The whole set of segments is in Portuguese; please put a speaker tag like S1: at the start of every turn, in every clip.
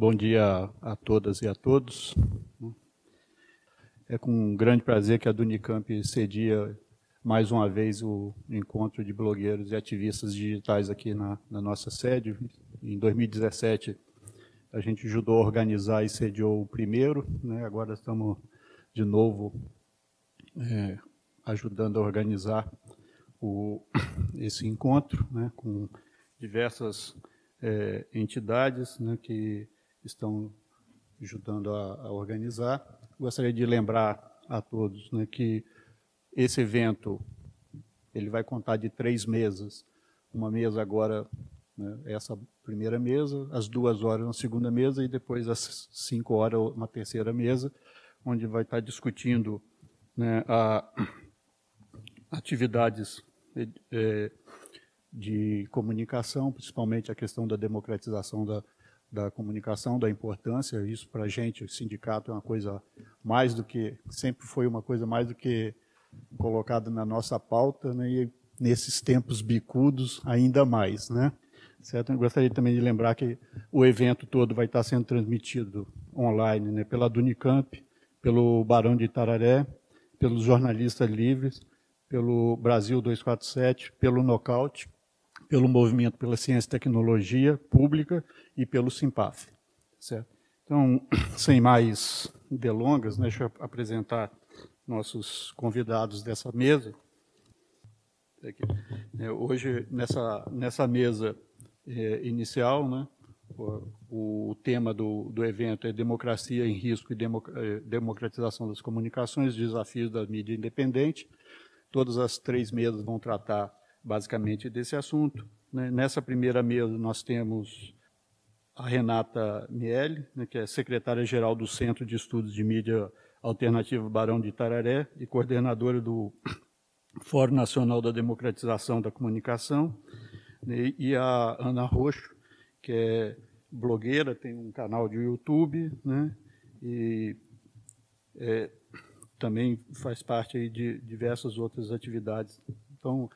S1: Bom dia a todas e a todos. É com grande prazer que a Dunicamp cedia mais uma vez o encontro de blogueiros e ativistas digitais aqui na, na nossa sede. Em 2017, a gente ajudou a organizar e sediou o primeiro, né? agora estamos de novo é, ajudando a organizar o, esse encontro né? com diversas é, entidades né? que estão ajudando a, a organizar. Gostaria de lembrar a todos né, que esse evento ele vai contar de três mesas. Uma mesa agora, né, essa primeira mesa, as duas horas na segunda mesa e depois às cinco horas uma terceira mesa, onde vai estar discutindo né, atividades é, de comunicação, principalmente a questão da democratização da, da comunicação, da importância. Isso para a gente, o sindicato, é uma coisa mais do que, sempre foi uma coisa mais do que colocada na nossa pauta, né, e nesses tempos bicudos, ainda mais. Né? Certo? Eu gostaria também de lembrar que o evento todo vai estar sendo transmitido online né, pela Dunicamp, pelo Barão de Itararé, pelos jornalistas livres, pelo Brasil 247, pelo Nocaute, pelo Movimento pela Ciência e Tecnologia Pública e pelo Simpaf. Certo? Então, sem mais delongas, né, deixa eu apresentar nossos convidados dessa mesa. É, hoje, nessa, nessa mesa é, inicial, né, o, o, tema do, do evento é Democracia em Risco e é, Democratização das Comunicações, Desafios da Mídia Independente. Todas as três mesas vão tratar basicamente desse assunto. Né. Nessa primeira mesa, nós temos a Renata Miele, né, que é secretária-geral do Centro de Estudos de Mídia Alternativa Barão de Itararé e coordenadora do Fórum Nacional da Democratização da Comunicação, né, e a Ana Roxo, que é blogueira, tem um canal de YouTube, né, e é, também faz parte de diversas outras atividades. Então,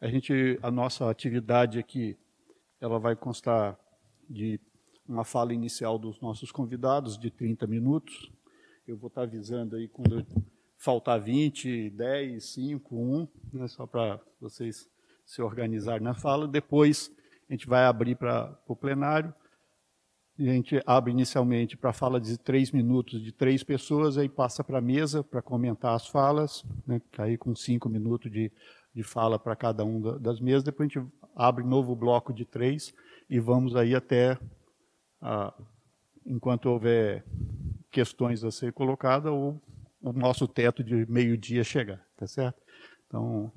S1: a gente, a nossa atividade aqui, ela vai constar de uma fala inicial dos nossos convidados de 30 minutos. Eu vou estar avisando aí quando faltar 20, 10, 5, 1, né, só para vocês se organizarem na fala. Depois a gente vai abrir para o plenário. A gente abre inicialmente para fala de três minutos de três pessoas, aí passa para a mesa para comentar as falas, né, aí com cinco minutos de, de fala para cada um das mesas. Depois a gente abre novo bloco de três e vamos aí até ah, enquanto houver questões a ser colocadas ou o nosso teto de meio-dia chegar, tá certo? Então,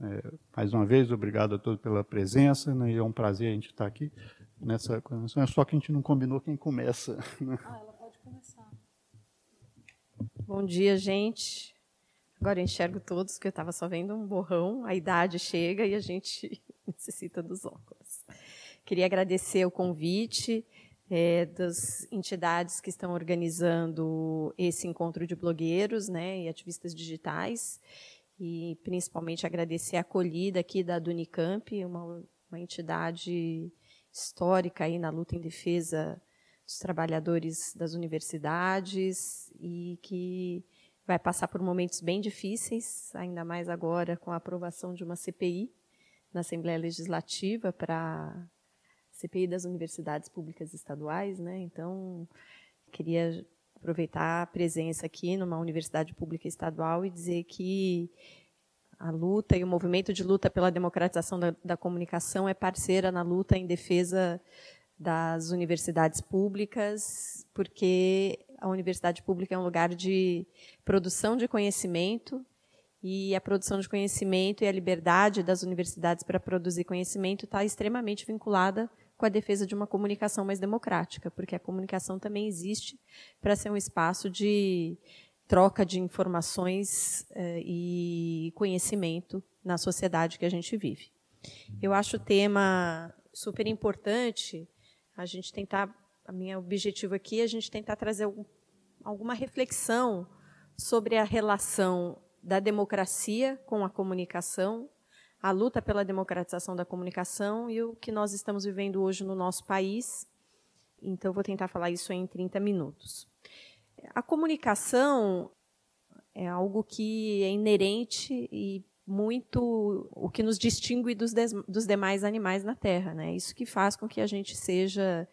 S1: é, mais uma vez, obrigado a todos pela presença, né, é um prazer a gente estar aqui nessa convenção, é só que a gente não combinou quem começa.
S2: Né? Ah, ela pode começar. Bom dia, gente. Agora eu enxergo todos, que eu estava só vendo um borrão, a idade chega e a gente necessita dos óculos. Queria agradecer o convite, é, das entidades que estão organizando esse encontro de blogueiros né, e ativistas digitais, e principalmente agradecer a acolhida aqui da Dunicamp, uma, uma entidade histórica aí na luta em defesa dos trabalhadores das universidades e que vai passar por momentos bem difíceis, ainda mais agora com a aprovação de uma CPI na Assembleia Legislativa para CPI das universidades públicas estaduais, né? Então, queria aproveitar a presença aqui numa universidade pública estadual e dizer que a luta e o movimento de luta pela democratização da, da comunicação é parceira na luta em defesa das universidades públicas, porque a universidade pública é um lugar de produção de conhecimento e a produção de conhecimento e a liberdade das universidades para produzir conhecimento está extremamente vinculada com a defesa de uma comunicação mais democrática, porque a comunicação também existe para ser um espaço de troca de informações eh, e conhecimento na sociedade que a gente vive. Eu acho o tema super importante. A gente tentar, a minha objetivo aqui é a gente tentar trazer algum, alguma reflexão sobre a relação da democracia com a comunicação a luta pela democratização da comunicação e o que nós estamos vivendo hoje no nosso país então vou tentar falar isso em 30 minutos. A comunicação é algo que é inerente e muito o que nos distingue dos, des, dos demais animais na Terra. Né? Isso que faz com que a gente seja.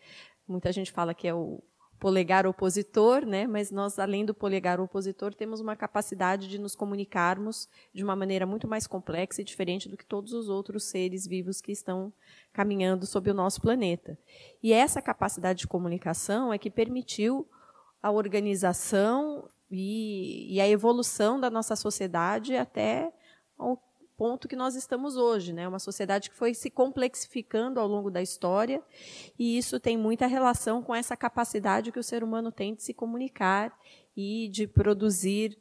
S2: Muita gente fala que é o polegar opositor, né? mas nós, além do polegar opositor, temos uma capacidade de nos comunicarmos de uma maneira muito mais complexa e diferente do que todos os outros seres vivos que estão caminhando sobre o nosso planeta. E essa capacidade de comunicação é que permitiu a organização e, e a evolução da nossa sociedade até ao ponto que nós estamos hoje, né? Uma sociedade que foi se complexificando ao longo da história, e isso tem muita relação com essa capacidade que o ser humano tem de se comunicar e de produzir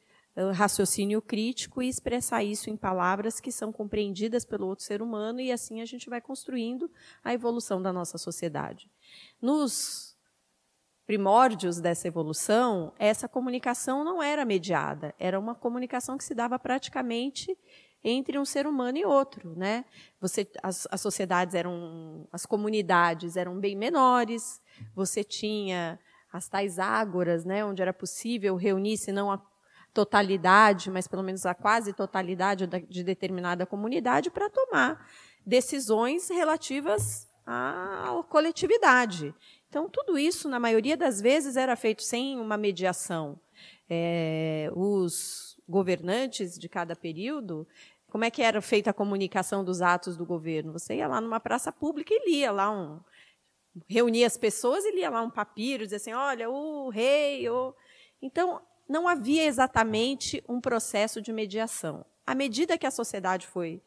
S2: raciocínio crítico e expressar isso em palavras que são compreendidas pelo outro ser humano, e assim a gente vai construindo a evolução da nossa sociedade. Nos primórdios dessa evolução, essa comunicação não era mediada, era uma comunicação que se dava praticamente entre um ser humano e outro, né? Você, as, as sociedades eram, as comunidades eram bem menores. Você tinha as tais ágoras, né, onde era possível reunir, se não a totalidade, mas pelo menos a quase totalidade de determinada comunidade para tomar decisões relativas à coletividade. Então, tudo isso, na maioria das vezes, era feito sem uma mediação. É, os governantes de cada período como é que era feita a comunicação dos atos do governo? Você ia lá numa praça pública e lia lá um. reunia as pessoas e lia lá um papiro, dizia assim: olha, o rei. O... Então, não havia exatamente um processo de mediação. À medida que a sociedade foi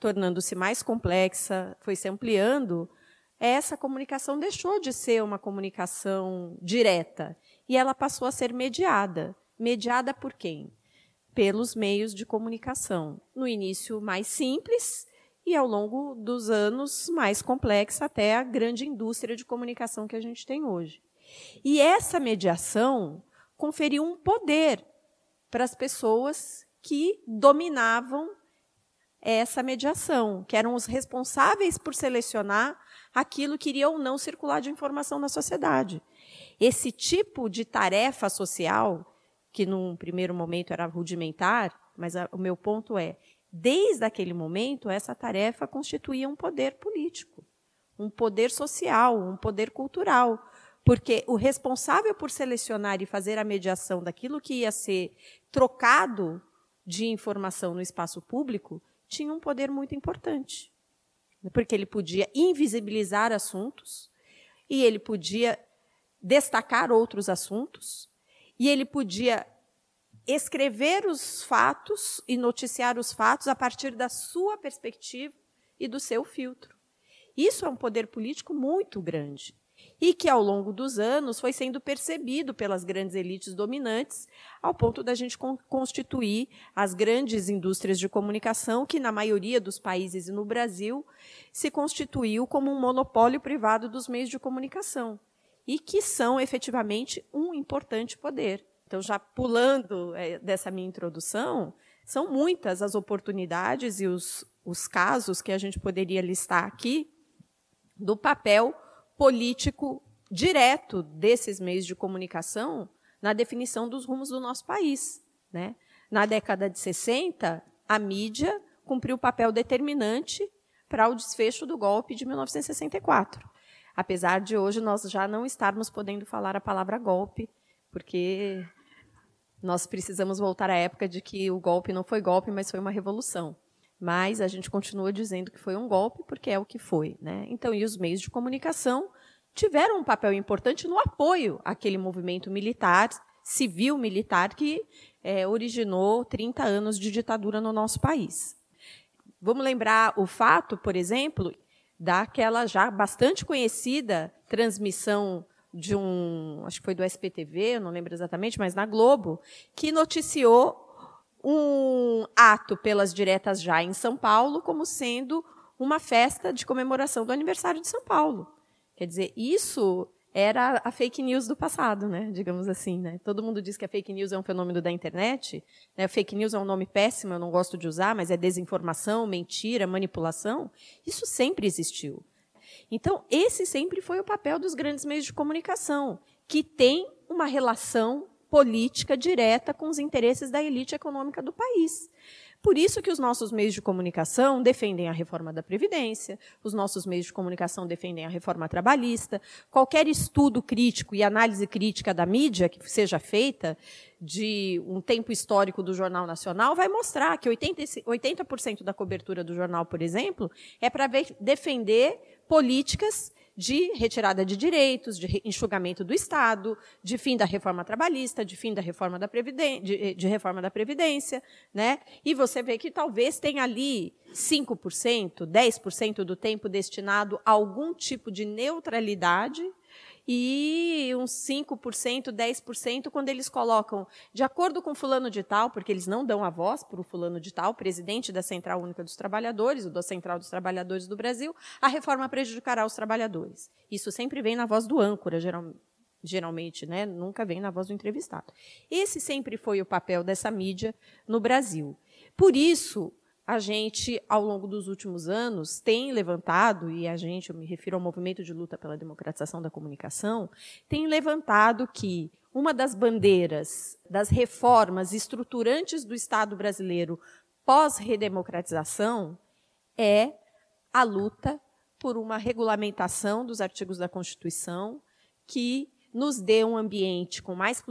S2: tornando-se mais complexa, foi se ampliando, essa comunicação deixou de ser uma comunicação direta e ela passou a ser mediada. Mediada por quem? Pelos meios de comunicação. No início, mais simples, e ao longo dos anos, mais complexa, até a grande indústria de comunicação que a gente tem hoje. E essa mediação conferiu um poder para as pessoas que dominavam essa mediação, que eram os responsáveis por selecionar aquilo que iria ou não circular de informação na sociedade. Esse tipo de tarefa social que num primeiro momento era rudimentar, mas a, o meu ponto é, desde aquele momento, essa tarefa constituía um poder político, um poder social, um poder cultural, porque o responsável por selecionar e fazer a mediação daquilo que ia ser trocado de informação no espaço público tinha um poder muito importante, porque ele podia invisibilizar assuntos e ele podia destacar outros assuntos e ele podia escrever os fatos e noticiar os fatos a partir da sua perspectiva e do seu filtro. Isso é um poder político muito grande e que, ao longo dos anos, foi sendo percebido pelas grandes elites dominantes, ao ponto da gente constituir as grandes indústrias de comunicação, que, na maioria dos países e no Brasil, se constituiu como um monopólio privado dos meios de comunicação e que são efetivamente um importante poder. Então, já pulando é, dessa minha introdução, são muitas as oportunidades e os, os casos que a gente poderia listar aqui do papel político direto desses meios de comunicação na definição dos rumos do nosso país. Né? Na década de 60, a mídia cumpriu um papel determinante para o desfecho do golpe de 1964 apesar de hoje nós já não estarmos podendo falar a palavra golpe, porque nós precisamos voltar à época de que o golpe não foi golpe, mas foi uma revolução. Mas a gente continua dizendo que foi um golpe porque é o que foi. Né? Então, e os meios de comunicação tiveram um papel importante no apoio àquele movimento militar, civil militar, que é, originou 30 anos de ditadura no nosso país. Vamos lembrar o fato, por exemplo, daquela já bastante conhecida transmissão de um, acho que foi do SPTV, não lembro exatamente, mas na Globo, que noticiou um ato pelas diretas já em São Paulo como sendo uma festa de comemoração do aniversário de São Paulo. Quer dizer, isso era a fake news do passado, né? digamos assim. Né? Todo mundo diz que a fake news é um fenômeno da internet. Né? Fake news é um nome péssimo, eu não gosto de usar, mas é desinformação, mentira, manipulação. Isso sempre existiu. Então, esse sempre foi o papel dos grandes meios de comunicação, que têm uma relação política direta com os interesses da elite econômica do país. Por isso que os nossos meios de comunicação defendem a reforma da Previdência, os nossos meios de comunicação defendem a reforma trabalhista. Qualquer estudo crítico e análise crítica da mídia que seja feita de um tempo histórico do Jornal Nacional vai mostrar que 80%, 80 da cobertura do jornal, por exemplo, é para defender políticas de retirada de direitos, de enxugamento do Estado, de fim da reforma trabalhista, de fim da reforma da Previdência, de, de reforma da Previdência. Né? E você vê que talvez tenha ali 5%, 10% do tempo destinado a algum tipo de neutralidade e uns 5%, 10% quando eles colocam, de acordo com fulano de tal, porque eles não dão a voz para o fulano de tal, presidente da Central Única dos Trabalhadores, ou da Central dos Trabalhadores do Brasil, a reforma prejudicará os trabalhadores. Isso sempre vem na voz do âncora, geralmente geralmente, né, nunca vem na voz do entrevistado. Esse sempre foi o papel dessa mídia no Brasil. Por isso, a gente, ao longo dos últimos anos, tem levantado, e a gente, eu me refiro ao movimento de luta pela democratização da comunicação, tem levantado que uma das bandeiras das reformas estruturantes do Estado brasileiro pós-redemocratização é a luta por uma regulamentação dos artigos da Constituição que nos dê um ambiente com mais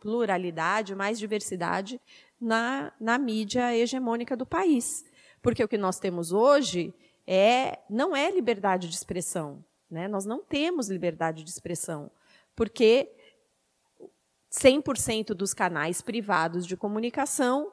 S2: pluralidade, mais diversidade na, na mídia hegemônica do país. Porque o que nós temos hoje é, não é liberdade de expressão. Né? Nós não temos liberdade de expressão, porque 100% dos canais privados de comunicação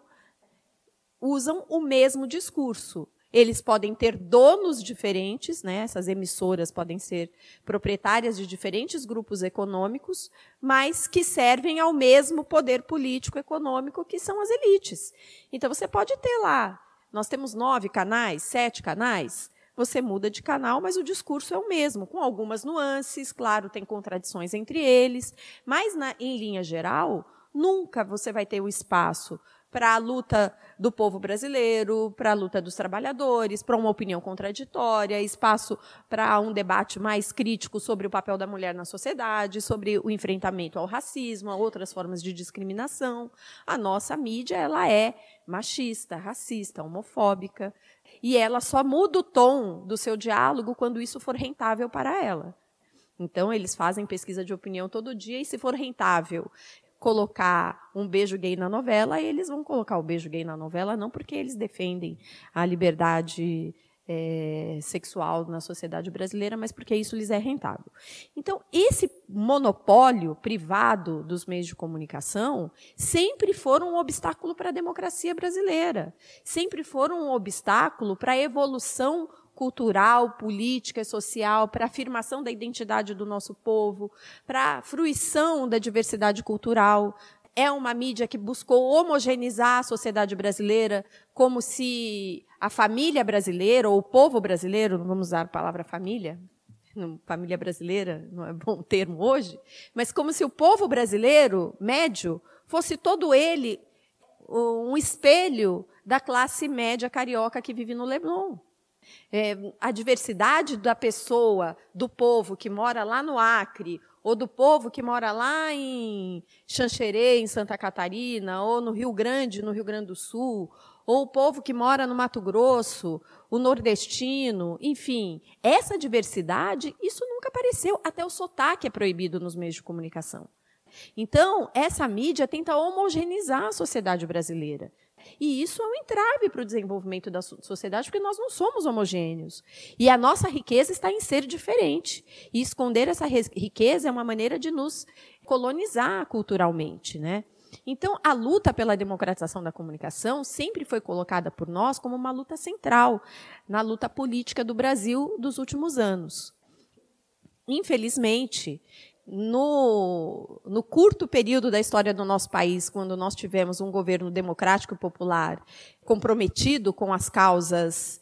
S2: usam o mesmo discurso. Eles podem ter donos diferentes, né? essas emissoras podem ser proprietárias de diferentes grupos econômicos, mas que servem ao mesmo poder político econômico que são as elites. Então você pode ter lá, nós temos nove canais, sete canais, você muda de canal, mas o discurso é o mesmo, com algumas nuances, claro, tem contradições entre eles, mas na, em linha geral, nunca você vai ter o espaço para a luta do povo brasileiro, para a luta dos trabalhadores, para uma opinião contraditória, espaço para um debate mais crítico sobre o papel da mulher na sociedade, sobre o enfrentamento ao racismo, a outras formas de discriminação. A nossa mídia ela é machista, racista, homofóbica, e ela só muda o tom do seu diálogo quando isso for rentável para ela. Então, eles fazem pesquisa de opinião todo dia, e se for rentável colocar um beijo gay na novela, eles vão colocar o beijo gay na novela não porque eles defendem a liberdade é, sexual na sociedade brasileira, mas porque isso lhes é rentável. Então, esse monopólio privado dos meios de comunicação sempre foram um obstáculo para a democracia brasileira, sempre foram um obstáculo para a evolução cultural, política e social, para a afirmação da identidade do nosso povo, para a fruição da diversidade cultural. É uma mídia que buscou homogeneizar a sociedade brasileira, como se a família brasileira, ou o povo brasileiro, não vamos usar a palavra família, família brasileira não é bom termo hoje, mas como se o povo brasileiro médio fosse todo ele um espelho da classe média carioca que vive no Leblon. É, a diversidade da pessoa, do povo que mora lá no Acre, ou do povo que mora lá em Xanxerê, em Santa Catarina, ou no Rio Grande, no Rio Grande do Sul, ou o povo que mora no Mato Grosso, o nordestino, enfim, essa diversidade, isso nunca apareceu, até o sotaque é proibido nos meios de comunicação. Então, essa mídia tenta homogeneizar a sociedade brasileira. E isso é um entrave para o desenvolvimento da sociedade, porque nós não somos homogêneos. E a nossa riqueza está em ser diferente. E esconder essa riqueza é uma maneira de nos colonizar culturalmente. Né? Então, a luta pela democratização da comunicação sempre foi colocada por nós como uma luta central na luta política do Brasil dos últimos anos. Infelizmente, no, no, curto período da história do nosso país, quando nós tivemos um governo democrático e popular comprometido com as causas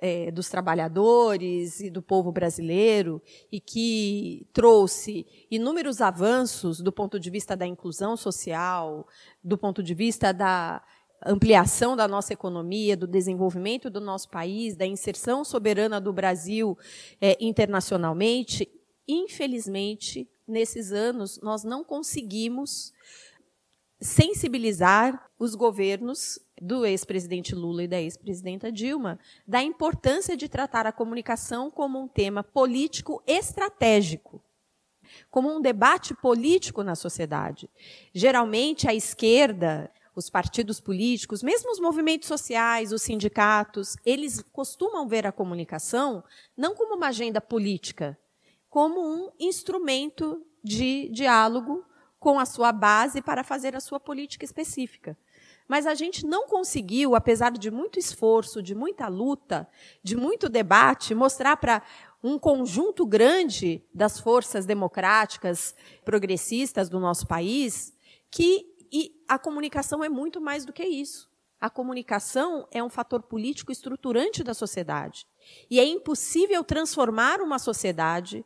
S2: é, dos trabalhadores e do povo brasileiro, e que trouxe inúmeros avanços do ponto de vista da inclusão social, do ponto de vista da ampliação da nossa economia, do desenvolvimento do nosso país, da inserção soberana do Brasil é, internacionalmente, infelizmente, nesses anos, nós não conseguimos sensibilizar os governos do ex-presidente Lula e da ex-presidenta Dilma da importância de tratar a comunicação como um tema político estratégico, como um debate político na sociedade. Geralmente, a esquerda, os partidos políticos, mesmo os movimentos sociais, os sindicatos, eles costumam ver a comunicação não como uma agenda política, como um instrumento de diálogo com a sua base para fazer a sua política específica. Mas a gente não conseguiu, apesar de muito esforço, de muita luta, de muito debate, mostrar para um conjunto grande das forças democráticas, progressistas do nosso país, que a comunicação é muito mais do que isso. A comunicação é um fator político estruturante da sociedade. E é impossível transformar uma sociedade,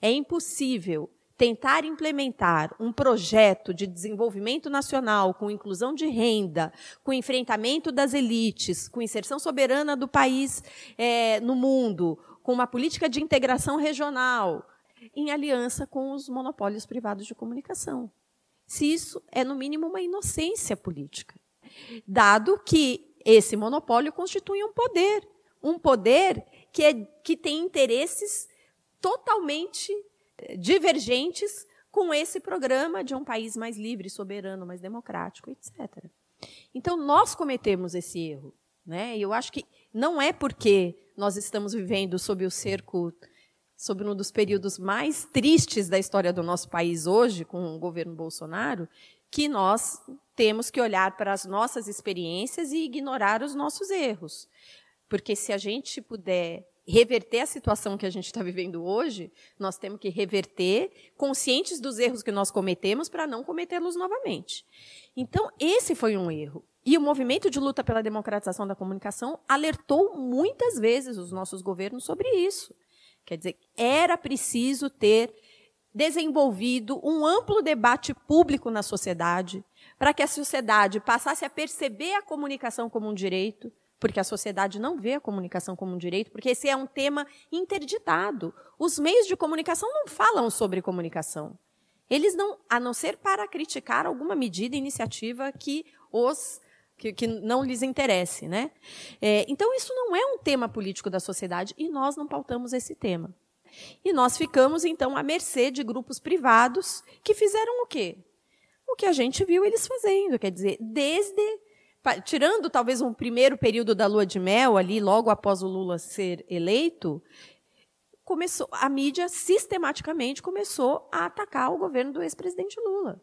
S2: é impossível tentar implementar um projeto de desenvolvimento nacional com inclusão de renda, com enfrentamento das elites, com inserção soberana do país é, no mundo, com uma política de integração regional, em aliança com os monopólios privados de comunicação. Se isso é, no mínimo, uma inocência política, dado que esse monopólio constitui um poder, um poder que, é, que tem interesses totalmente divergentes com esse programa de um país mais livre, soberano, mais democrático, etc. Então, nós cometemos esse erro. Né? E eu acho que não é porque nós estamos vivendo sob o cerco, sob um dos períodos mais tristes da história do nosso país hoje, com o governo Bolsonaro, que nós temos que olhar para as nossas experiências e ignorar os nossos erros. Porque se a gente puder reverter a situação que a gente está vivendo hoje, nós temos que reverter, conscientes dos erros que nós cometemos, para não cometê-los novamente. Então, esse foi um erro. E o movimento de luta pela democratização da comunicação alertou muitas vezes os nossos governos sobre isso. Quer dizer, era preciso ter desenvolvido um amplo debate público na sociedade, para que a sociedade passasse a perceber a comunicação como um direito, porque a sociedade não vê a comunicação como um direito, porque esse é um tema interditado. Os meios de comunicação não falam sobre comunicação. Eles não, a não ser para criticar alguma medida, iniciativa que os que, que não lhes interesse, né? É, então isso não é um tema político da sociedade e nós não pautamos esse tema. E nós ficamos então à mercê de grupos privados que fizeram o quê? O que a gente viu eles fazendo, quer dizer, desde tirando talvez um primeiro período da lua de mel ali, logo após o Lula ser eleito, começou a mídia sistematicamente começou a atacar o governo do ex-presidente Lula.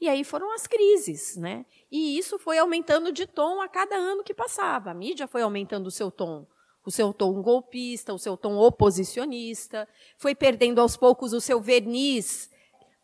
S2: E aí foram as crises, né? E isso foi aumentando de tom a cada ano que passava. A mídia foi aumentando o seu tom, o seu tom golpista, o seu tom oposicionista, foi perdendo aos poucos o seu verniz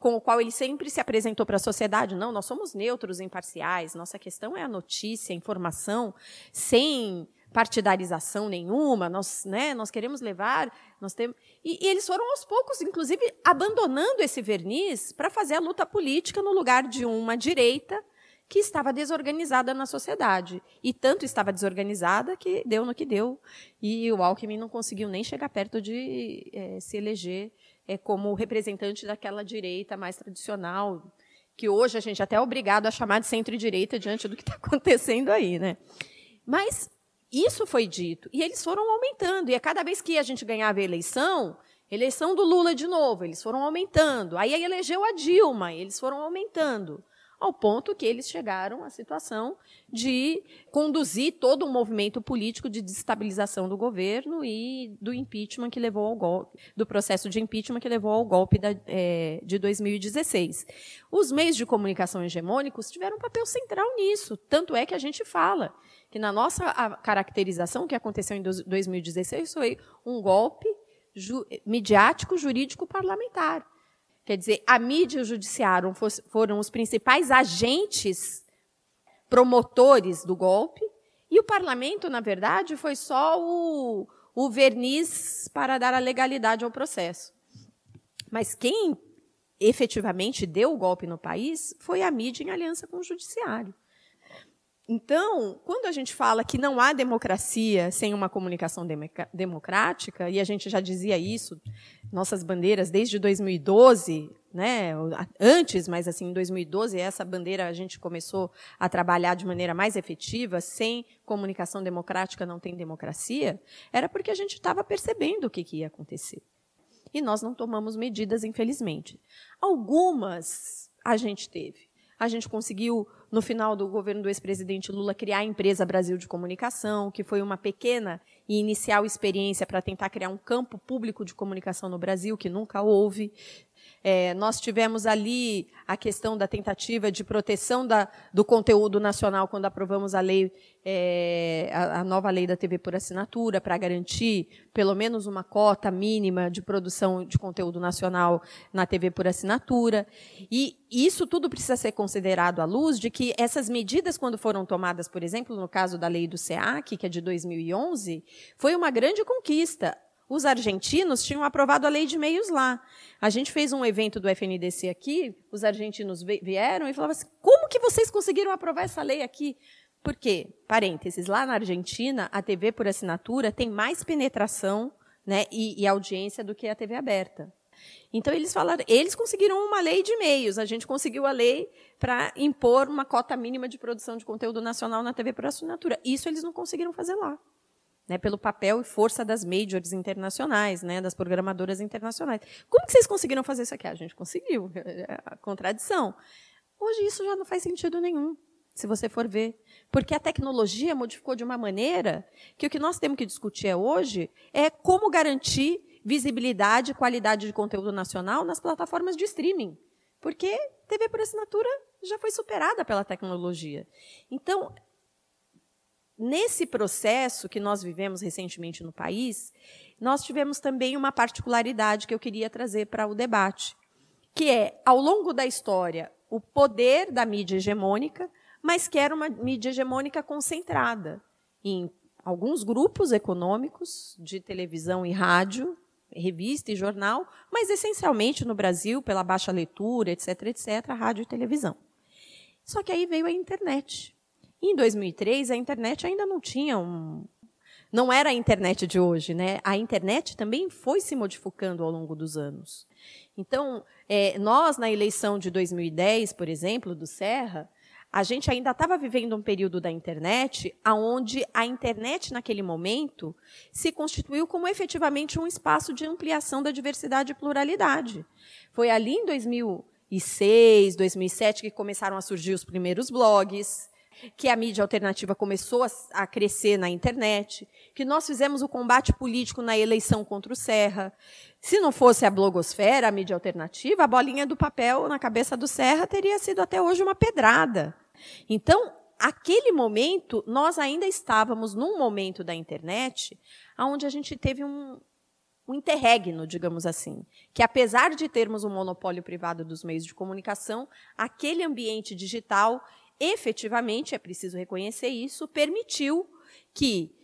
S2: com o qual ele sempre se apresentou para a sociedade. Não, nós somos neutros, imparciais. Nossa questão é a notícia, a informação, sem partidarização nenhuma. Nós, né, nós queremos levar, nós temos. E, e eles foram aos poucos, inclusive, abandonando esse verniz para fazer a luta política no lugar de uma direita que estava desorganizada na sociedade. E tanto estava desorganizada que deu no que deu. E o Alckmin não conseguiu nem chegar perto de é, se eleger é, como representante daquela direita mais tradicional, que hoje a gente até é obrigado a chamar de centro-direita diante do que está acontecendo aí. Né? Mas isso foi dito, e eles foram aumentando, e a cada vez que a gente ganhava a eleição, eleição do Lula de novo, eles foram aumentando. Aí elegeu a Dilma, eles foram aumentando ao ponto que eles chegaram à situação de conduzir todo um movimento político de desestabilização do governo e do impeachment que levou ao golpe, do processo de impeachment que levou ao golpe da, é, de 2016. Os meios de comunicação hegemônicos tiveram um papel central nisso, tanto é que a gente fala que na nossa caracterização que aconteceu em 2016 foi um golpe ju, midiático, jurídico, parlamentar. Quer dizer, a mídia e o judiciário foram os principais agentes promotores do golpe, e o parlamento, na verdade, foi só o, o verniz para dar a legalidade ao processo. Mas quem efetivamente deu o golpe no país foi a mídia em aliança com o judiciário. Então, quando a gente fala que não há democracia sem uma comunicação democrática, e a gente já dizia isso, nossas bandeiras desde 2012, né, antes, mas assim, em 2012, essa bandeira a gente começou a trabalhar de maneira mais efetiva, sem comunicação democrática não tem democracia, era porque a gente estava percebendo o que, que ia acontecer. E nós não tomamos medidas, infelizmente. Algumas a gente teve. A gente conseguiu no final do governo do ex-presidente Lula, criar a empresa Brasil de Comunicação, que foi uma pequena e inicial experiência para tentar criar um campo público de comunicação no Brasil, que nunca houve. É, nós tivemos ali a questão da tentativa de proteção da, do conteúdo nacional quando aprovamos a lei, é, a, a, nova lei da TV por assinatura, para garantir pelo menos uma cota mínima de produção de conteúdo nacional na TV por assinatura. E isso tudo precisa ser considerado à luz de que essas medidas, quando foram tomadas, por exemplo, no caso da lei do SEAC, que é de 2011, foi uma grande conquista os argentinos tinham aprovado a lei de meios lá. A gente fez um evento do FNDC aqui, os argentinos vieram e falavam assim: como que vocês conseguiram aprovar essa lei aqui? Por quê? Parênteses, lá na Argentina, a TV por assinatura tem mais penetração né, e, e audiência do que a TV aberta. Então eles falaram, eles conseguiram uma lei de meios, a gente conseguiu a lei para impor uma cota mínima de produção de conteúdo nacional na TV por assinatura. Isso eles não conseguiram fazer lá né, pelo papel e força das majors internacionais, né, das programadoras internacionais. Como que vocês conseguiram fazer isso aqui? A gente conseguiu, é a contradição. Hoje isso já não faz sentido nenhum, se você for ver. Porque a tecnologia modificou de uma maneira que o que nós temos que discutir é hoje é como garantir visibilidade e qualidade de conteúdo nacional nas plataformas de streaming. Porque TV por assinatura já foi superada pela tecnologia. Então, nesse processo que nós vivemos recentemente no país, nós tivemos também uma particularidade que eu queria trazer para o debate, que é, ao longo da história, o poder da mídia hegemônica, mas que era uma mídia hegemônica concentrada em alguns grupos econômicos de televisão e rádio, revista e jornal, mas essencialmente no Brasil, pela baixa leitura, etc., etc., rádio e televisão. Só que aí veio a internet. Em 2003, a internet ainda não tinha um. Não era a internet de hoje, né? A internet também foi se modificando ao longo dos anos. Então, é, nós, na eleição de 2010, por exemplo, do Serra, a gente ainda estava vivendo um período da internet onde a internet, naquele momento, se constituiu como efetivamente um espaço de ampliação da diversidade e pluralidade. Foi ali em 2006, 2007 que começaram a surgir os primeiros blogs, que a mídia alternativa começou a, crescer na internet, que nós fizemos o combate político na eleição contra o Serra. Se não fosse a blogosfera, a mídia alternativa, a bolinha do papel na cabeça do Serra teria sido até hoje uma pedrada. Então, aquele momento, nós ainda estávamos num momento da internet onde a gente teve um, um interregno, digamos assim, que apesar de termos um monopólio privado dos meios de comunicação, aquele ambiente digital efetivamente, é preciso reconhecer isso, permitiu que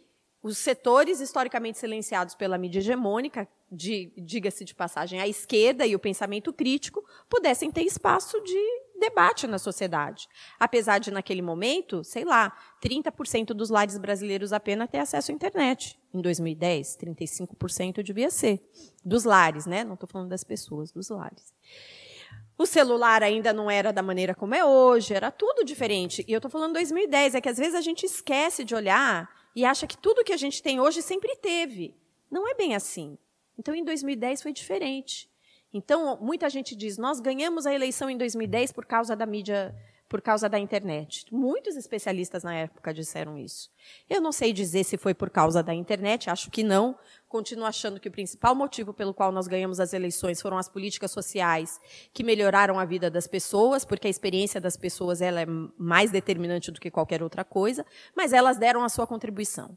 S2: os setores historicamente silenciados pela mídia hegemônica, diga-se de passagem, a esquerda e o pensamento crítico, pudessem ter espaço de debate na sociedade. Apesar de, naquele momento, sei lá, 30% dos lares brasileiros apenas ter acesso à internet. Em 2010, 35% devia ser. Dos lares, né? Não estou falando das pessoas, dos lares. O celular ainda não era da maneira como é hoje, era tudo diferente. E eu estou falando 2010, é que às vezes a gente esquece de olhar e acha que tudo que a gente tem hoje sempre teve. Não é bem assim. Então, em 2010 foi diferente. Então, muita gente diz: nós ganhamos a eleição em 2010 por causa da mídia por causa da internet. Muitos especialistas na época disseram isso. Eu não sei dizer se foi por causa da internet, acho que não. Continuo achando que o principal motivo pelo qual nós ganhamos as eleições foram as políticas sociais que melhoraram a vida das pessoas, porque a experiência das pessoas ela é mais determinante do que qualquer outra coisa, mas elas deram a sua contribuição.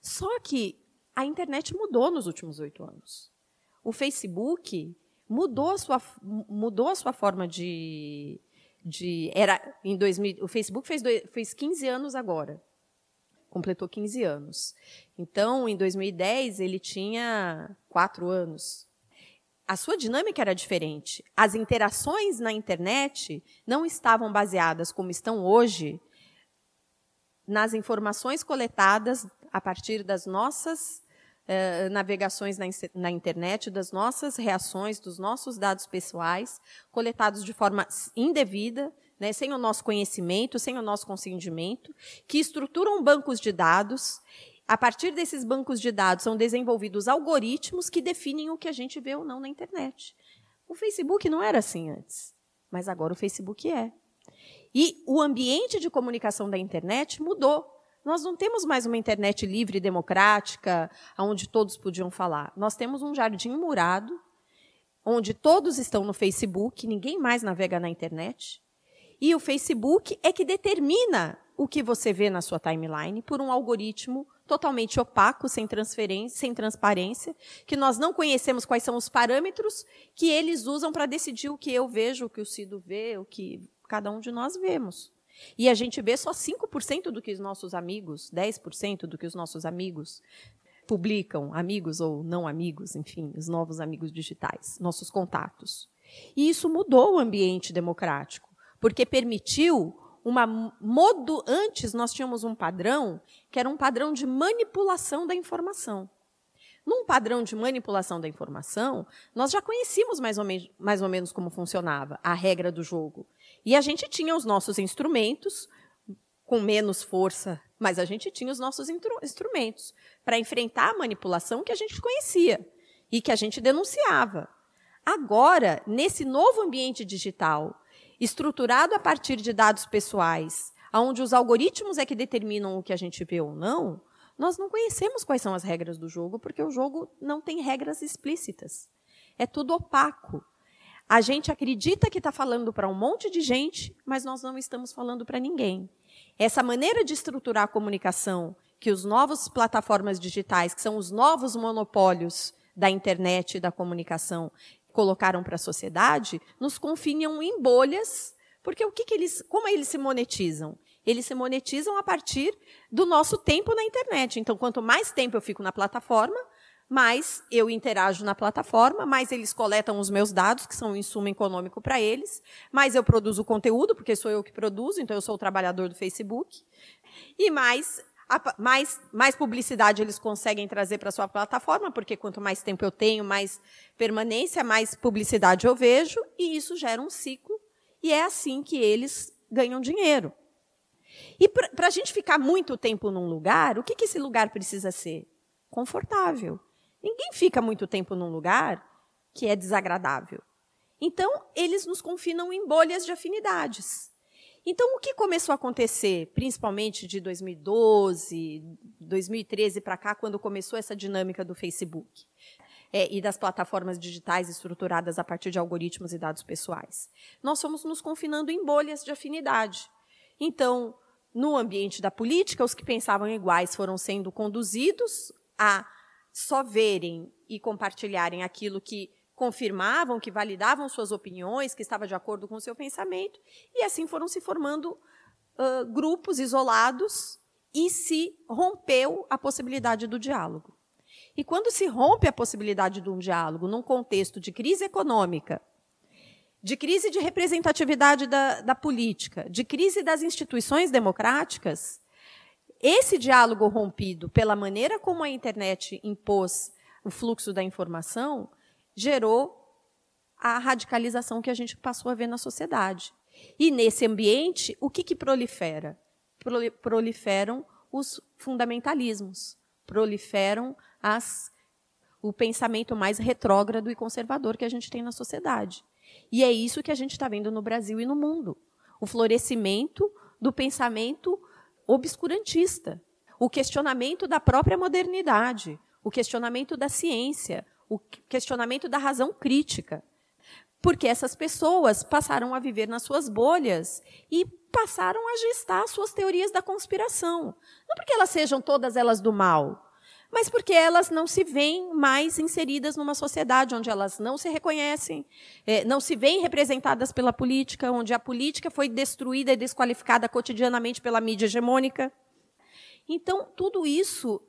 S2: Só que a internet mudou nos últimos oito anos. O Facebook mudou a sua, mudou a sua forma de, de era em 2000, o Facebook fez, fez 15 anos agora. Completou 15 anos. Então, em 2010, ele tinha quatro anos. A sua dinâmica era diferente. As interações na internet não estavam baseadas, como estão hoje, nas informações coletadas a partir das nossas eh, navegações na, na, internet, das nossas reações, dos nossos dados pessoais, coletados de forma indevida, né, sem o nosso conhecimento, sem o nosso consentimento, que estruturam bancos de dados. A partir desses bancos de dados são desenvolvidos algoritmos que definem o que a gente vê ou não na internet. O Facebook não era assim antes, mas agora o Facebook é. E o ambiente de comunicação da internet mudou. Nós não temos mais uma internet livre, democrática, onde todos podiam falar. Nós temos um jardim murado, onde todos estão no Facebook, ninguém mais navega na internet. E o Facebook é que determina o que você vê na sua timeline por um algoritmo totalmente opaco, sem transferência, sem transparência, que nós não conhecemos quais são os parâmetros que eles usam para decidir o que eu vejo, o que o Cido vê, o que cada um de nós vemos. E a gente vê só 5% do que os nossos amigos, 10% do que os nossos amigos publicam, amigos ou não amigos, enfim, os novos amigos digitais, nossos contatos. E isso mudou o ambiente democrático, porque permitiu uma modo antes nós tínhamos um padrão que era um padrão de manipulação da informação. Num padrão de manipulação da informação, nós já conhecíamos mais ou, mais ou menos como funcionava a regra do jogo. E a gente tinha os nossos instrumentos, com menos força, mas a gente tinha os nossos instrumentos para enfrentar a manipulação que a gente conhecia e que a gente denunciava. Agora, nesse novo ambiente digital, estruturado a partir de dados pessoais, onde os algoritmos é que determinam o que a gente vê ou não, nós não conhecemos quais são as regras do jogo, porque o jogo não tem regras explícitas. É tudo opaco. A gente acredita que está falando para um monte de gente, mas nós não estamos falando para ninguém. Essa maneira de estruturar a comunicação que os novos plataformas digitais, que são os novos monopólios da internet e da comunicação, colocaram para a sociedade, nos confinam em bolhas, porque o que, que eles, como eles se monetizam? eles se monetizam a partir do nosso tempo na internet. Então, quanto mais tempo eu fico na plataforma, mais eu interajo na plataforma, mais eles coletam os meus dados, que são um insumo econômico para eles, mais eu produzo conteúdo, porque sou eu que produzo, então eu sou o trabalhador do Facebook, e mais mais, mais publicidade eles conseguem trazer para a sua plataforma, porque quanto mais tempo eu tenho, mais permanência, mais publicidade eu vejo, e isso gera um ciclo, e é assim que eles ganham dinheiro. E para a gente ficar muito tempo num lugar, o que, que esse lugar precisa ser? Confortável. Ninguém fica muito tempo num lugar que é desagradável. Então, eles nos confinam em bolhas de afinidades. Então, o que começou a acontecer, principalmente de 2012, 2013 para cá, quando começou essa dinâmica do Facebook é, e das plataformas digitais estruturadas a partir de algoritmos e dados pessoais? Nós fomos nos confinando em bolhas de afinidade. Então, no ambiente da política, os que pensavam iguais foram sendo conduzidos a só verem e compartilharem aquilo que confirmavam, que validavam suas opiniões, que estava de acordo com o seu pensamento, e assim foram se formando uh, grupos isolados e se rompeu a possibilidade do diálogo. E quando se rompe a possibilidade de um diálogo num contexto de crise econômica, de crise de representatividade da, da política, de crise das instituições democráticas, esse diálogo rompido pela maneira como a internet impôs o fluxo da informação gerou a radicalização que a gente passou a ver na sociedade. E nesse ambiente, o que, que prolifera? Proliferam os fundamentalismos, proliferam as, o pensamento mais retrógrado e conservador que a gente tem na sociedade. E é isso que a gente está vendo no Brasil e no mundo. O florescimento do pensamento obscurantista, o questionamento da própria modernidade, o questionamento da ciência, o questionamento da razão crítica. Porque essas pessoas passaram a viver nas suas bolhas e passaram a gestar suas teorias da conspiração. Não porque elas sejam todas elas do mal, mas porque elas não se veem mais inseridas numa sociedade onde elas não se reconhecem, é, não se veem representadas pela política, onde a política foi destruída e desqualificada cotidianamente pela mídia hegemônica. Então, tudo isso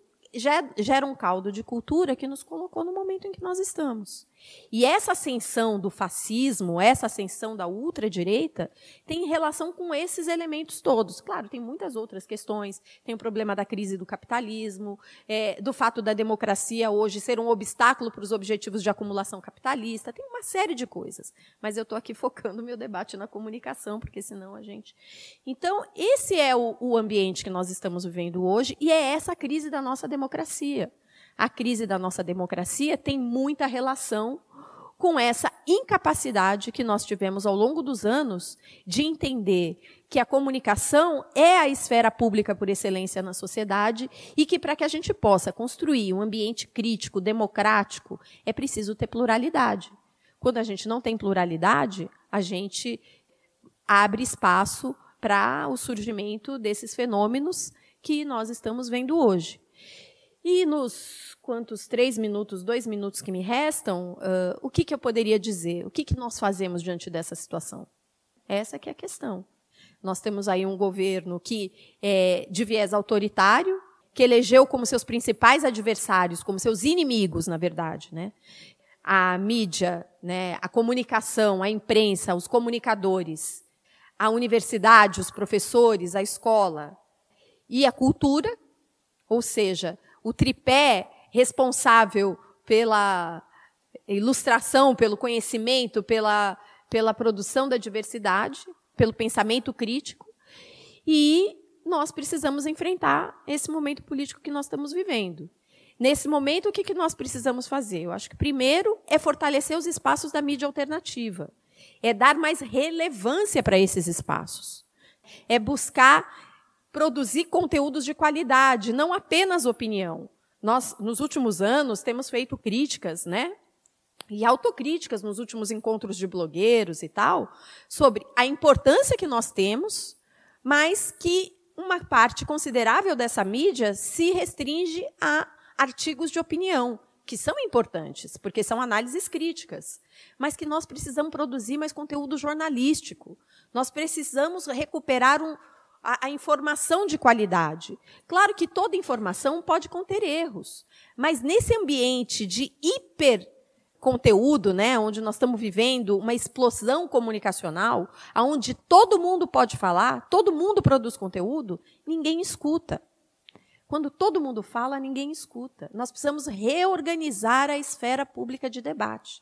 S2: gera um caldo de cultura que nos colocou no momento em que nós estamos. E essa ascensão do fascismo, essa ascensão da ultradireita, tem relação com esses elementos todos. Claro, tem muitas outras questões. Tem o problema da crise do capitalismo, é, do fato da democracia hoje ser um obstáculo para os objetivos de acumulação capitalista. Tem uma série de coisas. Mas eu estou aqui focando o meu debate na comunicação, porque senão a gente. Então, esse é o, o ambiente que nós estamos vivendo hoje, e é essa crise da nossa democracia a crise da nossa democracia tem muita relação com essa incapacidade que nós tivemos ao longo dos anos de entender que a comunicação é a esfera pública por excelência na sociedade e que para que a gente possa construir um ambiente crítico, democrático, é preciso ter pluralidade. Quando a gente não tem pluralidade, a gente abre espaço para o surgimento desses fenômenos que nós estamos vendo hoje. E nos quantos três minutos, dois minutos que me restam, uh, o que, que eu poderia dizer? O que, que nós fazemos diante dessa situação? Essa que é a questão. Nós temos aí um governo que é de viés autoritário, que elegeu como seus principais adversários, como seus inimigos, na verdade, né? A mídia, né, a comunicação, a imprensa, os comunicadores, a universidade, os professores, a escola e a cultura, ou seja, o tripé responsável pela ilustração, pelo conhecimento, pela, pela produção da diversidade, pelo pensamento crítico. E nós precisamos enfrentar esse momento político que nós estamos vivendo. Nesse momento, o que, que nós precisamos fazer? Eu acho que, primeiro, é fortalecer os espaços da mídia alternativa. É dar mais relevância para esses espaços. É buscar produzir conteúdos de qualidade, não apenas opinião. Nós, nos últimos anos, temos feito críticas, né? E autocríticas nos últimos encontros de blogueiros e tal, sobre a importância que nós temos, mas que uma parte considerável dessa mídia se restringe a artigos de opinião, que são importantes, porque são análises críticas, mas que nós precisamos produzir mais conteúdo jornalístico. Nós precisamos recuperar um, a, a, informação de qualidade. Claro que toda informação pode conter erros, mas nesse ambiente de hiper conteúdo, né, onde nós estamos vivendo uma explosão comunicacional, onde todo mundo pode falar, todo mundo produz conteúdo, ninguém escuta. Quando todo mundo fala, ninguém escuta. Nós precisamos reorganizar a esfera pública de debate.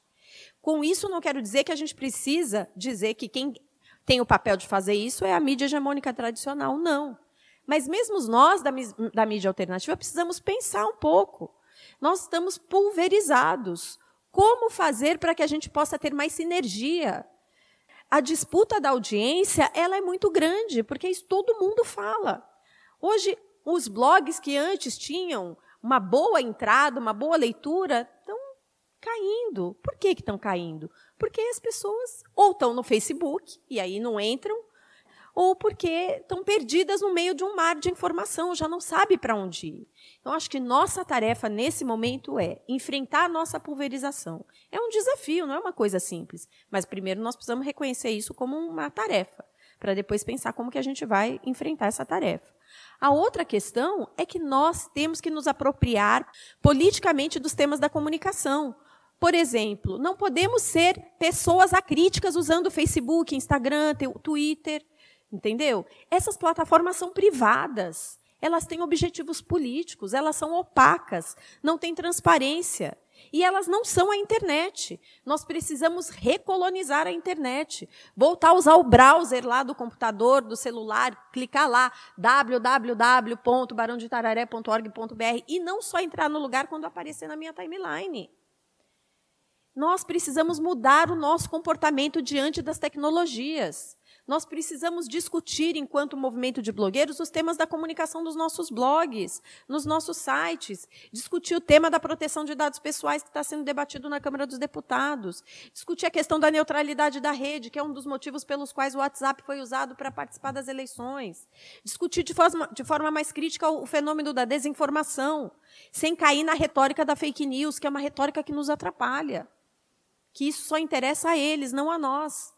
S2: Com isso, não quero dizer que a gente precisa dizer que quem tem o papel de fazer isso é a mídia hegemônica tradicional. Não. Mas mesmo nós, da, da mídia alternativa, precisamos pensar um pouco. Nós estamos pulverizados. Como fazer para que a gente possa ter mais sinergia? A disputa da audiência ela é muito grande, porque isso todo mundo fala. Hoje, os blogs que antes tinham uma boa entrada, uma boa leitura, estão caindo. Por que estão caindo? Porque as pessoas ou estão no Facebook e aí não entram, ou porque estão perdidas no meio de um mar de informação, já não sabe para onde ir. Então, acho que nossa tarefa nesse momento é enfrentar a nossa pulverização. É um desafio, não é uma coisa simples. Mas primeiro nós precisamos reconhecer isso como uma tarefa, para depois pensar como que a gente vai enfrentar essa tarefa. A outra questão é que nós temos que nos apropriar politicamente dos temas da comunicação. Por exemplo, não podemos ser pessoas acríticas usando Facebook, Instagram, Twitter, entendeu? Essas plataformas são privadas. Elas têm objetivos políticos, elas são opacas, não têm transparência. E elas não são a internet. Nós precisamos recolonizar a internet. Voltar a usar o browser lá do computador, do celular, clicar lá, www.barãodetararé.org.br e não só entrar no lugar quando aparecer na minha timeline nós precisamos mudar o nosso comportamento diante das tecnologias. Nós precisamos discutir, enquanto movimento de blogueiros, os temas da comunicação dos nossos blogs, nos nossos sites. Discutir o tema da proteção de dados pessoais que está sendo debatido na Câmara dos Deputados. Discutir a questão da neutralidade da rede, que é um dos motivos pelos quais o WhatsApp foi usado para participar das eleições. Discutir de forma, de forma mais crítica o fenômeno da desinformação, sem cair na retórica da fake news, que é uma retórica que nos atrapalha que isso só interessa a eles, não a nós.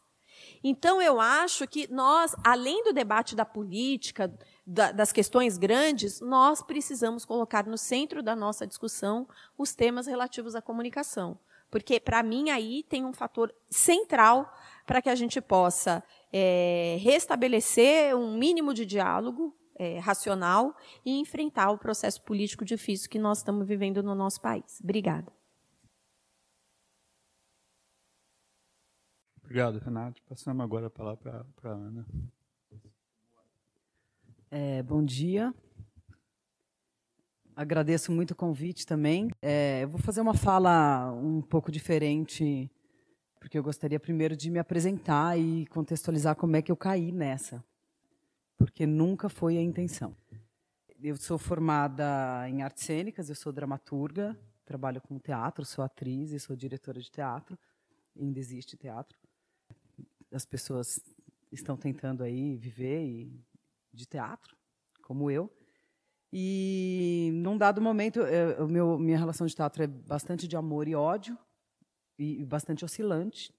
S2: Então, eu acho que nós, além do debate da política, da, das questões grandes, nós precisamos colocar no centro da nossa discussão os temas relativos à comunicação. Porque, para mim, aí tem um fator central para que a gente possa é, restabelecer um mínimo de diálogo é, racional e enfrentar o processo político difícil que nós estamos vivendo no nosso país. Obrigada.
S1: Obrigado, Renato. Passamos agora a palavra para a Ana.
S3: É, bom dia. Agradeço muito o convite também. É, eu vou fazer uma fala um pouco diferente, porque eu gostaria primeiro de me apresentar e contextualizar como é que eu caí nessa, porque nunca foi a intenção. Eu sou formada em artes cênicas, eu sou dramaturga, trabalho com teatro, sou atriz e sou diretora de teatro, ainda existe teatro. As pessoas estão tentando aí viver de teatro, como eu. E num dado momento, eu, meu, minha relação de teatro é bastante de amor e ódio, e, e bastante oscilante,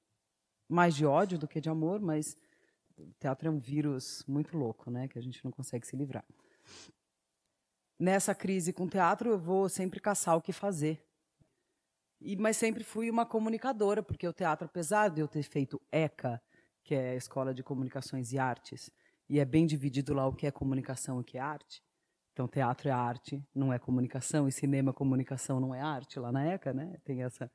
S3: mais de ódio do que de amor, mas o teatro é um vírus muito louco, né, que a gente não consegue se livrar. Nessa crise com o teatro, eu vou sempre caçar o que fazer. E, mas sempre fui uma comunicadora, porque o teatro, apesar de eu ter feito ECA, que é a Escola de Comunicações e Artes, e é bem dividido lá o que é comunicação e o que é arte, então, teatro é arte, não é comunicação, e cinema, comunicação não é arte, lá na ECA, né? Tem essa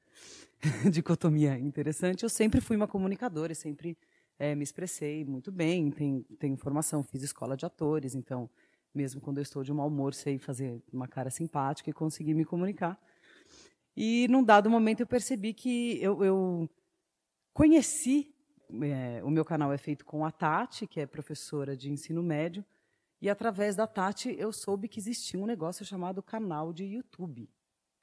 S3: dicotomia interessante. Eu sempre fui uma comunicadora e sempre é, me expressei muito bem, tenho, tenho formação, fiz escola de atores, então, mesmo quando eu estou de mau humor, sei fazer uma cara simpática e conseguir me comunicar. E, num dado momento, eu percebi que eu, eu conheci, é, o meu canal é feito com a Tati, que é professora de ensino médio, e através da Tati eu soube que existia um negócio chamado canal de YouTube,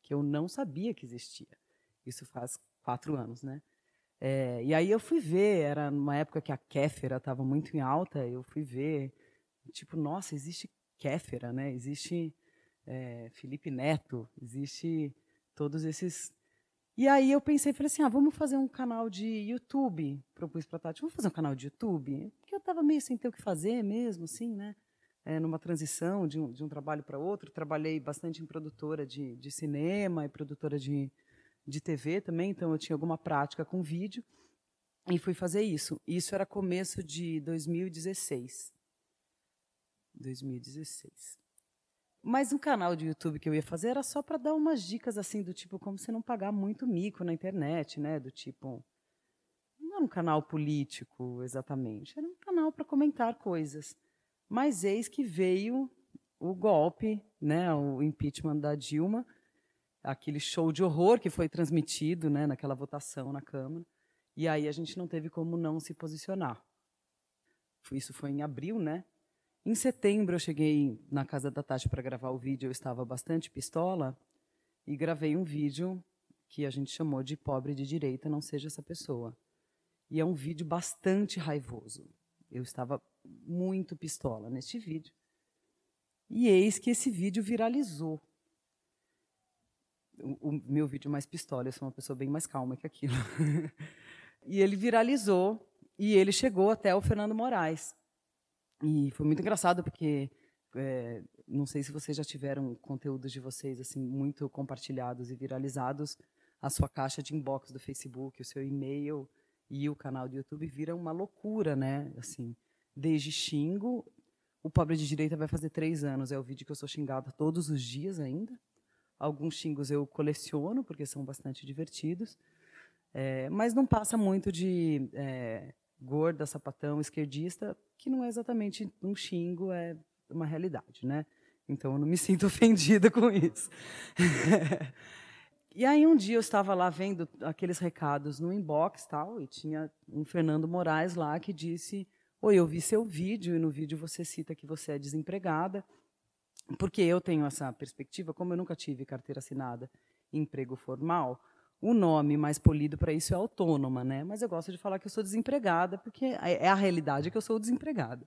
S3: que eu não sabia que existia. Isso faz quatro anos, né? É, e aí eu fui ver, era numa época que a Kéfera estava muito em alta, eu fui ver, tipo, nossa, existe Kéfera, né? Existe é, Felipe Neto, existe todos esses. E aí eu pensei, falei assim, ah, vamos fazer um canal de YouTube. Propus para Tati, vamos fazer um canal de YouTube, porque eu estava meio sem ter o que fazer mesmo, assim, né? é, numa transição de um, de um trabalho para outro. Trabalhei bastante em produtora de, de cinema e produtora de, de TV também, então eu tinha alguma prática com vídeo e fui fazer isso. Isso era começo de 2016. 2016. Mas um canal de YouTube que eu ia fazer era só para dar umas dicas assim do tipo como você não pagar muito mico na internet, né? Do tipo não era um canal político exatamente, era um canal para comentar coisas. Mas eis que veio o golpe, né, o impeachment da Dilma, aquele show de horror que foi transmitido né, naquela votação na Câmara. E aí a gente não teve como não se posicionar. Isso foi em abril, né? Em setembro eu cheguei na casa da Tati para gravar o vídeo, eu estava bastante pistola e gravei um vídeo que a gente chamou de pobre de direita, não seja essa pessoa. E é um vídeo bastante raivoso. Eu estava muito pistola neste vídeo. E eis que esse vídeo viralizou. O, o meu vídeo mais pistola, eu sou uma pessoa bem mais calma que aquilo. e ele viralizou e ele chegou até o Fernando Moraes. E foi muito engraçado porque é, não sei se vocês já tiveram conteúdos de vocês assim muito compartilhados e viralizados, a sua caixa de inbox do Facebook, o seu e-mail e o canal do YouTube viram uma loucura, né? Assim, desde xingo. O Pobre de Direita vai fazer três anos. É o vídeo que eu sou xingada todos os dias ainda. Alguns xingos eu coleciono, porque são bastante divertidos. É, mas não passa muito de é, gorda, sapatão, esquerdista, que não é exatamente um xingo, é uma realidade. Né? Então eu não me sinto ofendida com isso. E aí um dia eu estava lá vendo aqueles recados no inbox tal e tinha um Fernando Moraes lá que disse Oi, eu vi seu vídeo e no vídeo você cita que você é desempregada, porque eu tenho essa perspectiva, como eu nunca tive carteira assinada emprego formal, o nome mais polido para isso é autônoma, né? Mas eu gosto de falar que eu sou desempregada, porque é, é a realidade que eu sou desempregada.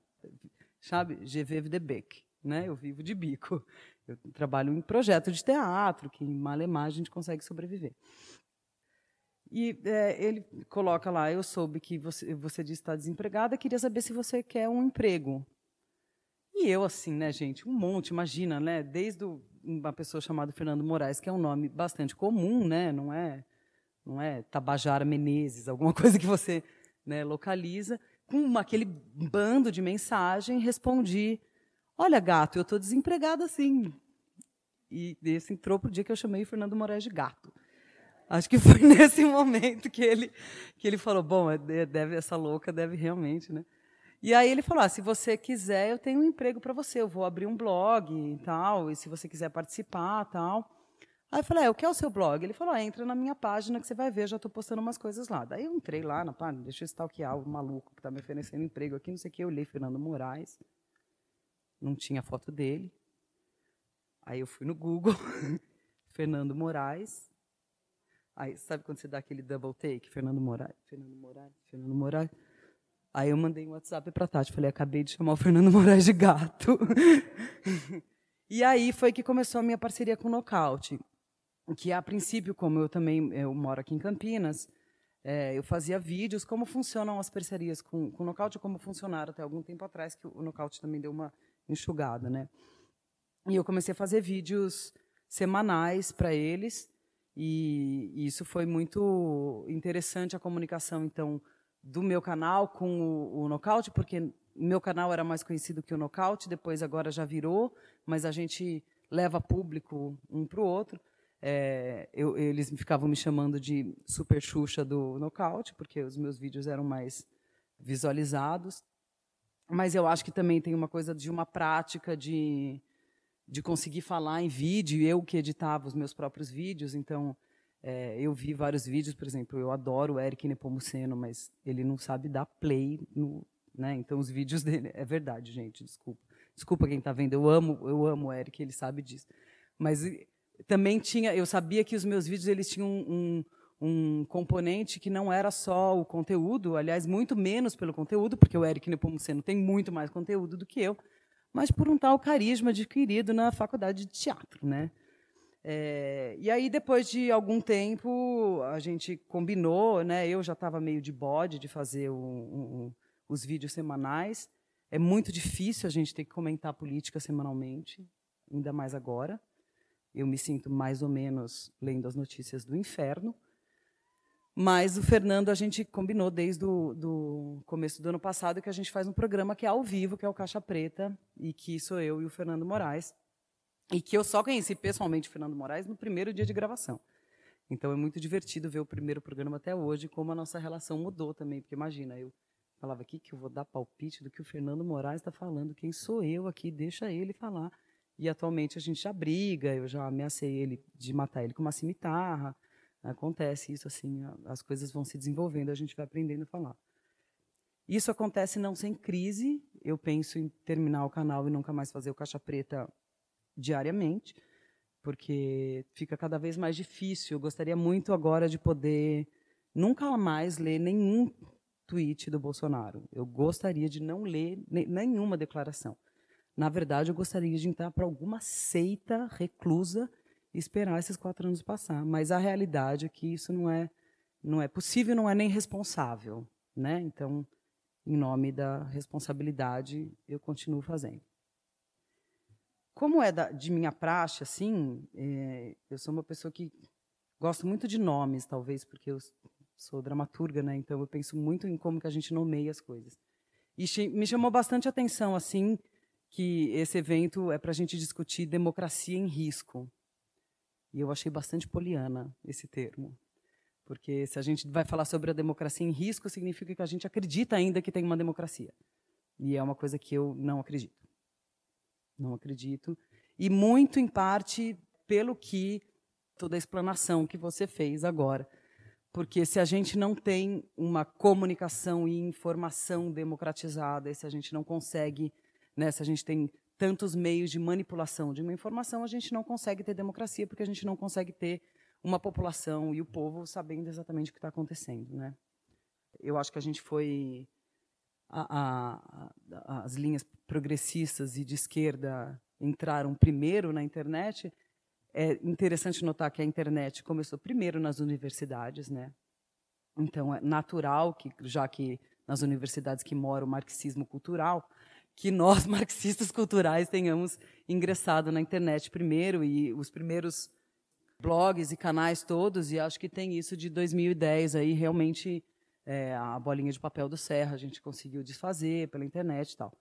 S3: Sabe? Je vive de bec, né? Eu vivo de bico. Eu trabalho em projeto de teatro, que em malemar a gente consegue sobreviver. E é, ele coloca lá, eu soube que você, você disse estar desempregada, queria saber se você quer um emprego. E eu, assim, né, gente, um monte, imagina, né? Desde o, uma pessoa chamada Fernando Moraes, que é um nome bastante comum, né? Não é não é Tabajara Menezes, alguma coisa que você né, localiza. Com uma, aquele bando de mensagem, respondi: Olha, gato, eu estou desempregada assim. E esse entrou para o dia que eu chamei o Fernando Moraes de gato. Acho que foi nesse momento que ele, que ele falou: Bom, é, deve, essa louca deve realmente, né? E aí ele falou: ah, se você quiser, eu tenho um emprego para você. Eu vou abrir um blog e tal. E se você quiser participar, tal. Aí eu falei: é, o que é o seu blog? Ele falou: ah, entra na minha página que você vai ver. Já estou postando umas coisas lá. Daí eu entrei lá na página, deixa eu stalkear o maluco que está me oferecendo emprego aqui, não sei o que. Eu olhei Fernando Moraes, não tinha foto dele. Aí eu fui no Google, Fernando Moraes. Aí sabe quando você dá aquele double take, Fernando Moraes, Fernando Moraes, Fernando Moraes. Aí eu mandei um WhatsApp para Tati, falei, acabei de chamar o Fernando Moraes de gato. e aí foi que começou a minha parceria com o Nocaute, que a princípio, como eu também eu moro aqui em Campinas, é, eu fazia vídeos, como funcionam as parcerias com, com o Nocaute, como funcionaram até algum tempo atrás, que o Nocaute também deu uma enxugada, né? E eu comecei a fazer vídeos semanais para eles, e, e isso foi muito interessante a comunicação, então, do meu canal com o, o Nocaute, porque meu canal era mais conhecido que o Nocaute, depois agora já virou, mas a gente leva público um para o outro. É, eu, eles ficavam me chamando de Super Xuxa do Nocaute, porque os meus vídeos eram mais visualizados. Mas eu acho que também tem uma coisa de uma prática de, de conseguir falar em vídeo, eu que editava os meus próprios vídeos, então é, eu vi vários vídeos, por exemplo, eu adoro o Eric Nepomuceno, mas ele não sabe dar play no, né? Então os vídeos dele é verdade, gente, desculpa. Desculpa quem está vendo, eu amo, eu amo o Eric, ele sabe disso. Mas também tinha, eu sabia que os meus vídeos eles tinham um, um componente que não era só o conteúdo, aliás, muito menos pelo conteúdo, porque o Eric Nepomuceno tem muito mais conteúdo do que eu, mas por um tal carisma adquirido na faculdade de teatro, né? É, e aí, depois de algum tempo, a gente combinou, né? Eu já estava meio de bode de fazer um, os vídeos semanais. É muito difícil a gente ter que comentar política semanalmente, ainda mais agora. Eu me sinto mais ou menos lendo as notícias do inferno. Mas o Fernando, a gente combinou desde o do começo do ano passado que a gente faz um programa que é ao vivo, que é o Caixa Preta, e que sou eu e o Fernando Moraes e que eu só conheci pessoalmente o Fernando Moraes no primeiro dia de gravação. Então é muito divertido ver o primeiro programa até hoje, como a nossa relação mudou também, porque imagina, eu falava aqui que eu vou dar palpite do que o Fernando Moraes está falando, quem sou eu aqui, deixa ele falar. E atualmente a gente já briga, eu já ameacei ele de matar ele com uma cimitarra. Acontece isso assim, as coisas vão se desenvolvendo, a gente vai aprendendo a falar. Isso acontece não sem crise. Eu penso em terminar o canal e nunca mais fazer o Caixa Preta diariamente, porque fica cada vez mais difícil. Eu gostaria muito agora de poder nunca mais ler nenhum tweet do Bolsonaro. Eu gostaria de não ler nenhuma declaração. Na verdade, eu gostaria de entrar para alguma seita reclusa e esperar esses quatro anos passar. Mas a realidade é que isso não é, não é possível, não é nem responsável. Né? Então, em nome da responsabilidade, eu continuo fazendo. Como é da, de minha praxe, assim, é, eu sou uma pessoa que gosto muito de nomes, talvez porque eu sou dramaturga, né? Então eu penso muito em como que a gente nomeia as coisas. E me chamou bastante atenção, assim, que esse evento é para a gente discutir democracia em risco. E eu achei bastante poliana esse termo. Porque se a gente vai falar sobre a democracia em risco, significa que a gente acredita ainda que tem uma democracia. E é uma coisa que eu não acredito. Não acredito. E muito em parte pelo que toda a explanação que você fez agora. Porque se a gente não tem uma comunicação e informação democratizada, se a gente não consegue, né, se a gente tem tantos meios de manipulação de uma informação, a gente não consegue ter democracia, porque a gente não consegue ter uma população e o povo sabendo exatamente o que está acontecendo. Né? Eu acho que a gente foi a, a, as linhas progressistas e de esquerda entraram primeiro na internet, é interessante notar que a internet começou primeiro nas universidades, né? Então é natural que, já que nas universidades que mora o marxismo cultural, que nós marxistas culturais tenhamos ingressado na internet primeiro e os primeiros blogs e canais todos, e acho que tem isso de 2010 aí, realmente é, a bolinha de papel do Serra a gente conseguiu desfazer pela internet e tal.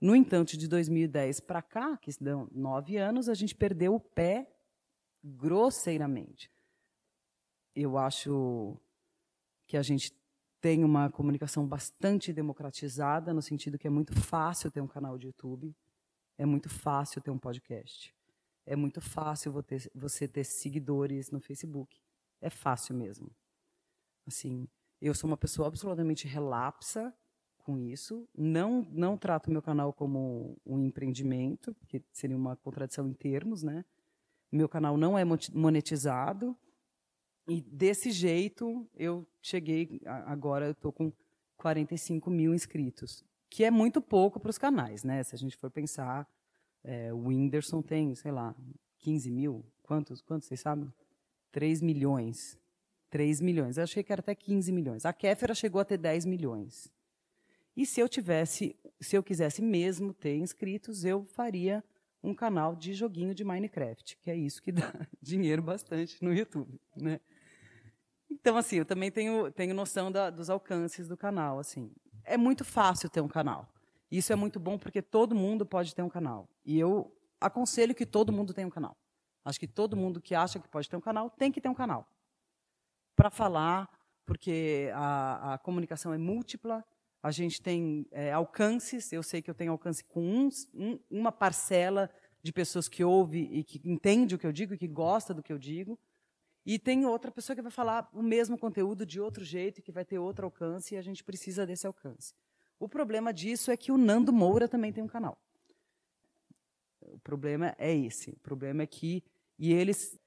S3: No entanto, de 2010 para cá, que dão nove anos, a gente perdeu o pé grosseiramente. Eu acho que a gente tem uma comunicação bastante democratizada, no sentido que é muito fácil ter um canal de YouTube, é muito fácil ter um podcast, é muito fácil você ter seguidores no Facebook. É fácil mesmo. Assim, eu sou uma pessoa absolutamente relapsa com isso. Não, não trato meu canal como um empreendimento, que seria uma contradição em termos, né? Meu canal não é monetizado. E desse jeito eu cheguei agora eu estou com 45 mil inscritos, que é muito pouco para os canais, né? Se a gente for pensar, é, o Whindersson tem, sei lá, 15 mil, quantos, quantos vocês sabem? 3 milhões. 3 milhões. Eu achei que era até 15 milhões. A Kéfera chegou a ter 10 milhões. E se eu tivesse, se eu quisesse mesmo ter inscritos, eu faria um canal de joguinho de Minecraft, que é isso que dá dinheiro bastante no YouTube, né? Então, assim, eu também tenho, tenho noção da, dos alcances do canal, assim. É muito fácil ter um canal. Isso é muito bom porque todo mundo pode ter um canal. E eu aconselho que todo mundo tenha um canal. Acho que todo mundo que acha que pode ter um canal tem que ter um canal para falar, porque a, a, comunicação é múltipla, a gente tem é, alcances, eu sei que eu tenho alcance com um, uma parcela de pessoas que ouve e que entende o que eu digo e que gosta do que eu digo, e tem outra pessoa que vai falar o mesmo conteúdo de outro jeito, que vai ter outro alcance, e a gente precisa desse alcance. O problema disso é que o Nando Moura também tem um canal. O problema é esse. O problema é que e eles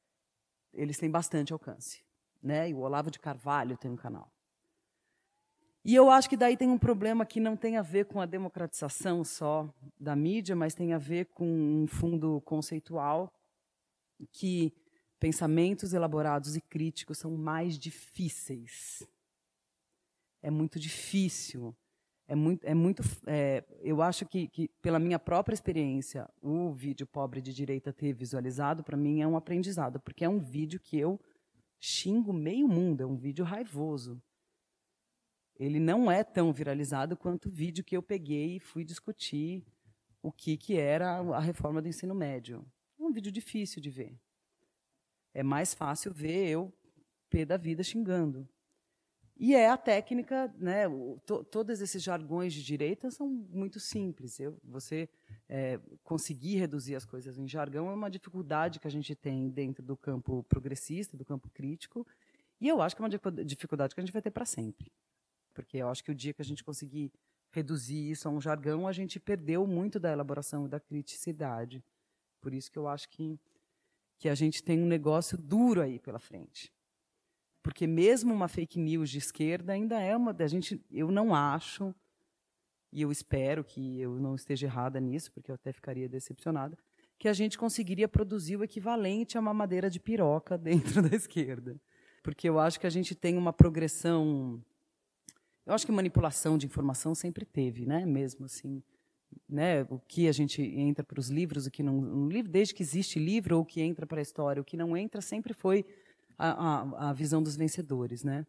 S3: eles têm bastante alcance né? E o Olavo de Carvalho tem um canal. E eu acho que daí tem um problema que não tem a ver com a democratização só da mídia, mas tem a ver com um fundo conceitual que pensamentos elaborados e críticos são mais difíceis. É muito difícil. É muito, é muito é, eu acho que, que, pela minha própria experiência, o vídeo Pobre de Direita ter visualizado, para mim, é um aprendizado, porque é um vídeo que eu xingo meio mundo, é um vídeo raivoso. Ele não é tão viralizado quanto o vídeo que eu peguei e fui discutir o que, que era a reforma do ensino médio. É um vídeo difícil de ver. É mais fácil ver eu, pé da vida, xingando. E é a técnica, né, o, to, todos esses jargões de direita são muito simples. Eu, você é, conseguir reduzir as coisas em jargão é uma dificuldade que a gente tem dentro do campo progressista, do campo crítico, e eu acho que é uma dificuldade que a gente vai ter para sempre. Porque eu acho que o dia que a gente conseguir reduzir isso a um jargão, a gente perdeu muito da elaboração e da criticidade. Por isso que eu acho que, que a gente tem um negócio duro aí pela frente porque mesmo uma fake news de esquerda ainda é uma da gente eu não acho e eu espero que eu não esteja errada nisso porque eu até ficaria decepcionada que a gente conseguiria produzir o equivalente a uma madeira de piroca dentro da esquerda porque eu acho que a gente tem uma progressão eu acho que manipulação de informação sempre teve né mesmo assim né, o que a gente entra para os livros, o que não, um livro, desde que existe livro ou que entra para a história, o que não entra sempre foi a, a, a visão dos vencedores, né?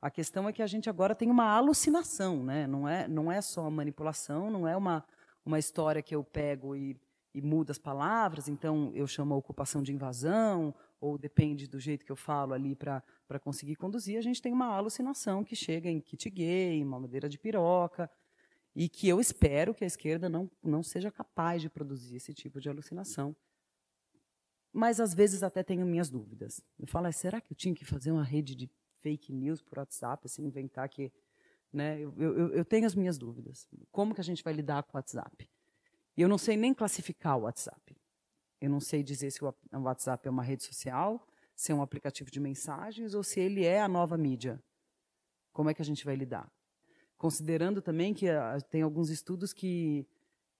S3: A questão é que a gente agora tem uma alucinação, né? Não é, não é só manipulação, não é uma, uma história que eu pego e, e mudo as palavras, então eu chamo a ocupação de invasão, ou depende do jeito que eu falo ali para conseguir conduzir. A gente tem uma alucinação que chega em kit gay, uma madeira de piroca, e que eu espero que a esquerda não, não seja capaz de produzir esse tipo de alucinação mas às vezes até tenho minhas dúvidas. Eu falo, será que eu tinha que fazer uma rede de fake news por WhatsApp, assim, inventar que... Né? Eu, eu, eu tenho as minhas dúvidas. Como que a gente vai lidar com o WhatsApp? E eu não sei nem classificar o WhatsApp. Eu não sei dizer se o WhatsApp é uma rede social, se é um aplicativo de mensagens ou se ele é a nova mídia. Como é que a gente vai lidar? Considerando também que uh, tem alguns estudos que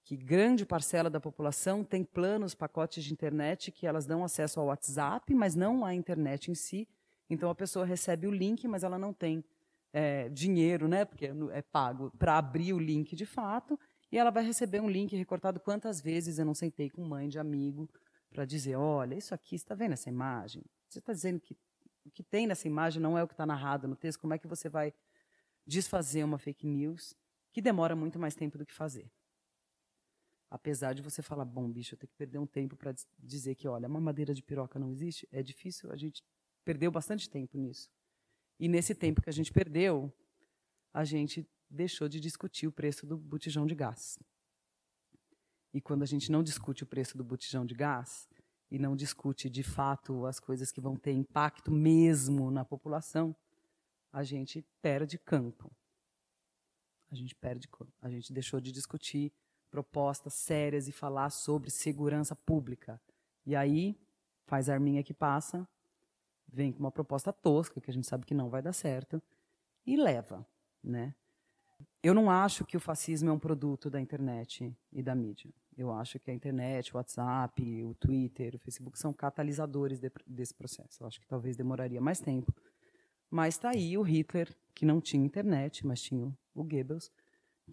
S3: que grande parcela da população tem planos, pacotes de internet que elas dão acesso ao WhatsApp, mas não à internet em si. Então a pessoa recebe o link, mas ela não tem é, dinheiro, né, porque é pago, para abrir o link de fato, e ela vai receber um link recortado quantas vezes eu não sentei com mãe de amigo para dizer, olha, isso aqui, está vendo essa imagem? Você está dizendo que o que tem nessa imagem não é o que está narrado no texto. Como é que você vai desfazer uma fake news que demora muito mais tempo do que fazer? Apesar de você falar, bom, bicho, eu tenho que perder um tempo para dizer que, olha, a mamadeira de piroca não existe, é difícil, a gente perdeu bastante tempo nisso. E nesse tempo que a gente perdeu, a gente deixou de discutir o preço do botijão de gás. E quando a gente não discute o preço do botijão de gás, e não discute de fato as coisas que vão ter impacto mesmo na população, a gente perde campo. A gente perde campo. A gente deixou de discutir propostas sérias e falar sobre segurança pública. E aí, faz a arminha que passa, vem com uma proposta tosca, que a gente sabe que não vai dar certo, e leva. Né? Eu não acho que o fascismo é um produto da internet e da mídia. Eu acho que a internet, o WhatsApp, o Twitter, o Facebook são catalisadores de, desse processo. Eu acho que talvez demoraria mais tempo. Mas está aí o Hitler, que não tinha internet, mas tinha o Goebbels,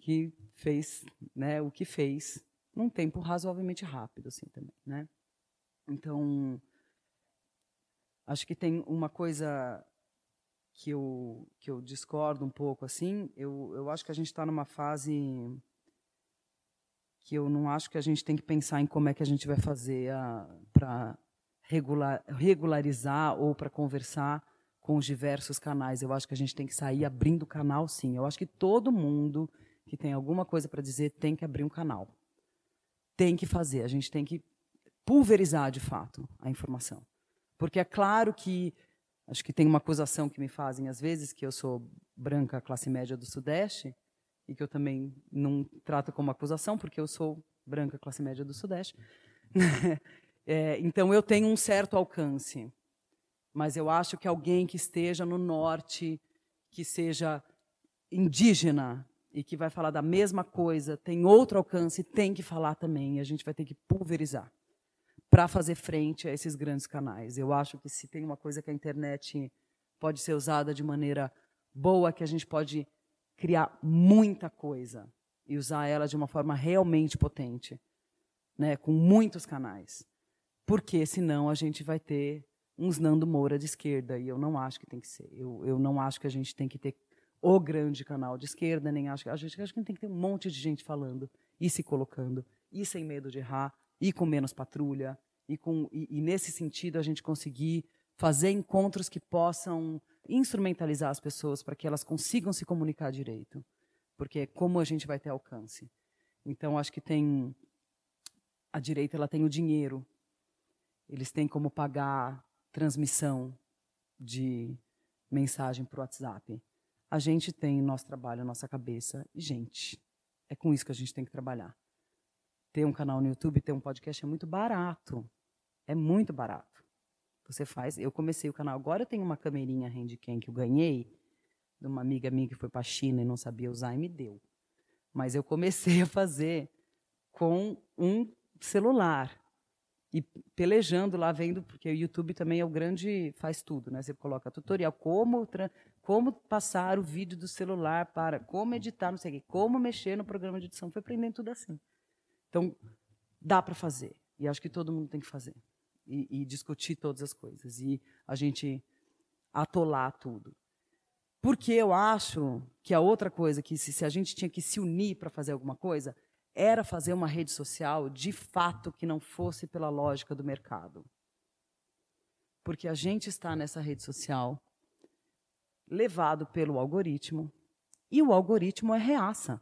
S3: que fez né, o que fez num tempo razoavelmente rápido assim também. Né? Então, acho que tem uma coisa que eu, que eu discordo um pouco. assim. Eu, eu acho que a gente está numa fase que eu não acho que a gente tem que pensar em como é que a gente vai fazer para regular, regularizar ou para conversar com os diversos canais. Eu acho que a gente tem que sair abrindo canal, sim. Eu acho que todo mundo que tem alguma coisa para dizer tem que abrir um canal. Tem que fazer. A gente tem que pulverizar, de fato, a informação. Porque é claro que acho que tem uma acusação que me fazem às vezes que eu sou branca, classe média do Sudeste, e que eu também não trato como acusação, porque eu sou branca, classe média do Sudeste. é, então, eu tenho um certo alcance. Mas eu acho que alguém que esteja no Norte, que seja indígena e que vai falar da mesma coisa, tem outro alcance, tem que falar também. E a gente vai ter que pulverizar para fazer frente a esses grandes canais. Eu acho que se tem uma coisa que a internet pode ser usada de maneira boa, que a gente pode criar muita coisa e usar ela de uma forma realmente potente, né, com muitos canais. Porque senão a gente vai ter uns Nando Moura de esquerda, e eu não acho que tem que ser. Eu, eu não acho que a gente tem que ter o grande canal de esquerda, nem acho que a gente, acho que tem que ter um monte de gente falando e se colocando, e sem medo de errar, e com menos patrulha, e, com, e, e nesse sentido a gente conseguir fazer encontros que possam instrumentalizar as pessoas para que elas consigam se comunicar direito, porque é como a gente vai ter alcance. Então acho que tem a direita ela tem o dinheiro, eles têm como pagar transmissão de mensagem para o WhatsApp. A gente tem nosso trabalho, nossa cabeça e gente. É com isso que a gente tem que trabalhar. Ter um canal no YouTube, ter um podcast é muito barato. É muito barato. Você faz. Eu comecei o canal. Agora eu tenho uma camerinha Handicam que eu ganhei de uma amiga minha que foi para a China e não sabia usar e me deu. Mas eu comecei a fazer com um celular e pelejando lá vendo porque o YouTube também é o grande faz tudo, né? Você coloca tutorial como como passar o vídeo do celular para como editar, não sei o quê, como mexer no programa de edição, foi aprendendo tudo assim. Então dá para fazer e acho que todo mundo tem que fazer e, e discutir todas as coisas e a gente atolar tudo. Porque eu acho que a outra coisa que se, se a gente tinha que se unir para fazer alguma coisa era fazer uma rede social de fato que não fosse pela lógica do mercado. Porque a gente está nessa rede social levado pelo algoritmo e o algoritmo é reaça.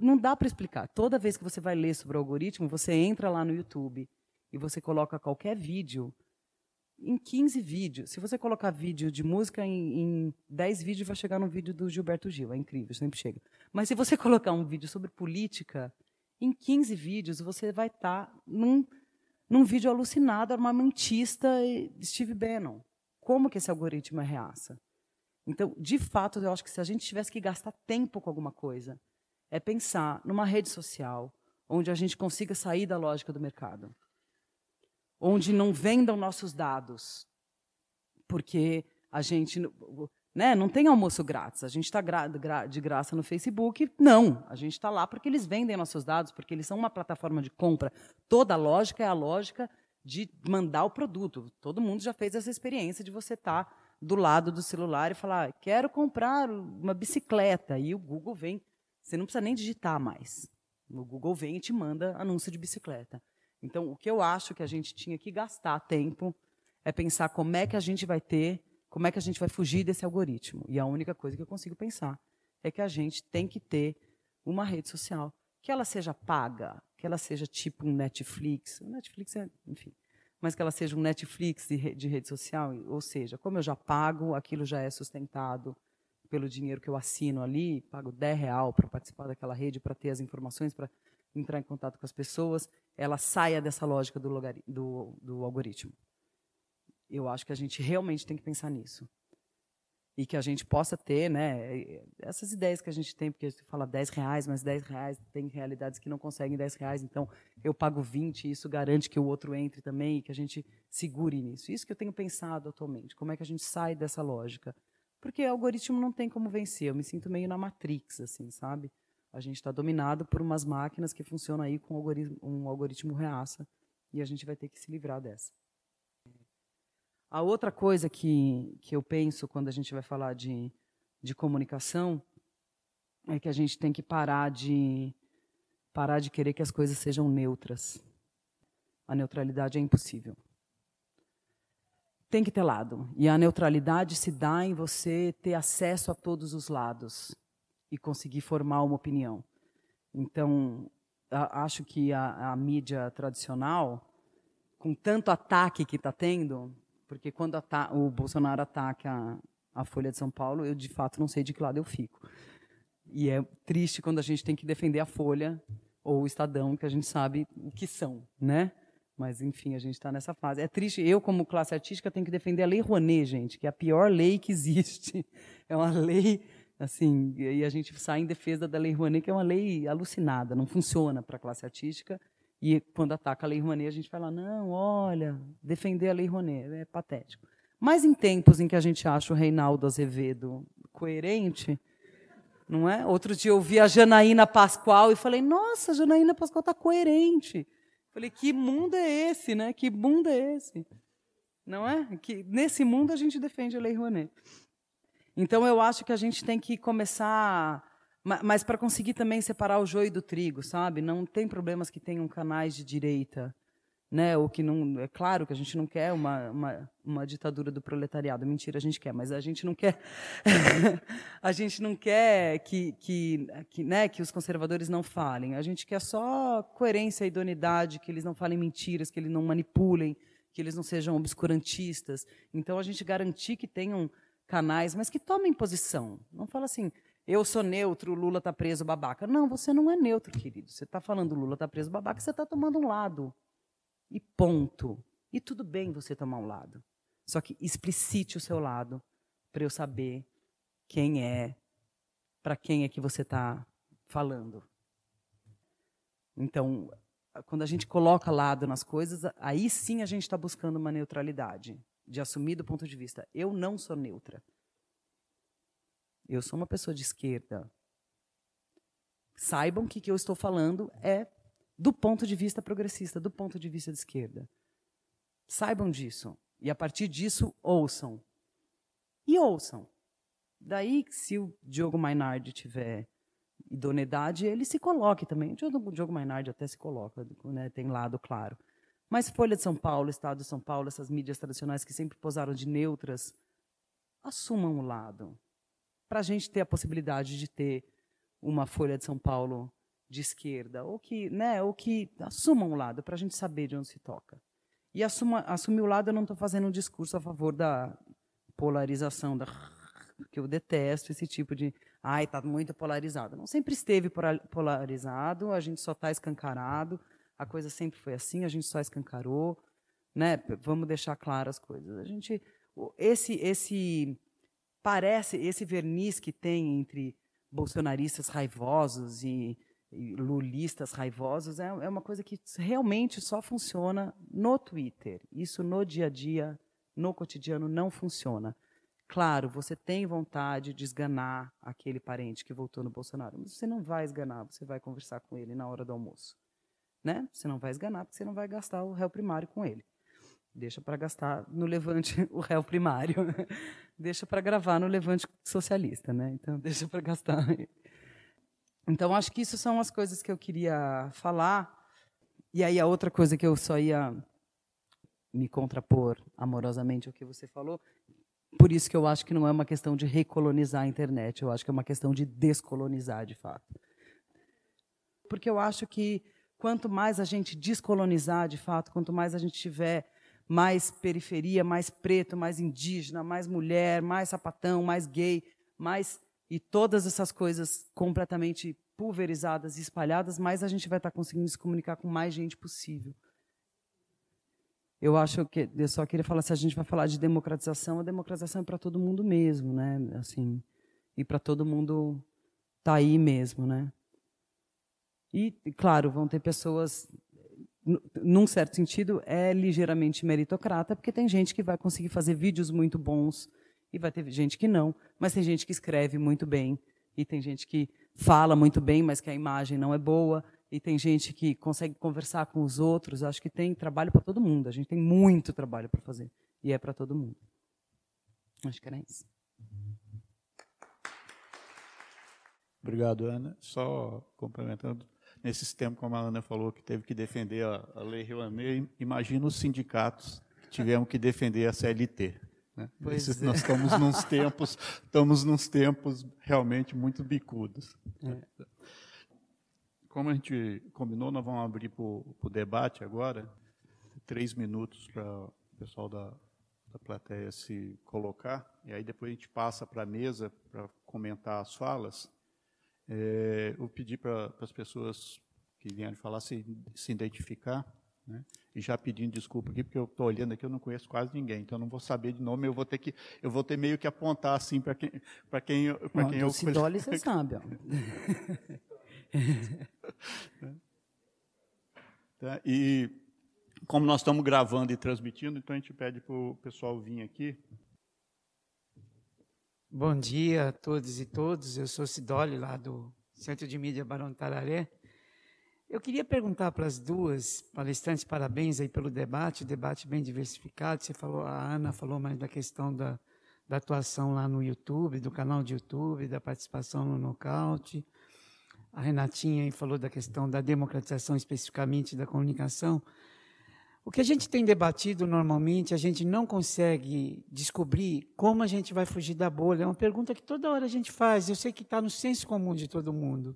S3: Não dá para explicar. Toda vez que você vai ler sobre o algoritmo, você entra lá no YouTube e você coloca qualquer vídeo. Em 15 vídeos, se você colocar vídeo de música em, em 10 vídeos, vai chegar no vídeo do Gilberto Gil. É incrível, sempre chega. Mas se você colocar um vídeo sobre política, em 15 vídeos você vai estar tá num, num vídeo alucinado, armamentista Steve Bannon. Como que esse algoritmo é reaça? Então, de fato, eu acho que se a gente tivesse que gastar tempo com alguma coisa, é pensar numa rede social onde a gente consiga sair da lógica do mercado, onde não vendam nossos dados, porque a gente né, não tem almoço grátis, a gente está de graça no Facebook. Não, a gente está lá porque eles vendem nossos dados, porque eles são uma plataforma de compra. Toda a lógica é a lógica de mandar o produto. Todo mundo já fez essa experiência de você estar tá do lado do celular e falar: ah, quero comprar uma bicicleta. E o Google vem. Você não precisa nem digitar mais. O Google vem e te manda anúncio de bicicleta. Então, o que eu acho que a gente tinha que gastar tempo é pensar como é que a gente vai ter, como é que a gente vai fugir desse algoritmo. E a única coisa que eu consigo pensar é que a gente tem que ter uma rede social que ela seja paga, que ela seja tipo um Netflix. O Netflix é, enfim, mas que ela seja um Netflix de, rede, de rede social, ou seja, como eu já pago, aquilo já é sustentado pelo dinheiro que eu assino ali, pago 10 real para participar daquela rede, para ter as informações, para entrar em contato com as pessoas, ela saia dessa lógica do, do, do algoritmo. Eu acho que a gente realmente tem que pensar nisso e que a gente possa ter, né, essas ideias que a gente tem, porque você fala 10 reais, mas 10 reais tem realidades que não conseguem 10 reais, então eu pago 20 e isso garante que o outro entre também e que a gente segure nisso. Isso que eu tenho pensado atualmente, como é que a gente sai dessa lógica. Porque algoritmo não tem como vencer, eu me sinto meio na Matrix, assim, sabe? A gente está dominado por umas máquinas que funcionam aí com um algoritmo, um algoritmo reaça e a gente vai ter que se livrar dessa. A outra coisa que, que eu penso quando a gente vai falar de, de comunicação é que a gente tem que parar de parar de querer que as coisas sejam neutras. A neutralidade é impossível. Tem que ter lado. E a neutralidade se dá em você ter acesso a todos os lados e conseguir formar uma opinião. Então, acho que a, a mídia tradicional, com tanto ataque que está tendo, porque quando o Bolsonaro ataca a, a Folha de São Paulo, eu de fato não sei de que lado eu fico. E é triste quando a gente tem que defender a Folha ou o Estadão, que a gente sabe o que são, né? Mas, enfim, a gente está nessa fase. É triste. Eu, como classe artística, tenho que defender a Lei Rouanet, gente, que é a pior lei que existe. É uma lei, assim, e a gente sai em defesa da Lei Rouanet, que é uma lei alucinada, não funciona para a classe artística. E quando ataca a Lei Rouanet, a gente fala, não, olha, defender a Lei Rouanet, é patético. Mas em tempos em que a gente acha o Reinaldo Azevedo coerente, não é? Outro dia eu vi a Janaína Pascoal e falei, nossa, a Janaína Pascoal está coerente. Falei, que mundo é esse, né? Que mundo é esse? Não é? Que nesse mundo a gente defende a Lei Rouanet. Então eu acho que a gente tem que começar mas para conseguir também separar o joio do trigo, sabe? Não tem problemas que tenham canais de direita, né? Ou que não, é claro que a gente não quer uma, uma, uma ditadura do proletariado. Mentira, a gente quer, mas a gente não quer a gente não quer que, que, que, né, que os conservadores não falem. A gente quer só coerência e idoneidade, que eles não falem mentiras, que eles não manipulem, que eles não sejam obscurantistas. Então a gente garantir que tenham canais, mas que tomem posição. Não fala assim, eu sou neutro, Lula está preso, babaca. Não, você não é neutro, querido. Você está falando Lula está preso, babaca, você está tomando um lado. E ponto. E tudo bem você tomar um lado. Só que explicite o seu lado para eu saber quem é, para quem é que você está falando. Então, quando a gente coloca lado nas coisas, aí sim a gente está buscando uma neutralidade, de assumir do ponto de vista. Eu não sou neutra. Eu sou uma pessoa de esquerda. Saibam que o que eu estou falando é do ponto de vista progressista, do ponto de vista de esquerda. Saibam disso. E a partir disso, ouçam. E ouçam. Daí, se o Diogo Mainardi tiver idoneidade, ele se coloque também. O Diogo Mainardi até se coloca, né, tem lado claro. Mas Folha de São Paulo, Estado de São Paulo, essas mídias tradicionais que sempre posaram de neutras, assumam o lado para a gente ter a possibilidade de ter uma Folha de São Paulo de esquerda, ou que, né, ou que assumam um lado, para a gente saber de onde se toca. E assuma, assumir o lado, eu não estou fazendo um discurso a favor da polarização, da, que eu detesto esse tipo de, ai, está muito polarizado. Não sempre esteve polarizado, a gente só está escancarado, a coisa sempre foi assim, a gente só escancarou, né? Vamos deixar claras as coisas. A gente, esse, esse parece esse verniz que tem entre bolsonaristas raivosos e lulistas raivosos é, é, uma coisa que realmente só funciona no Twitter. Isso no dia a dia, no cotidiano, não funciona. Claro, você tem vontade de esganar aquele parente que votou no Bolsonaro, mas você não vai esganar, você vai conversar com ele na hora do almoço. Né? Você não vai esganar porque você não vai gastar o réu primário com ele. Deixa para gastar no levante o réu primário. deixa para gravar no levante socialista, né? Então deixa para gastar. Então acho que isso são as coisas que eu queria falar. E aí a outra coisa que eu só ia me contrapor amorosamente ao que você falou, por isso que eu acho que não é uma questão de recolonizar a internet, eu acho que é uma questão de descolonizar, de fato. Porque eu acho que quanto mais a gente descolonizar, de fato, quanto mais a gente tiver mais periferia, mais preto, mais indígena, mais mulher, mais sapatão, mais gay, mais e todas essas coisas completamente pulverizadas e espalhadas, mais a gente vai estar conseguindo se comunicar com mais gente possível. Eu acho que eu só queria falar se a gente vai falar de democratização, a democratização é para todo mundo mesmo, né? Assim, e para todo mundo tá aí mesmo, né? E claro, vão ter pessoas num certo sentido, é ligeiramente meritocrata, porque tem gente que vai conseguir fazer vídeos muito bons e vai ter gente que não, mas tem gente que escreve muito bem e tem gente que fala muito bem, mas que a imagem não é boa e tem gente que consegue conversar com os outros. Acho que tem trabalho para todo mundo. A gente tem muito trabalho para fazer e é para todo mundo. Acho que era isso.
S1: Obrigado, Ana. Só complementando, nesses tempos, como a Ana falou, que teve que defender a, Lei Rouanet, imagina os sindicatos que tivemos que defender a CLT. Né? Esses, é. Nós estamos nos tempos, estamos nos tempos realmente muito bicudos. É. Como a gente combinou, nós vamos abrir para o debate agora, três minutos para o pessoal da, da plateia se colocar, e aí depois a gente passa para a mesa para comentar as falas. É, eu pedi para as pessoas que vieram falar se, se identificar, né? E já pedindo desculpa aqui, porque eu estou olhando aqui, eu não conheço quase ninguém, então eu não vou saber de nome, eu vou ter que, eu vou ter meio que apontar assim para quem, para quem, para quem eu.
S3: Sidoli, você sabe.
S1: tá? E como nós estamos gravando e transmitindo, então a gente pede para o pessoal vir aqui
S4: Bom dia a todos e todas. Eu sou Sidoli, lá do Centro de Mídia Barão Tararé. Eu queria perguntar para as duas palestrantes, parabéns aí pelo debate, debate bem diversificado. Você falou, a Ana falou mais da questão da, da atuação lá no YouTube, do canal de YouTube, da participação no nocaute. A Renatinha falou da questão da democratização especificamente da comunicação. O que a gente tem debatido normalmente, a gente não consegue descobrir como a gente vai fugir da bolha. É uma pergunta que toda hora a gente faz. Eu sei que está no senso comum de todo mundo.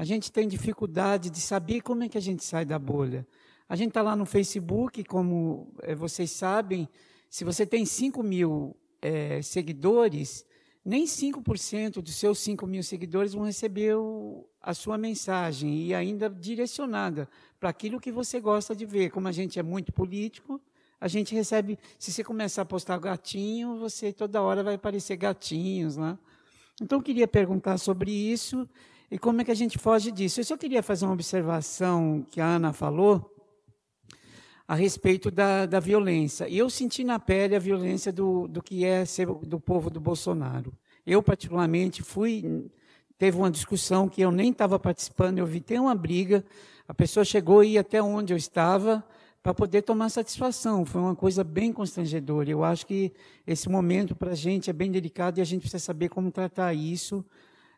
S4: A gente tem dificuldade de saber como é que a gente sai da bolha. A gente está lá no Facebook, como é, vocês sabem, se você tem 5 mil é, seguidores, nem 5% dos seus 5 mil seguidores vão receber o, a sua mensagem e ainda direcionada para aquilo que você gosta de ver. Como a gente é muito político, a gente recebe. Se você começar a postar gatinho, você toda hora vai aparecer gatinhos lá. Então, eu queria perguntar sobre isso e como é que a gente foge disso. Eu só queria fazer uma observação que a Ana falou a respeito da, da violência. E eu senti na pele a violência do, do que é ser do povo do Bolsonaro. Eu, particularmente, fui. Teve uma discussão que eu nem estava participando, eu vi ter uma briga a pessoa chegou e ia até onde eu estava para poder tomar satisfação. Foi uma coisa bem constrangedora. Eu acho que esse momento para a gente é bem delicado e a gente precisa saber como tratar isso.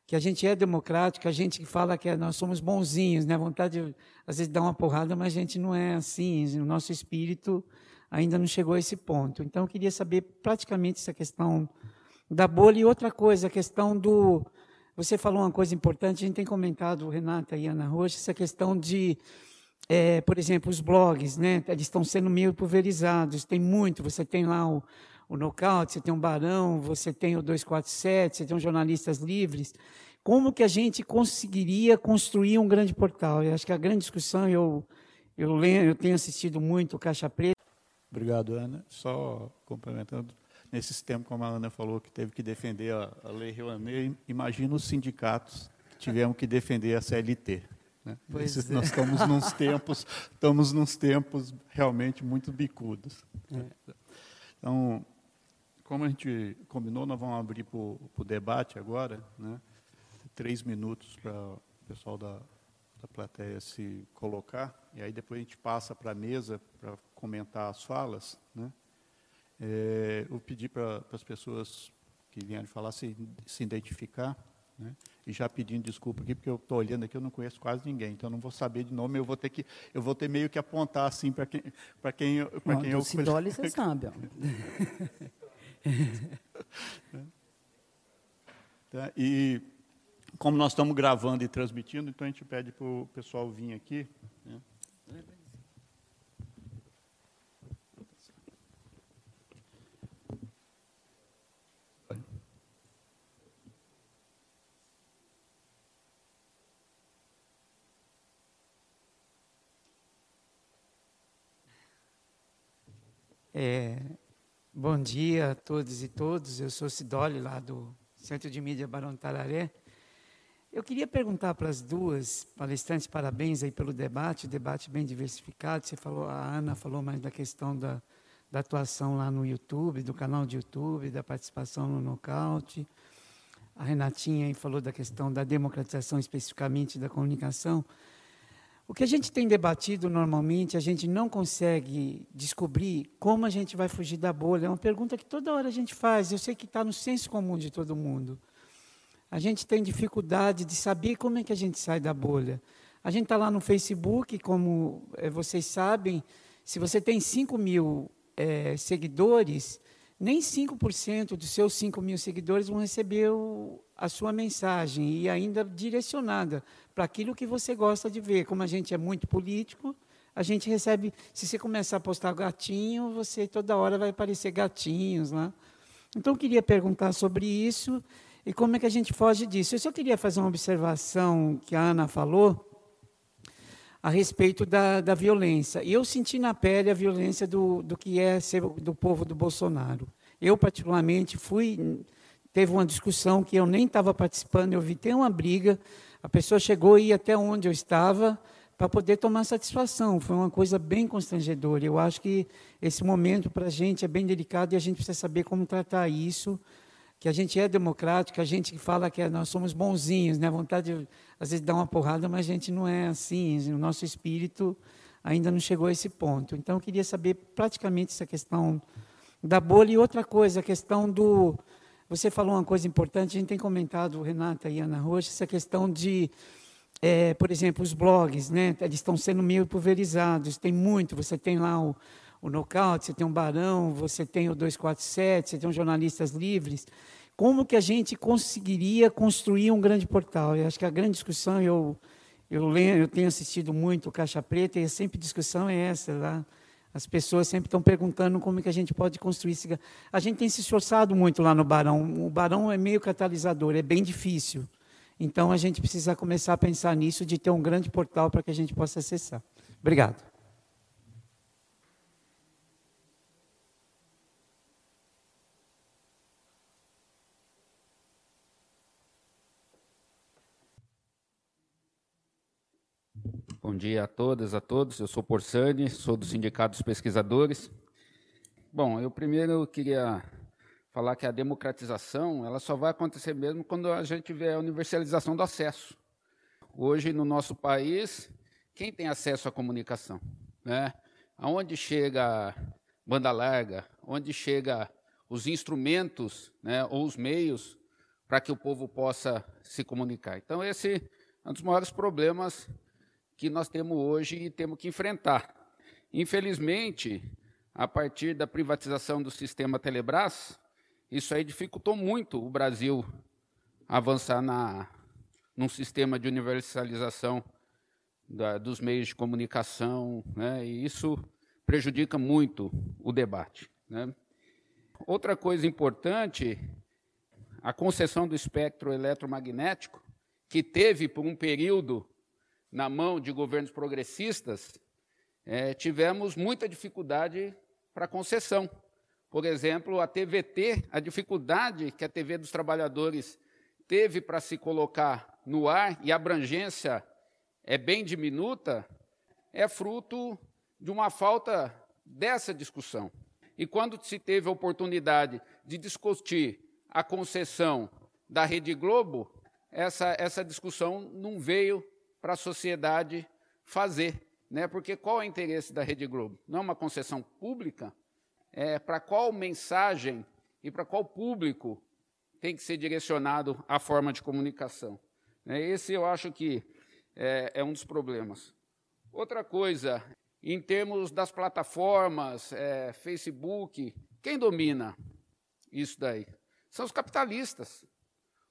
S4: Que a gente é democrático, a gente fala que nós somos bonzinhos, né? A vontade de, às vezes, dar uma porrada, mas a gente não é assim. O nosso espírito ainda não chegou a esse ponto. Então, eu queria saber praticamente essa questão da bolha e outra coisa, a questão do você falou uma coisa importante, a gente tem comentado, Renata e Ana Rocha, essa questão de, é, por exemplo, os blogs, né? Eles estão sendo meio pulverizados, tem muito, você tem lá o, o Knockout, você tem o Barão, você tem o 247, você tem os jornalistas livres. Como que a gente conseguiria construir um grande portal? Eu acho que a grande discussão, eu, eu, lembro, eu tenho assistido muito o Caixa Preta.
S1: Obrigado, Ana. Só complementando, nesses tempos, como a Ana falou, que teve que defender a, a Lei Rouanet, imagina os sindicatos que tivemos que defender a CLT. Né? Esses, é. Nós estamos nos tempos, estamos nos tempos realmente muito bicudos. É. Então, como a gente combinou, nós vamos abrir para o debate agora, né? três minutos para o pessoal da, da plateia se colocar, e aí depois a gente passa para a mesa para comentar as falas, né? É, eu pedi para as pessoas que vieram falar se, se identificar, né? e já pedindo desculpa aqui, porque eu estou olhando aqui, eu não conheço quase ninguém, então eu não vou saber de nome, eu vou ter que, eu vou ter meio que apontar assim para quem, para quem, para quem eu.
S3: Cidoli, você sabe.
S1: tá? E como nós estamos gravando e transmitindo, então a gente pede para o pessoal vir aqui. Né?
S4: É, bom dia a todos e todas. Eu sou Sidoli, lá do Centro de Mídia Barão Tararé. Eu queria perguntar para as duas palestrantes, parabéns aí pelo debate, debate bem diversificado. Você falou, a Ana falou mais da questão da, da atuação lá no YouTube, do canal de YouTube, da participação no nocaute. A Renatinha aí falou da questão da democratização especificamente da comunicação. O que a gente tem debatido normalmente, a gente não consegue descobrir como a gente vai fugir da bolha. É uma pergunta que toda hora a gente faz. Eu sei que está no senso comum de todo mundo. A gente tem dificuldade de saber como é que a gente sai da bolha. A gente está lá no Facebook, como é, vocês sabem, se você tem 5 mil é, seguidores, nem 5% dos seus 5 mil seguidores vão receber o, a sua mensagem e ainda direcionada para aquilo que você gosta de ver. Como a gente é muito político, a gente recebe. Se você começar a postar gatinho, você toda hora vai aparecer gatinhos lá. Então, eu queria perguntar sobre isso e como é que a gente foge disso. Eu só queria fazer uma observação que a Ana falou a respeito da, da violência. E eu senti na pele a violência do, do que é ser do povo do Bolsonaro. Eu, particularmente, fui. Teve uma discussão que eu nem estava participando, eu vi ter uma briga, a pessoa chegou e ia até onde eu estava para poder tomar satisfação. Foi uma coisa bem constrangedora. Eu acho que esse momento para a gente é bem delicado e a gente precisa saber como tratar isso que a gente é democrático, a gente fala que nós somos bonzinhos, né? Vontade de, às vezes, dar uma porrada, mas a gente não é assim, o nosso espírito ainda não chegou a esse ponto. Então, eu queria saber praticamente essa questão da bolha e outra coisa, a questão do... Você falou uma coisa importante, a gente tem comentado, Renata e Ana Rocha, essa questão de, é, por exemplo, os blogs, né? Eles estão sendo meio pulverizados, tem muito, você tem lá o o Nocaute, você tem um Barão, você tem o 247, você tem os jornalistas livres. Como que a gente conseguiria construir um grande portal? Eu acho que a grande discussão, eu, eu, lembro, eu tenho assistido muito o Caixa Preta, e sempre discussão é essa. Lá. As pessoas sempre estão perguntando como que a gente pode construir esse... A gente tem se esforçado muito lá no Barão. O Barão é meio catalisador, é bem difícil. Então, a gente precisa começar a pensar nisso, de ter um grande portal para que a gente possa acessar. Obrigado.
S5: Bom dia a todas, a todos. Eu sou Porsani, sou do Sindicato dos Pesquisadores. Bom, eu primeiro queria falar que a democratização ela só vai acontecer mesmo quando a gente tiver a universalização do acesso. Hoje, no nosso país, quem tem acesso à comunicação? Né? Aonde chega banda larga? Onde chega os instrumentos né, ou os meios para que o povo possa se comunicar? Então, esse é um dos maiores problemas que nós temos hoje e temos que enfrentar. Infelizmente, a partir da privatização do sistema Telebrás, isso aí dificultou muito o Brasil avançar na, num sistema de universalização da, dos meios de comunicação, né, e isso prejudica muito o debate. Né. Outra coisa importante, a concessão do espectro eletromagnético, que teve por um período na mão de governos progressistas, é, tivemos muita dificuldade para concessão. Por exemplo, a TVT, a dificuldade que a TV dos Trabalhadores teve para se colocar no ar e a abrangência é bem diminuta, é fruto de uma falta dessa discussão. E quando se teve a oportunidade de discutir a concessão da Rede Globo, essa, essa discussão não veio para a sociedade fazer. né? Porque qual é o interesse da Rede Globo? Não é uma concessão pública? É, para qual mensagem e para qual público tem que ser direcionado a forma de comunicação? Né? Esse eu acho que é, é um dos problemas. Outra coisa, em termos das plataformas, é, Facebook, quem domina isso daí? São os capitalistas.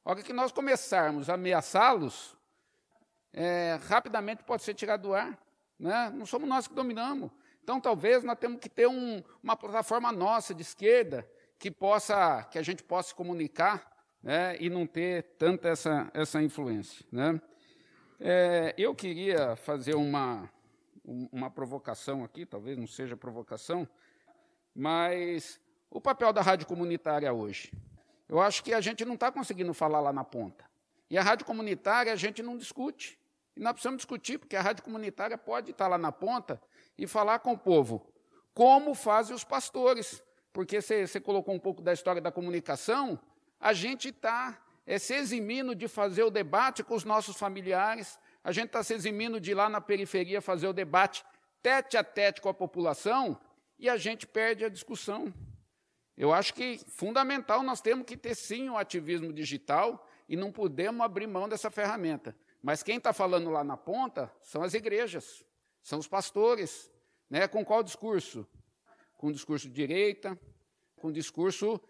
S5: A hora que nós começarmos a ameaçá-los, é, rapidamente pode ser tirado do ar. Né? Não somos nós que dominamos. Então, talvez nós temos que ter um, uma plataforma nossa de esquerda que possa, que a gente possa comunicar né, e não ter tanta essa, essa influência. Né? É, eu queria fazer uma, uma provocação aqui, talvez não seja provocação, mas o papel da rádio comunitária hoje. Eu acho que a gente não está conseguindo falar lá na ponta. E a rádio comunitária a gente não discute. E nós precisamos discutir, porque a rádio comunitária pode estar lá na ponta e falar com o povo como fazem os pastores. Porque você colocou um pouco da história da comunicação, a gente está é, se eximindo de fazer o debate com os nossos familiares, a gente está se eximindo de ir lá na periferia fazer o debate tete a tete com a população e a gente perde a discussão. Eu acho que fundamental nós temos que ter sim o ativismo digital e não podemos abrir mão dessa ferramenta. Mas quem está falando lá na ponta são as igrejas, são os pastores. Né? Com qual discurso? Com discurso de direita, com discurso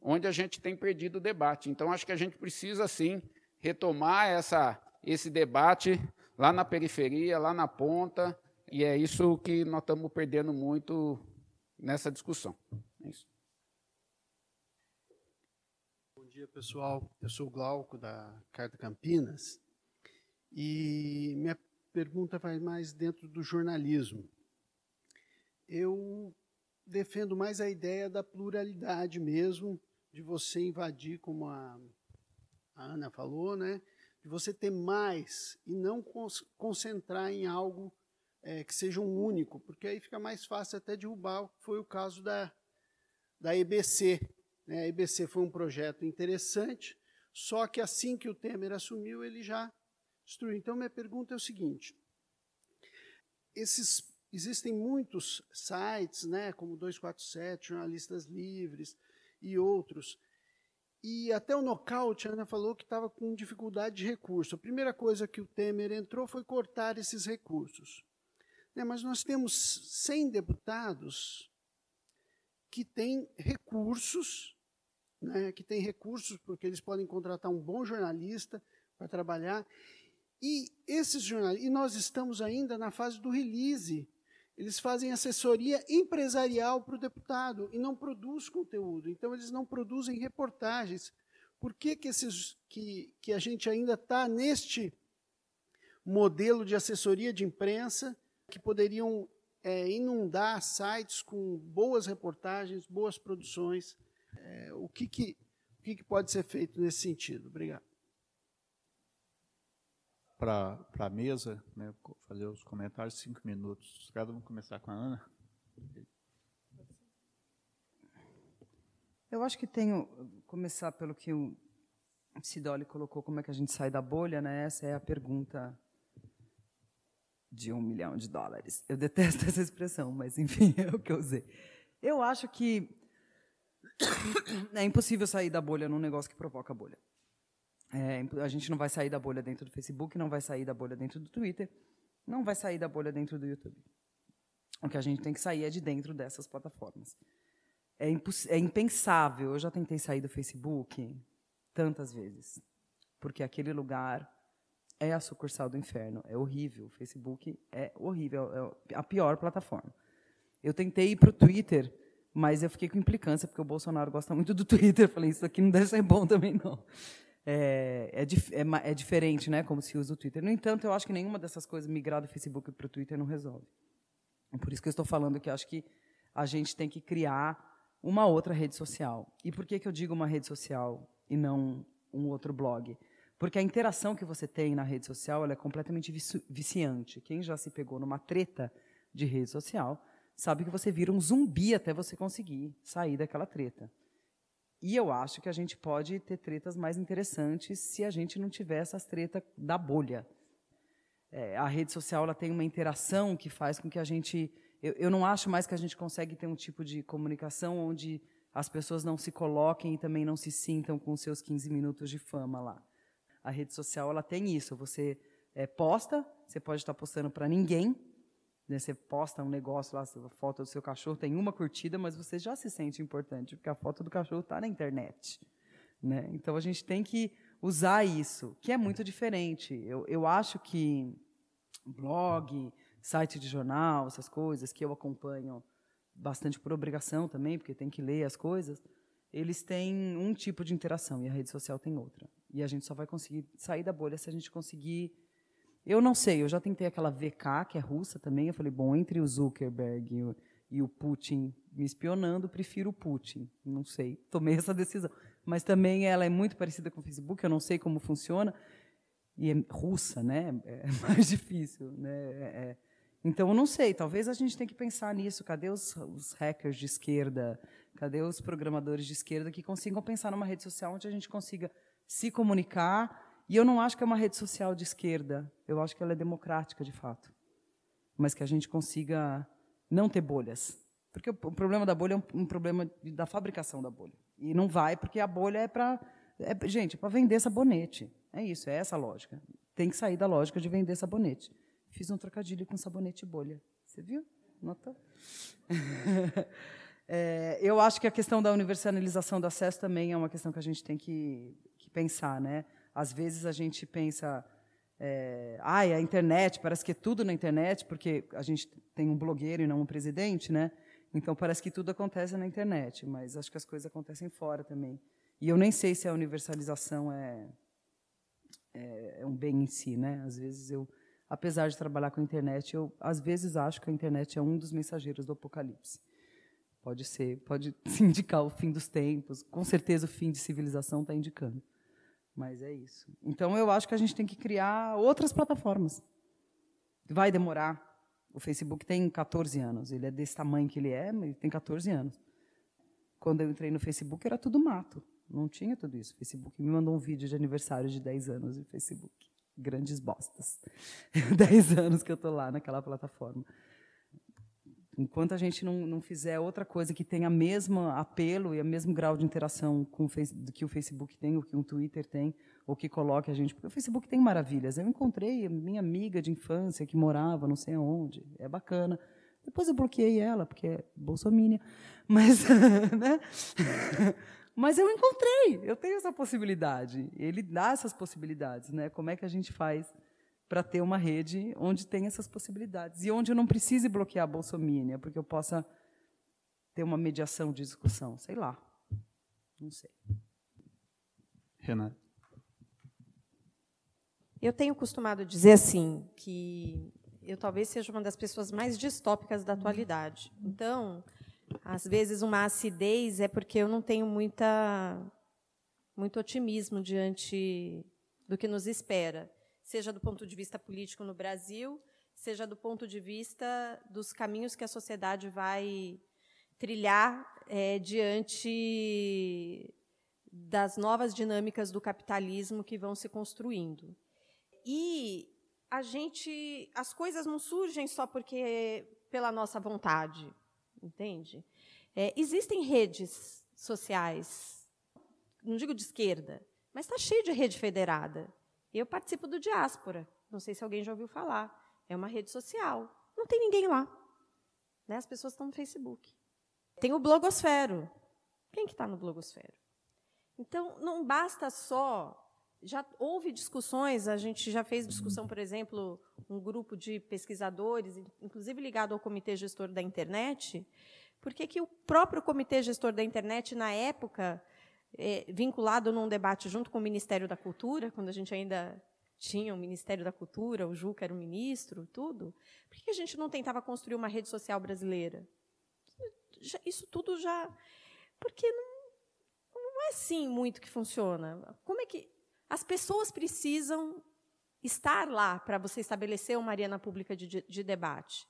S5: onde a gente tem perdido o debate. Então, acho que a gente precisa, sim, retomar essa, esse debate lá na periferia, lá na ponta, e é isso que nós estamos perdendo muito nessa discussão. É isso.
S6: Bom dia, pessoal. Eu sou o Glauco, da Carta Campinas, e minha pergunta vai mais dentro do jornalismo. Eu defendo mais a ideia da pluralidade mesmo, de você invadir, como a, a Ana falou, né? de você ter mais e não concentrar em algo é, que seja um único, porque aí fica mais fácil até derrubar, que foi o caso da, da EBC. Né? A EBC foi um projeto interessante, só que assim que o Temer assumiu, ele já destruiu. Então, minha pergunta é o seguinte: esses, existem muitos sites, né, como 247, Jornalistas Livres, e outros. E até o nocaute, a Ana falou que estava com dificuldade de recurso. A primeira coisa que o Temer entrou foi cortar esses recursos. Né, mas nós temos 100 deputados que têm recursos, né, que têm recursos porque eles podem contratar um bom jornalista para trabalhar. E esses jornalistas, e nós estamos ainda na fase do release eles fazem assessoria empresarial para o deputado e não produz conteúdo. Então, eles não produzem reportagens. Por que, que, esses, que, que a gente ainda está neste modelo de assessoria de imprensa que poderiam é, inundar sites com boas reportagens, boas produções? É, o que, que, o que, que pode ser feito nesse sentido? Obrigado
S1: para a mesa, né, fazer os comentários, cinco minutos. Cada um começar com a Ana.
S3: Eu acho que tenho começar pelo que o Sidoli colocou, como é que a gente sai da bolha, né? Essa é a pergunta de um milhão de dólares. Eu detesto essa expressão, mas enfim, é o que eu usei. Eu acho que é impossível sair da bolha num negócio que provoca bolha. É, a gente não vai sair da bolha dentro do Facebook, não vai sair da bolha dentro do Twitter, não vai sair da bolha dentro do YouTube. O que a gente tem que sair é de dentro dessas plataformas. É, é impensável. Eu já tentei sair do Facebook tantas vezes, porque aquele lugar é a sucursal do inferno. É horrível. O Facebook é horrível. É a pior plataforma. Eu tentei ir para o Twitter, mas eu fiquei com implicância, porque o Bolsonaro gosta muito do Twitter. Eu falei, isso aqui não deve ser bom também, não é, é, é, é, diferente, né, como se usa o Twitter. No entanto, eu acho que nenhuma dessas coisas migrar do Facebook para o Twitter não resolve. Por isso que eu estou falando que acho que a gente tem que criar uma outra rede social. E por que, que eu digo uma rede social e não um outro blog? Porque a interação que você tem na rede social é completamente viciante. Quem já se pegou numa treta de rede social sabe que você vira um zumbi até você conseguir sair daquela treta. E eu acho que a gente pode ter tretas mais interessantes se a gente não tiver essas tretas da bolha. é, a rede social ela tem uma interação que faz com que a gente. Eu, eu não acho mais que a gente consegue ter um tipo de comunicação onde as pessoas não se coloquem e também não se sintam com seus 15 minutos de fama lá. A rede social ela tem isso. Você é, posta, você pode estar postando para ninguém. Né? Você posta um negócio lá, a foto do seu cachorro tem uma curtida, mas você já se sente importante, porque a foto do cachorro está na internet. Né? Então a gente tem que usar isso, que é muito diferente. Eu, eu acho que blog, site de jornal, essas coisas que eu acompanho bastante por obrigação também, porque tem que ler as coisas, eles têm um tipo de interação e a rede social tem outra. E a gente só vai conseguir sair da bolha se a gente conseguir. Eu não sei, eu já tentei aquela VK, que é russa também. Eu falei, bom, entre o Zuckerberg e o, e o Putin me espionando, prefiro o Putin. Não sei, tomei essa decisão. Mas também ela é muito parecida com o Facebook, eu não sei como funciona. E é russa, né? É mais difícil, né? É, é então, eu não sei, talvez a gente tenha que pensar nisso. Cadê os, os, hackers de esquerda? Cadê os programadores de esquerda que consigam pensar numa rede social onde a gente consiga se comunicar? E eu não acho que é uma rede social de esquerda, eu acho que ela é democrática, de fato. Mas que a gente consiga não ter bolhas. Porque o problema da bolha é um, problema da fabricação da bolha. E não vai, porque a bolha é para. É, gente, é para vender sabonete. É isso, é essa a lógica. Tem que sair da lógica de vender sabonete. Fiz um trocadilho com sabonete bolha. Você viu? Notou? é, eu acho que a questão da universalização do acesso também é uma questão que a gente tem que, que pensar. Né? Às vezes a gente pensa. É, ah, a internet, parece que é tudo na internet, porque a gente tem um blogueiro e não um presidente, né? Então parece que tudo acontece na internet, mas acho que as coisas acontecem fora também. E eu nem sei se a universalização é, é, é um bem em si, né? Às vezes eu apesar de trabalhar com a internet, eu às vezes acho que a internet é um dos mensageiros do apocalipse. Pode ser, pode indicar o fim dos tempos, com certeza o fim de civilização está indicando. Mas é isso. Então eu acho que a gente tem que criar outras plataformas. Vai demorar. O Facebook tem 14 anos. Ele é desse tamanho que ele é, mas ele tem 14 anos. Quando eu entrei no Facebook era tudo mato. Não tinha tudo isso. O Facebook me mandou um vídeo de aniversário de 10 anos de Facebook grandes bostas. Dez anos que eu estou lá naquela plataforma. Enquanto a gente não, não fizer outra coisa que tenha o mesmo apelo e o mesmo grau de interação com o face, que o Facebook tem, ou que o Twitter tem, ou que coloque a gente. Porque o Facebook tem maravilhas. Eu encontrei minha amiga de infância que morava não sei aonde. É bacana. Depois eu bloqueei ela, porque é bolsomínia. Mas, né? Mas eu encontrei, eu tenho essa possibilidade. Ele dá essas possibilidades, né? Como é que a gente faz para ter uma rede onde tem essas possibilidades e onde eu não precise bloquear a bolsomínia, porque eu possa ter uma mediação de discussão, sei lá. Não sei.
S1: Renata.
S2: Eu tenho costumado dizer assim que eu talvez seja uma das pessoas mais distópicas da atualidade. Então, às vezes uma acidez é porque eu não tenho muita muito otimismo diante do que nos espera, seja do ponto de vista político no Brasil, seja do ponto de vista dos caminhos que a sociedade vai trilhar é, diante das novas dinâmicas do capitalismo que vão se construindo. E a gente, as coisas não surgem só porque pela nossa vontade entende? É, existem redes sociais, não digo de esquerda, mas está cheio de rede federada. Eu participo do Diáspora, não sei se alguém já ouviu falar. É uma rede social. Não tem ninguém lá. Né? As pessoas estão no Facebook. Tem o blogosfero. Quem que está no blogosfero? Então, não basta só já houve discussões, a gente já fez discussão, por exemplo, um grupo de pesquisadores, inclusive ligado ao Comitê Gestor da Internet, porque que o próprio Comitê Gestor da Internet, na época, é, vinculado num debate junto com o Ministério da Cultura, quando a gente ainda tinha o Ministério da Cultura, o Juca era o ministro, tudo, por que a gente não tentava construir uma rede social brasileira? Isso tudo já... Porque não, não é assim muito que funciona. Como é que as pessoas precisam estar lá para você estabelecer uma arena pública de, de, de debate.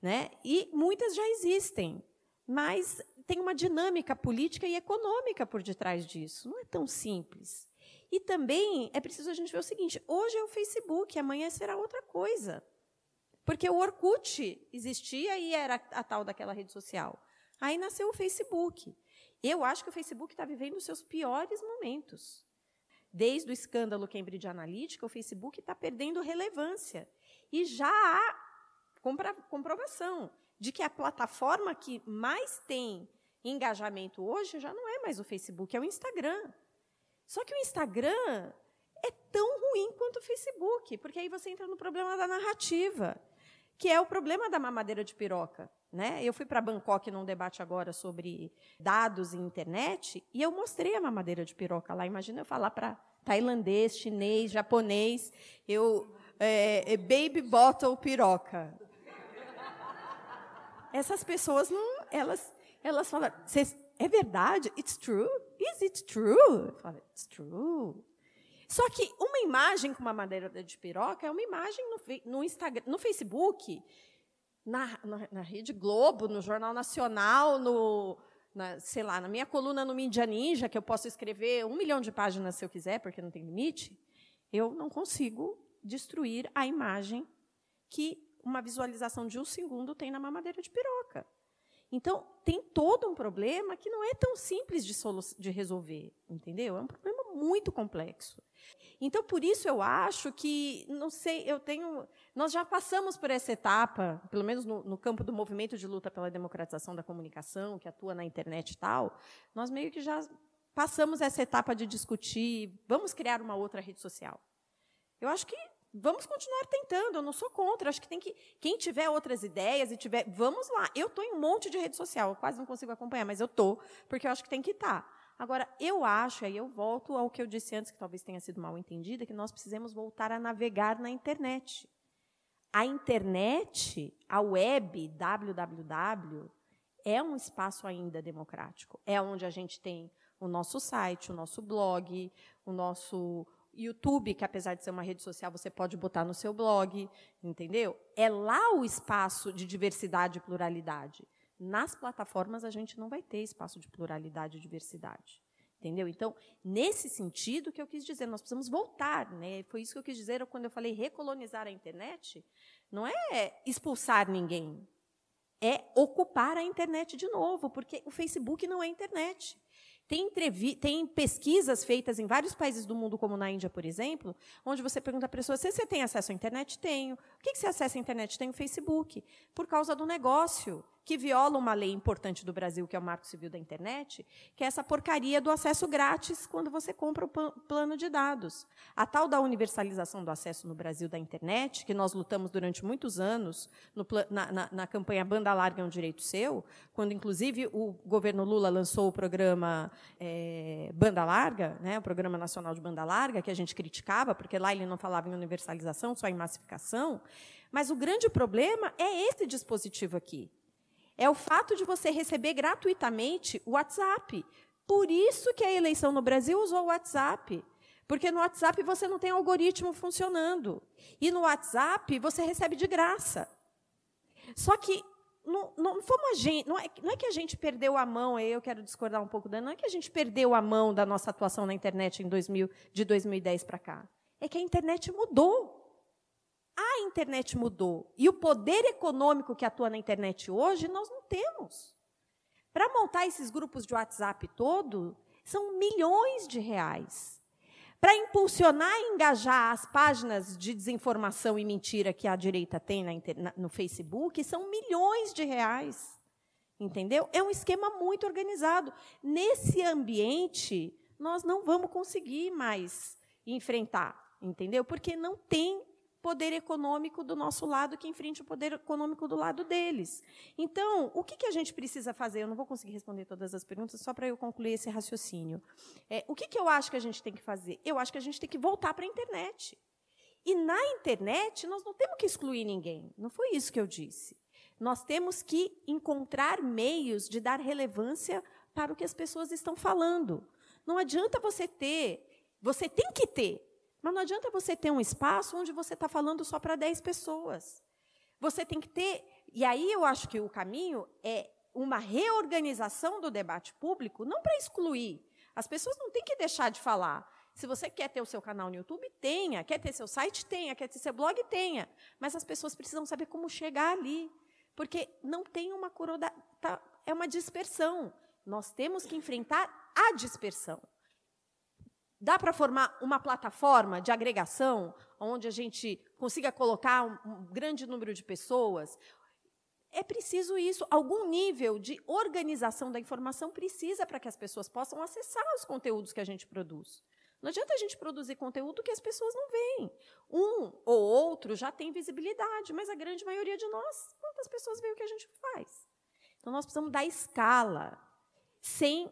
S2: Né? E muitas já existem, mas tem uma dinâmica política e econômica por detrás disso. Não é tão simples. E também é preciso a gente ver o seguinte: hoje é o Facebook, amanhã será outra coisa. Porque o Orkut existia e era a tal daquela rede social. Aí nasceu o Facebook. Eu acho que o Facebook está vivendo os seus piores momentos. Desde o escândalo Cambridge Analytica, o Facebook está perdendo relevância. E já há comprovação de que a plataforma que mais tem engajamento hoje já não é mais o Facebook, é o Instagram. Só que o Instagram é tão ruim quanto o Facebook, porque aí você entra no problema da narrativa, que é o problema da mamadeira de piroca. Né? Eu fui para Bangkok num debate agora sobre dados e internet e eu mostrei a mamadeira de piroca lá. Imagina eu falar para tailandês, chinês, japonês, eu é, é baby bottle piroca. Essas pessoas não, elas, elas falam, é verdade? It's true? Is it true? Falo, it's true. Só que uma imagem com uma madeira de piroca é uma imagem no, no, Instagram, no Facebook, na, na, na, Rede Globo, no Jornal Nacional, no, na, sei lá, na minha coluna no Mídia Ninja, que eu posso escrever um milhão de páginas se eu quiser, porque não tem limite, eu não consigo destruir a imagem que uma visualização de um segundo tem na mamadeira de piroca. Então, tem todo um problema que não é tão simples de, de resolver, entendeu? É um problema muito complexo. Então, por isso eu acho que, não sei, eu tenho. Nós já passamos por essa etapa, pelo menos no, no, campo do movimento de luta pela democratização da comunicação, que atua na internet e tal, nós meio que já passamos essa etapa de discutir, vamos criar uma outra rede social. Eu acho que vamos continuar tentando, eu não sou contra, acho que tem que quem tiver outras ideias e tiver, vamos lá. Eu estou em um monte de rede social, eu quase não consigo acompanhar, mas eu tô, porque eu acho que tem que estar. Tá. Agora, eu acho, aí eu volto ao que eu disse antes, que talvez tenha sido mal entendida, que nós precisamos voltar a navegar na internet. A internet, a web, www, é um espaço ainda democrático. É onde a gente tem o nosso site, o nosso blog, o nosso YouTube, que apesar de ser uma rede social, você pode botar no seu blog, entendeu? É lá o espaço de diversidade e pluralidade. Nas plataformas a gente não vai ter espaço de pluralidade e diversidade. Entendeu? Então, nesse sentido que eu quis dizer, nós precisamos voltar, né? Foi isso que eu quis dizer quando eu falei recolonizar a internet, não é expulsar ninguém, é ocupar a internet de novo, porque o Facebook não é internet. Tem, tem, pesquisas feitas em vários países do mundo, como na Índia, por exemplo, onde você pergunta à pessoa se você tem acesso à internet. Tenho. O que, que você acessa à internet? Tenho Facebook. Por causa do negócio que viola uma lei importante do Brasil, que é o Marco Civil da Internet, que é essa porcaria do acesso grátis quando você compra o plano de dados. A tal da universalização do acesso no Brasil da internet, que nós lutamos durante muitos anos no, na, na, na, campanha Banda Larga é um Direito Seu, quando, inclusive, o governo Lula lançou o programa é, Banda Larga, né, o Programa Nacional de Banda Larga, que a gente criticava, porque lá ele não falava em universalização, só em massificação. Mas o grande problema é esse dispositivo aqui é o fato de você receber gratuitamente o WhatsApp. Por isso que a eleição no Brasil usou o WhatsApp. Porque no WhatsApp você não tem algoritmo funcionando. E no WhatsApp você recebe de graça. Só que não, não, fomos a gente, não, é, não é que a gente perdeu a mão, eu quero discordar um pouco da, não é que a gente perdeu a mão da nossa atuação na internet em 2000, de 2010 para cá. É que a internet mudou a internet mudou. E o poder econômico que atua na internet hoje, nós não temos. Para montar esses grupos de WhatsApp todo, são milhões de reais. Para impulsionar e engajar as páginas de desinformação e mentira que a direita tem na, no Facebook, são milhões de reais. Entendeu? É um esquema muito organizado. Nesse ambiente, nós não vamos conseguir mais enfrentar, entendeu? Porque não tem poder econômico do nosso lado que enfrente o poder econômico do lado deles. Então, o que, que a gente precisa fazer? Eu não vou conseguir responder todas as perguntas, só para eu concluir esse raciocínio. É, o que, que eu acho que a gente tem que fazer? Eu acho que a gente tem que voltar para a internet. E na internet, nós não temos que excluir ninguém. Não foi isso que eu disse. Nós temos que encontrar meios de dar relevância para o que as pessoas estão falando. Não adianta você ter, você tem que ter mas não adianta você ter um espaço onde você está falando só para 10 pessoas. Você tem que ter. E aí eu acho que o caminho é uma reorganização do debate público, não para excluir. As pessoas não têm que deixar de falar. Se você quer ter o seu canal no YouTube, tenha. Quer ter seu site, tenha. Quer ter seu blog, tenha. Mas as pessoas precisam saber como chegar ali. Porque não tem uma cura. Tá, é uma dispersão. Nós temos que enfrentar a dispersão. Dá para formar uma plataforma de agregação onde a gente consiga colocar um, um grande número de pessoas? É preciso isso. Algum nível de organização da informação precisa para que as pessoas possam acessar os conteúdos que a gente produz. Não adianta a gente produzir conteúdo que as pessoas não veem. Um ou outro já tem visibilidade, mas a grande maioria de nós, quantas pessoas veem o que a gente faz? Então, nós precisamos dar escala, sem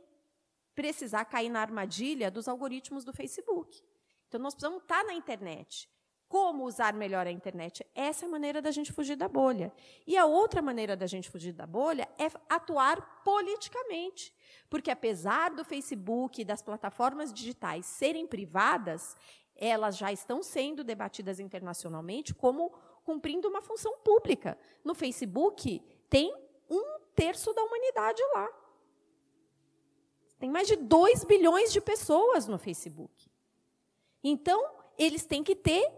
S2: precisar cair na armadilha dos algoritmos do Facebook. Então, nós precisamos estar na internet. Como usar melhor a internet? Essa é a maneira da gente fugir da bolha. E a outra maneira da gente fugir da bolha é atuar politicamente. Porque, apesar do Facebook e das plataformas digitais serem privadas, elas já estão sendo debatidas internacionalmente como cumprindo uma função pública. No Facebook, tem um terço da humanidade lá. Tem mais de 2 bilhões de pessoas no Facebook. Então, eles têm que ter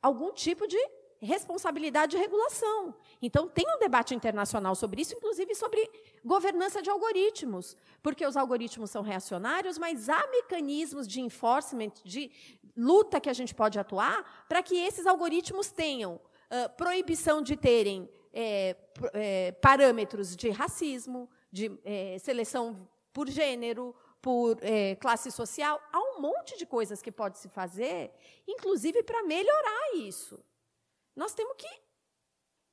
S2: algum tipo de responsabilidade de regulação. Então, tem um debate internacional sobre isso, inclusive sobre governança de algoritmos, porque os algoritmos são reacionários, mas há mecanismos de enforcement, de luta que a gente pode atuar para que esses algoritmos tenham uh, proibição de terem é, é, parâmetros de racismo, de é, seleção por gênero, por é, classe social. Há um monte de coisas que pode se fazer, inclusive para melhorar isso. Nós temos que.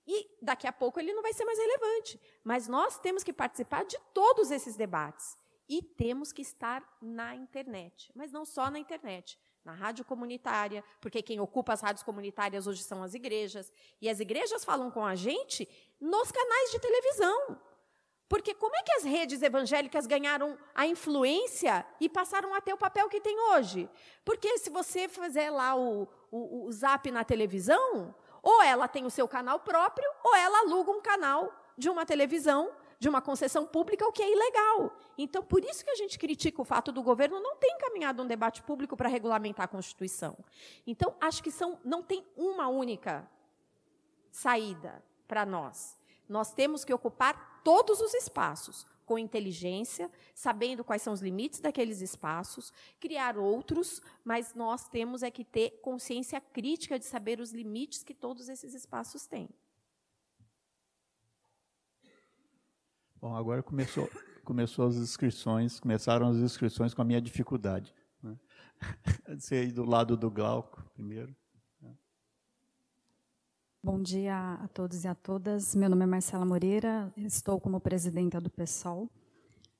S2: E daqui a pouco ele não vai ser mais relevante. Mas nós temos que participar de todos esses debates. E temos que estar na internet. Mas não só na internet. Na rádio comunitária, porque quem ocupa as rádios comunitárias hoje são as igrejas. E as igrejas falam com a gente nos canais de televisão. Porque como é que as redes evangélicas ganharam a influência e passaram a ter o papel que tem hoje? Porque se você fizer lá o, o, o zap na televisão, ou ela tem o seu canal próprio, ou ela aluga um canal de uma televisão, de uma concessão pública, o que é ilegal. Então, por isso que a gente critica o fato do governo não ter encaminhado um debate público para regulamentar a Constituição. Então, acho que são, não tem uma única saída para nós. Nós temos que ocupar todos os espaços com inteligência, sabendo quais são os limites daqueles espaços, criar outros, mas nós temos é que ter consciência crítica de saber os limites que todos esses espaços têm.
S1: Bom, agora começou, começou as inscrições, começaram as inscrições com a minha dificuldade. Né? Aí do lado do Glauco primeiro.
S7: Bom dia a todos e a todas. Meu nome é Marcela Moreira, estou como presidenta do PSOL,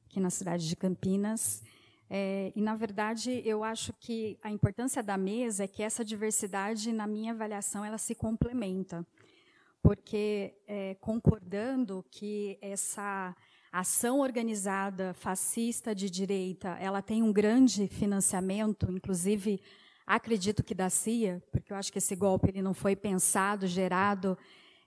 S7: aqui na cidade de Campinas. É, e, na verdade, eu acho que a importância da mesa é que essa diversidade, na minha avaliação, ela se complementa. Porque, é, concordando que essa ação organizada fascista de direita ela tem um grande financiamento, inclusive acredito que da CIA, porque eu acho que esse golpe ele não foi pensado, gerado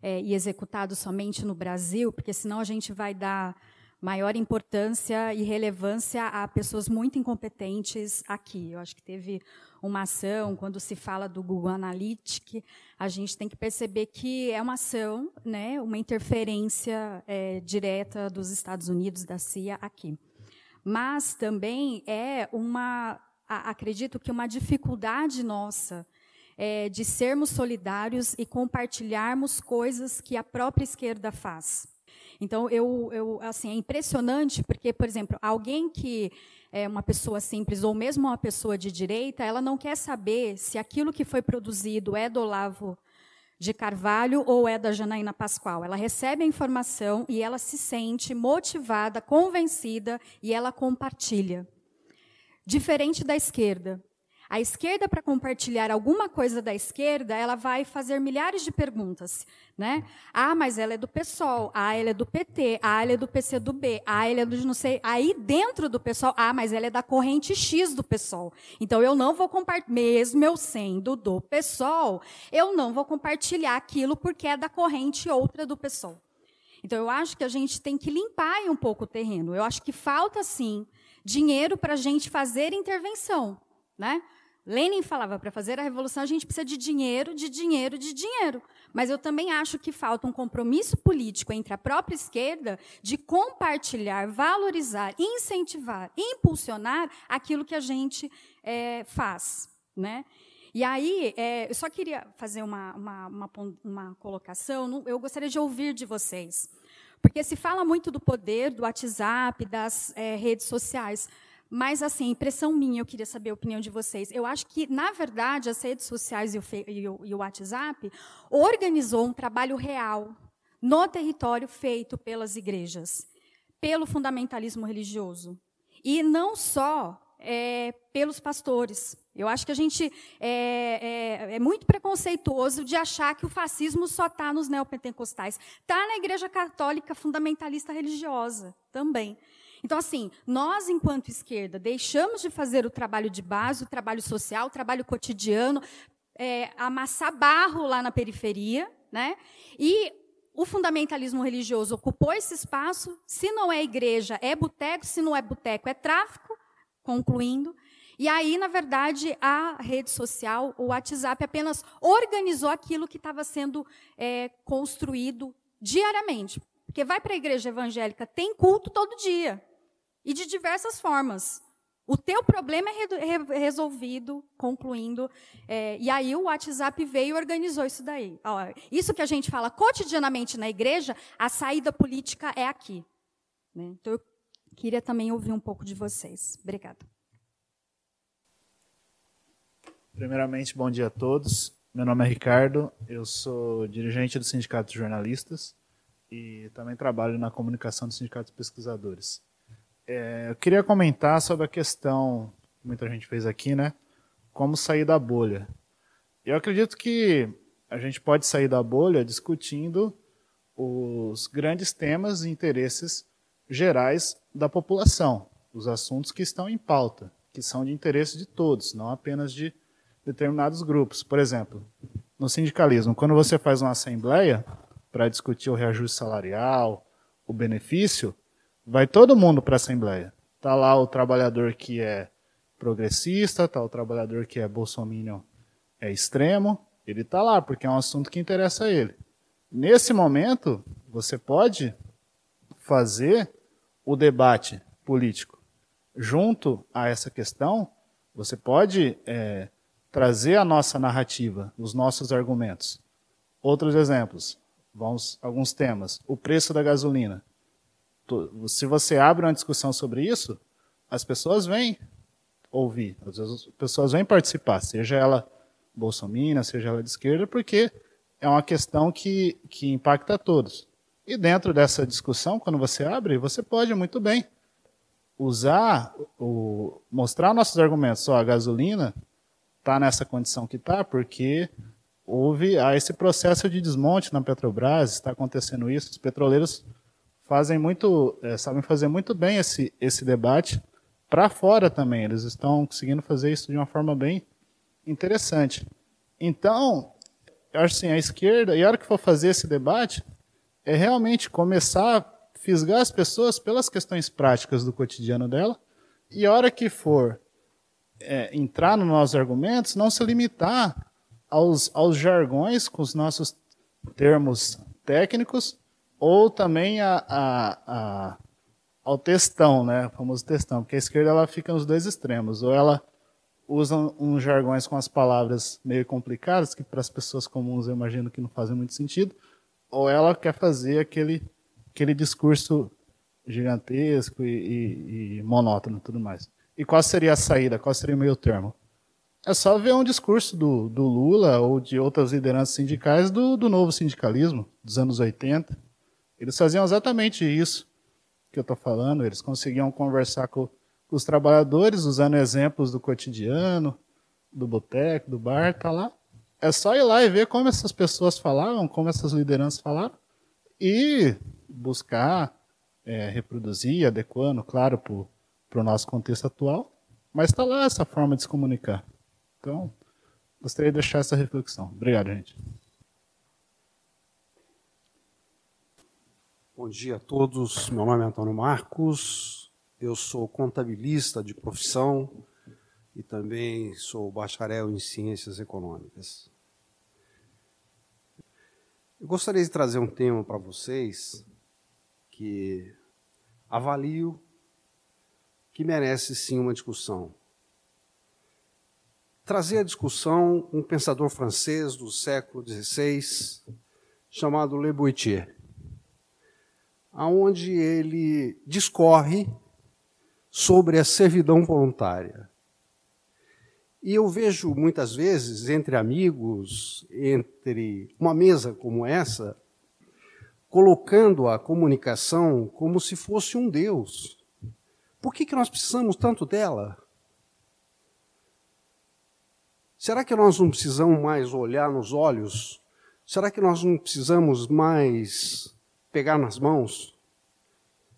S7: é, e executado somente no Brasil, porque senão a gente vai dar maior importância e relevância a pessoas muito incompetentes aqui. Eu acho que teve uma ação, quando se fala do Google Analytics, a gente tem que perceber que é uma ação, né, uma interferência é, direta dos Estados Unidos, da CIA, aqui. Mas também é uma acredito que uma dificuldade nossa é de sermos solidários e compartilharmos coisas que a própria esquerda faz. Então, eu, eu, assim, é impressionante porque, por exemplo, alguém que é uma pessoa simples ou mesmo uma pessoa de direita, ela não quer saber se aquilo que foi produzido é do Olavo de Carvalho ou é da Janaína Pascoal. Ela recebe a informação e ela se sente motivada, convencida e ela compartilha. Diferente da esquerda. A esquerda, para compartilhar alguma coisa da esquerda, ela vai fazer milhares de perguntas. Né? Ah, mas ela é do PSOL. Ah, ela é do PT. Ah, ela é do PCdoB. Ah, ela é do não sei. Aí dentro do PSOL, ah, mas ela é da corrente X do PSOL. Então eu não vou compartilhar, mesmo eu sendo do PSOL, eu não vou compartilhar aquilo porque é da corrente outra do PSOL. Então eu acho que a gente tem que limpar um pouco o terreno. Eu acho que falta sim dinheiro para a gente fazer intervenção. né? Lenin falava, para fazer a revolução a gente precisa de dinheiro, de dinheiro, de dinheiro. Mas eu também acho que falta um compromisso político entre a própria esquerda de compartilhar, valorizar, incentivar, impulsionar aquilo que a gente é, faz. Né? E aí, é, eu só queria fazer uma, uma, uma, uma colocação, eu gostaria de ouvir de vocês. Porque se fala muito do poder do WhatsApp, das é, redes sociais. Mas, assim, impressão minha, eu queria saber a opinião de vocês. Eu acho que, na verdade, as redes sociais e o, e o, e o WhatsApp organizou um trabalho real no território feito pelas igrejas, pelo fundamentalismo religioso. E não só é, pelos pastores. Eu acho que a gente é, é, é, muito preconceituoso de achar que o fascismo só está nos neopentecostais. Está na igreja católica fundamentalista religiosa também. Então, assim, nós, enquanto esquerda, deixamos de fazer o trabalho de base, o trabalho social, o trabalho cotidiano, é, amassar barro lá na periferia, né? E o fundamentalismo religioso ocupou esse espaço. Se não é igreja, é boteco. Se não é boteco, é tráfico. Concluindo. E aí, na verdade, a rede social, o WhatsApp, apenas organizou aquilo que estava sendo é, construído diariamente. Porque vai para a igreja evangélica, tem culto todo dia e de diversas formas. O teu problema é resolvido, concluindo. É, e aí o WhatsApp veio e organizou isso daí. Ó, isso que a gente fala cotidianamente na igreja, a saída política é aqui. Né? Então eu queria também ouvir um pouco de vocês. Obrigada.
S8: Primeiramente, bom dia a todos. Meu nome é Ricardo, eu sou dirigente do Sindicato de Jornalistas e também trabalho na comunicação do Sindicato de Pesquisadores. É, eu queria comentar sobre a questão que muita gente fez aqui, né? Como sair da bolha. Eu acredito que a gente pode sair da bolha discutindo os grandes temas e interesses gerais da população, os assuntos que estão em pauta, que são de interesse de todos, não apenas de determinados grupos. Por exemplo, no sindicalismo, quando você faz uma assembleia para discutir o reajuste salarial, o benefício, vai todo mundo para a Assembleia. Está lá o trabalhador que é progressista, está o trabalhador que é bolsominion, é extremo, ele está lá, porque é um assunto que interessa a ele. Nesse momento, você pode fazer o debate político. Junto a essa questão, você pode é, trazer a nossa narrativa, os nossos argumentos. Outros exemplos, vamos alguns temas. O preço da gasolina se você abre uma discussão sobre isso, as pessoas vêm ouvir, as pessoas vêm participar, seja ela bolsominion, seja ela de esquerda, porque é uma questão que, que impacta a todos. E dentro dessa discussão, quando você abre, você pode muito bem usar, o, mostrar nossos argumentos. Só a gasolina está nessa condição que está, porque houve há esse processo de desmonte na Petrobras, está acontecendo isso, os petroleiros fazem muito, é, sabem fazer muito bem esse, esse debate para fora também. Eles estão conseguindo fazer isso de uma forma bem interessante. Então, eu acho assim, a esquerda, e a hora que for fazer esse debate, é realmente começar a fisgar as pessoas pelas questões práticas do cotidiano dela, e a hora que for é, entrar nos nossos argumentos, não se limitar aos, aos jargões com os nossos termos técnicos, ou também a, a, a, ao textão, né? O famoso textão, porque a esquerda ela fica nos dois extremos. Ou ela usa uns jargões com as palavras meio complicadas, que para as pessoas comuns eu imagino que não fazem muito sentido, ou ela quer fazer aquele, aquele discurso gigantesco e, e, e monótono e tudo mais. E qual seria a saída? Qual seria o meio termo? É só ver um discurso do, do Lula ou de outras lideranças sindicais do, do novo sindicalismo, dos anos 80, eles faziam exatamente isso que eu estou falando. Eles conseguiam conversar com, com, os trabalhadores, usando exemplos do cotidiano, do boteco, do bar, tá lá. É só ir lá e ver como essas pessoas falavam, como essas lideranças falaram, e buscar é, reproduzir, adequando, claro, para o nosso contexto atual. Mas está lá essa forma de se comunicar. Então, gostaria de deixar essa reflexão. Obrigado, gente.
S9: Bom dia a todos. Meu nome é Antônio Marcos. Eu sou contabilista de profissão. e também sou bacharel em Ciências Econômicas. Eu gostaria de trazer um tema para vocês que avalio que merece sim uma discussão. Trazer à discussão um pensador francês do século XVI chamado Le Boitier, aonde ele discorre sobre a servidão voluntária. E eu vejo muitas vezes entre amigos, entre uma mesa como essa, colocando a comunicação como se fosse um Deus. Por que, que nós precisamos tanto dela? Será que nós não precisamos mais olhar nos olhos? Será que nós não precisamos mais pegar nas mãos?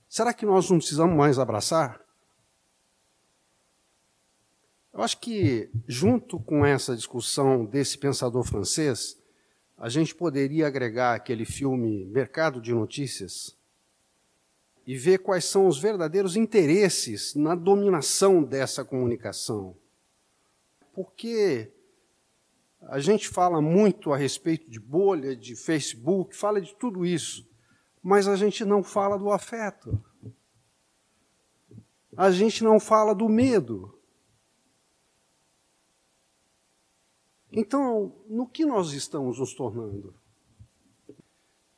S9: Será que nós não precisamos mais abraçar? Eu acho que, junto com essa discussão desse pensador francês, a gente poderia agregar aquele filme Mercado de Notícias e ver quais são os verdadeiros interesses na dominação dessa comunicação. Porque a gente fala muito a respeito de bolha, de Facebook, fala de tudo isso, mas a gente não fala do afeto. A gente não fala do medo. Então, no que nós estamos nos tornando?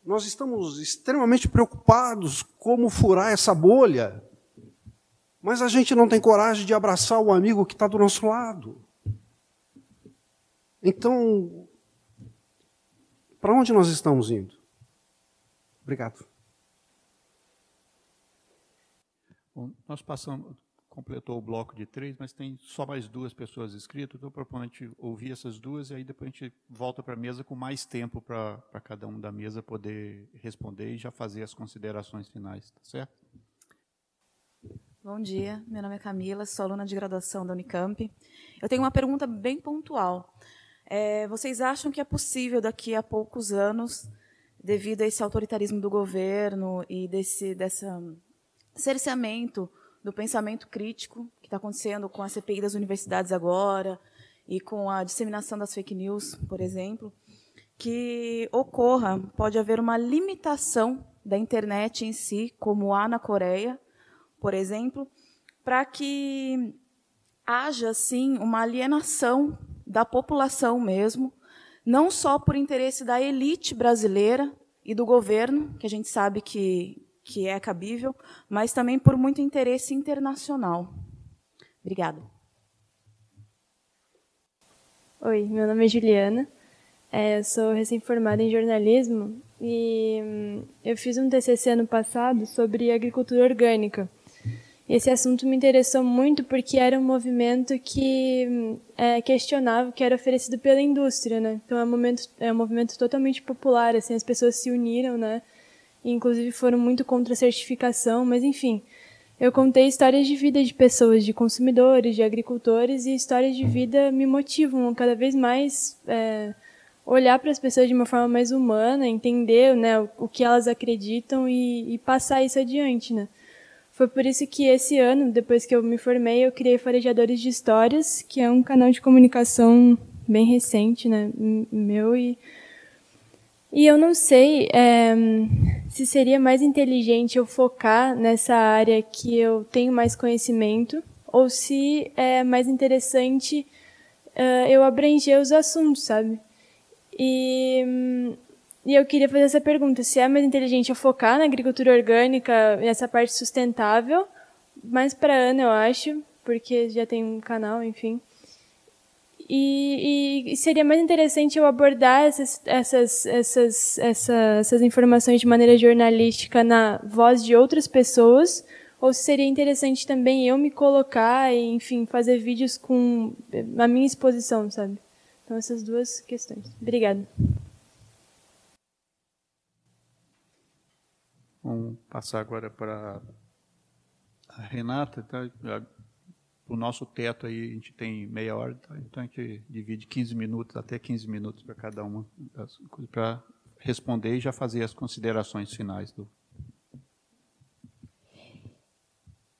S9: Nós estamos extremamente preocupados como furar essa bolha, mas a gente não tem coragem de abraçar o amigo que está do nosso lado. Então, para onde nós estamos indo? Obrigado.
S1: Bom, nós passamos, completou o bloco de três, mas tem só mais duas pessoas inscritas, então proponho a gente ouvir essas duas e aí depois a gente volta para a mesa com mais tempo para cada um da mesa poder responder e já fazer as considerações finais, tá certo?
S10: Bom dia, meu nome é Camila, sou aluna de graduação da Unicamp. Eu tenho uma pergunta bem pontual. É, vocês acham que é possível daqui a poucos anos, devido a esse autoritarismo do governo e desse dessa cerceamento do pensamento crítico que está acontecendo com a CPI das universidades agora e com a disseminação das fake news, por exemplo, que ocorra, pode haver uma limitação da internet em si, como há na Coreia, por exemplo, para que haja, sim, uma alienação da população mesmo, não só por interesse da elite brasileira e do governo, que a gente sabe que que é cabível, mas também por muito interesse internacional. Obrigada.
S11: Oi, meu nome é Juliana, é, sou recém-formada em jornalismo e hum, eu fiz um TCC ano passado sobre agricultura orgânica. Esse assunto me interessou muito porque era um movimento que hum, é, questionava o que era oferecido pela indústria, né? Então é um, momento, é um movimento totalmente popular, assim, as pessoas se uniram, né? Inclusive foram muito contra a certificação, mas enfim. Eu contei histórias de vida de pessoas, de consumidores, de agricultores, e histórias de vida me motivam cada vez mais é, olhar para as pessoas de uma forma mais humana, entender né, o, o que elas acreditam e, e, passar isso adiante. Né? Foi por isso que esse ano, depois que eu me formei, eu criei Farejadores de Histórias, que é um canal de comunicação bem recente, né, meu, e e eu não sei é, se seria mais inteligente eu focar nessa área que eu tenho mais conhecimento ou se é mais interessante uh, eu abranger os assuntos, sabe? E, e eu queria fazer essa pergunta: se é mais inteligente eu focar na agricultura orgânica, nessa parte sustentável, mais para Ana, eu acho, porque já tem um canal, enfim. E, e, seria mais interessante eu abordar essas, essas, essas, essas, informações de maneira jornalística na voz de outras pessoas, ou seria interessante também eu me colocar e, enfim, fazer vídeos com a minha exposição, sabe? Então, essas duas questões. Obrigada.
S1: Vamos passar agora para a Renata. Tá? O nosso teto aí, a gente tem meia hora, tá? então a gente divide 15 minutos, até 15 minutos para cada uma para responder e já fazer as considerações finais do.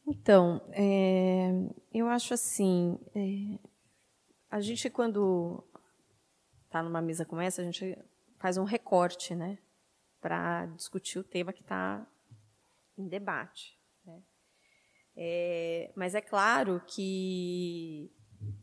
S2: Então, é, eu acho assim, é, a gente quando está numa mesa como essa, a gente faz um recorte, né, para discutir o tema que está em debate. É, mas é claro que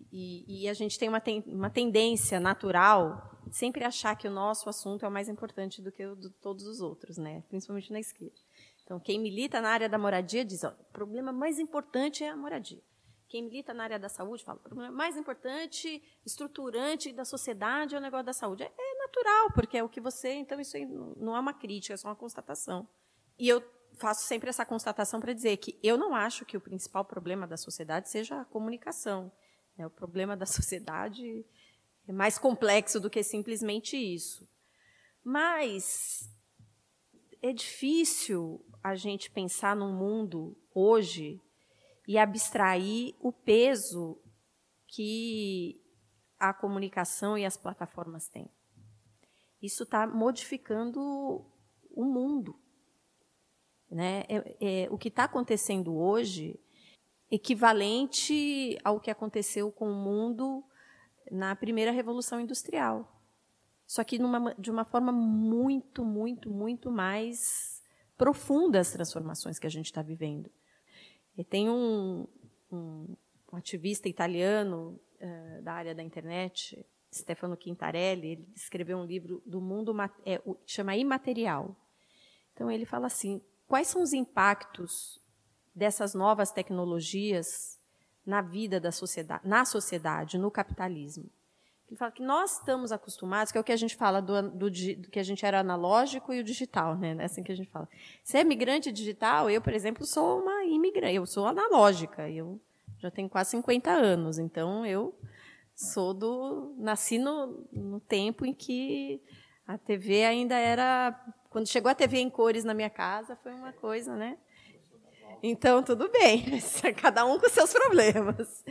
S2: e, e a gente tem uma, ten, uma tendência natural sempre achar que o nosso assunto é o mais importante do que o de todos os outros, né? principalmente na esquerda. Então, quem milita na área da moradia diz: ó, o problema mais importante é a moradia. Quem milita na área da saúde fala: o problema mais importante, estruturante da sociedade é o negócio da saúde. É, é natural, porque é o que você. Então, isso não é uma crítica, é só uma constatação. E eu faço sempre essa constatação para dizer que eu não acho que o principal problema da sociedade seja a comunicação. Né? O problema da sociedade é mais complexo do que simplesmente isso. Mas é difícil a gente pensar num mundo hoje e abstrair o peso que a comunicação e as plataformas têm. Isso está modificando o mundo. Né? É, é, o que está acontecendo hoje equivalente ao que aconteceu com o mundo na primeira revolução industrial. Só que numa, de uma forma muito, muito, muito mais profunda as transformações que a gente está vivendo. E tem um, um, ativista italiano uh, da área da internet, Stefano Quintarelli, ele escreveu um livro do mundo é, chama Imaterial. Então ele fala assim: quais são os impactos dessas novas tecnologias na vida da sociedade, na sociedade, no capitalismo. Ele fala que nós estamos acostumados, que é o que a gente fala do, do, do, que a gente era analógico e o digital, né? É assim que a gente fala. Você é migrante digital? Eu, por exemplo, sou uma imigrante, eu sou analógica, eu já tenho quase 50 anos, então eu sou do nasci no, no tempo em que a TV ainda era quando chegou a TV em cores na minha casa, foi uma coisa, né? Então, tudo bem, cada um com seus problemas.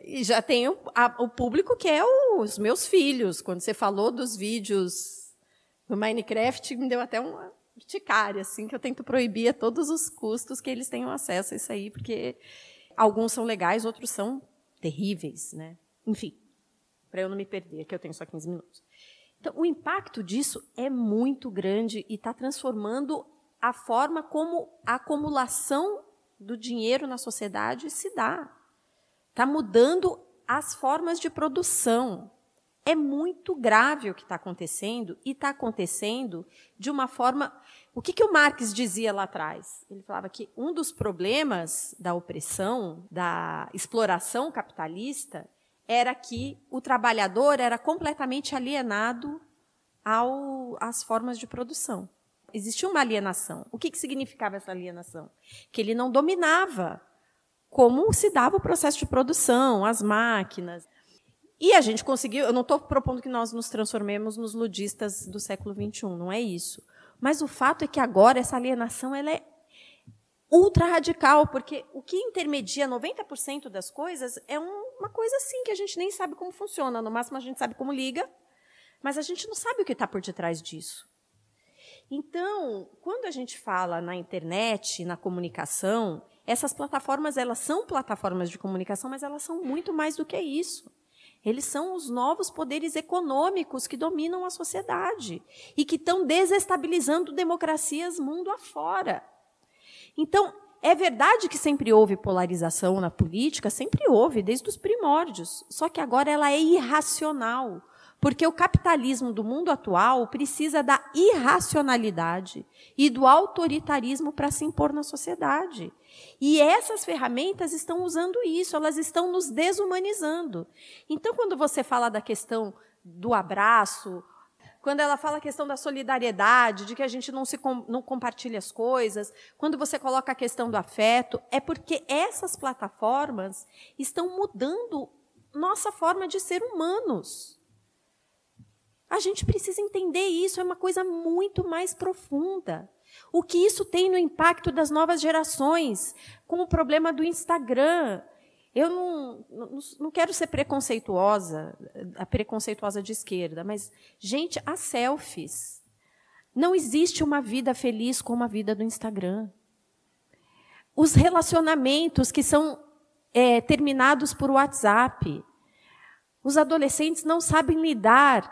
S2: E já tenho o público que é os meus filhos. Quando você falou dos vídeos do Minecraft, me deu até uma urticária, assim, que eu tento proibir a todos os custos que eles tenham acesso a isso aí, porque alguns são legais, outros são terríveis, né? Enfim, para eu não me perder, que eu tenho só 15 minutos. Então, o impacto disso é muito grande e está transformando a forma como a acumulação do dinheiro na sociedade se dá. Está mudando as formas de produção. É muito grave o que está acontecendo e está acontecendo de uma forma. O que, que o Marx dizia lá atrás? Ele falava que um dos problemas da opressão, da exploração capitalista, era que o trabalhador era completamente alienado ao, às formas de produção existia uma alienação. O que, que significava essa alienação? Que ele não dominava como se dava o processo de produção, as máquinas. E a gente conseguiu. Eu não estou propondo que nós nos transformemos nos ludistas do século XXI, não é isso. Mas o fato é que agora essa alienação ela é ultra radical, porque o que intermedia 90% das coisas é uma coisa assim que a gente nem sabe como funciona. No máximo a gente sabe como liga, mas a gente não sabe o que está por detrás disso. Então, quando a gente fala na internet, na comunicação, essas plataformas elas são plataformas de comunicação, mas elas são muito mais do que isso. Eles são os novos poderes econômicos que dominam a sociedade e que estão desestabilizando democracias mundo afora. Então, é verdade que sempre houve polarização na política, sempre houve, desde os primórdios. Só que agora ela é irracional. Porque o capitalismo do mundo atual precisa da irracionalidade e do autoritarismo para se impor na sociedade. E essas ferramentas estão usando isso, elas estão nos desumanizando. Então, quando você fala da questão do abraço, quando ela fala a questão da solidariedade, de que a gente não se não compartilha as coisas, quando você coloca a questão do afeto, é porque essas plataformas estão mudando nossa forma de ser humanos. A gente precisa entender isso, é uma coisa muito mais profunda. O que isso tem no impacto das novas gerações, com o problema do Instagram. Eu não, não, quero ser preconceituosa, a preconceituosa de esquerda, mas, gente, as selfies. Não existe uma vida feliz como a vida do Instagram. os relacionamentos que são é, terminados por WhatsApp. Os adolescentes não sabem lidar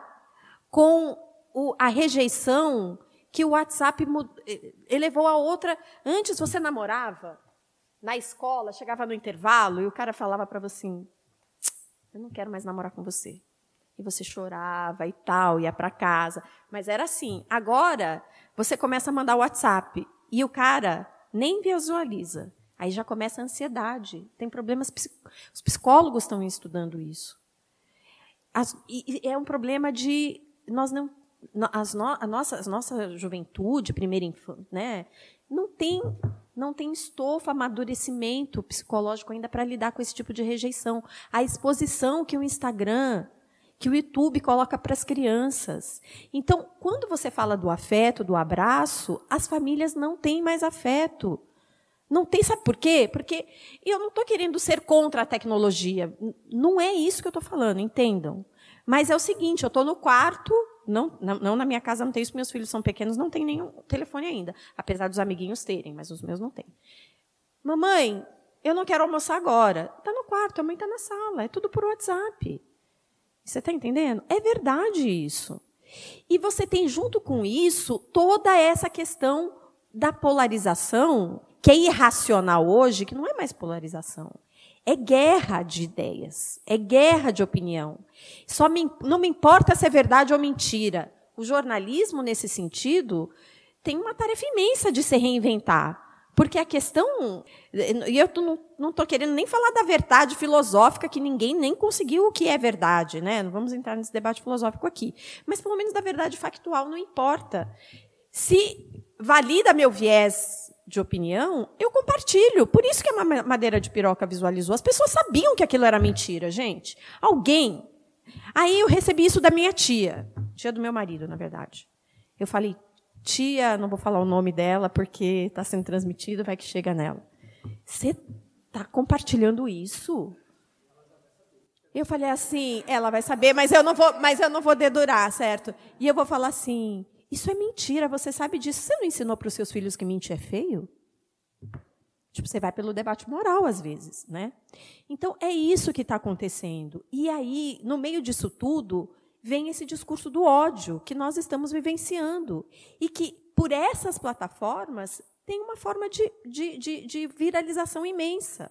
S2: com o, a rejeição que o WhatsApp eh, elevou a outra. Antes você namorava na escola, chegava no intervalo e o cara falava para você assim: Eu não quero mais namorar com você. E você chorava e tal, ia para casa. Mas era assim. Agora, você começa a mandar WhatsApp e o cara nem visualiza. Aí já começa a ansiedade. Tem problemas. Os psicólogos estão estudando isso. As, e, é um problema de. Nós não. As no, a, nossa, a nossa juventude, primeira infância, né, não tem não tem estofa, amadurecimento psicológico ainda para lidar com esse tipo de rejeição. A exposição que o Instagram, que o YouTube coloca para as crianças. Então, quando você fala do afeto, do abraço, as famílias não têm mais afeto. Não tem, sabe por quê? Porque eu não estou querendo ser contra a tecnologia. Não é isso que eu estou falando, entendam. Mas é o seguinte: eu estou no quarto, não, não, na minha casa não tem isso, meus filhos são pequenos, não tem nenhum telefone ainda. Apesar dos amiguinhos terem, mas os meus não têm. Mamãe, eu não quero almoçar agora. Está no quarto, a mãe está na sala, é tudo por WhatsApp. Você está entendendo? É verdade isso. E você tem junto com isso toda essa questão da polarização, que é irracional hoje, que não é mais polarização. É guerra de ideias, é guerra de opinião. Só me, não me importa se é verdade ou mentira. O jornalismo, nesse sentido, tem uma tarefa imensa de se reinventar. Porque a questão. E eu não estou querendo nem falar da verdade filosófica, que ninguém nem conseguiu o que é verdade. Né? Não vamos entrar nesse debate filosófico aqui. Mas, pelo menos, da verdade factual não importa. Se valida meu viés de opinião, eu compartilho. Por isso que a madeira de piroca visualizou. As pessoas sabiam que aquilo era mentira, gente. Alguém. Aí eu recebi isso da minha tia, tia do meu marido, na verdade. Eu falei, tia, não vou falar o nome dela porque está sendo transmitido, vai que chega nela. Você está compartilhando isso? Eu falei assim, ela vai saber, mas eu não vou, mas eu não vou dedurar, certo? E eu vou falar assim, isso é mentira, você sabe disso. Você não ensinou para os seus filhos que mentir é feio? Tipo, você vai pelo debate moral às vezes, né? Então é isso que está acontecendo. E aí, no meio disso tudo, vem esse discurso do ódio que nós estamos vivenciando e que por essas plataformas tem uma forma de, de, de, de viralização imensa,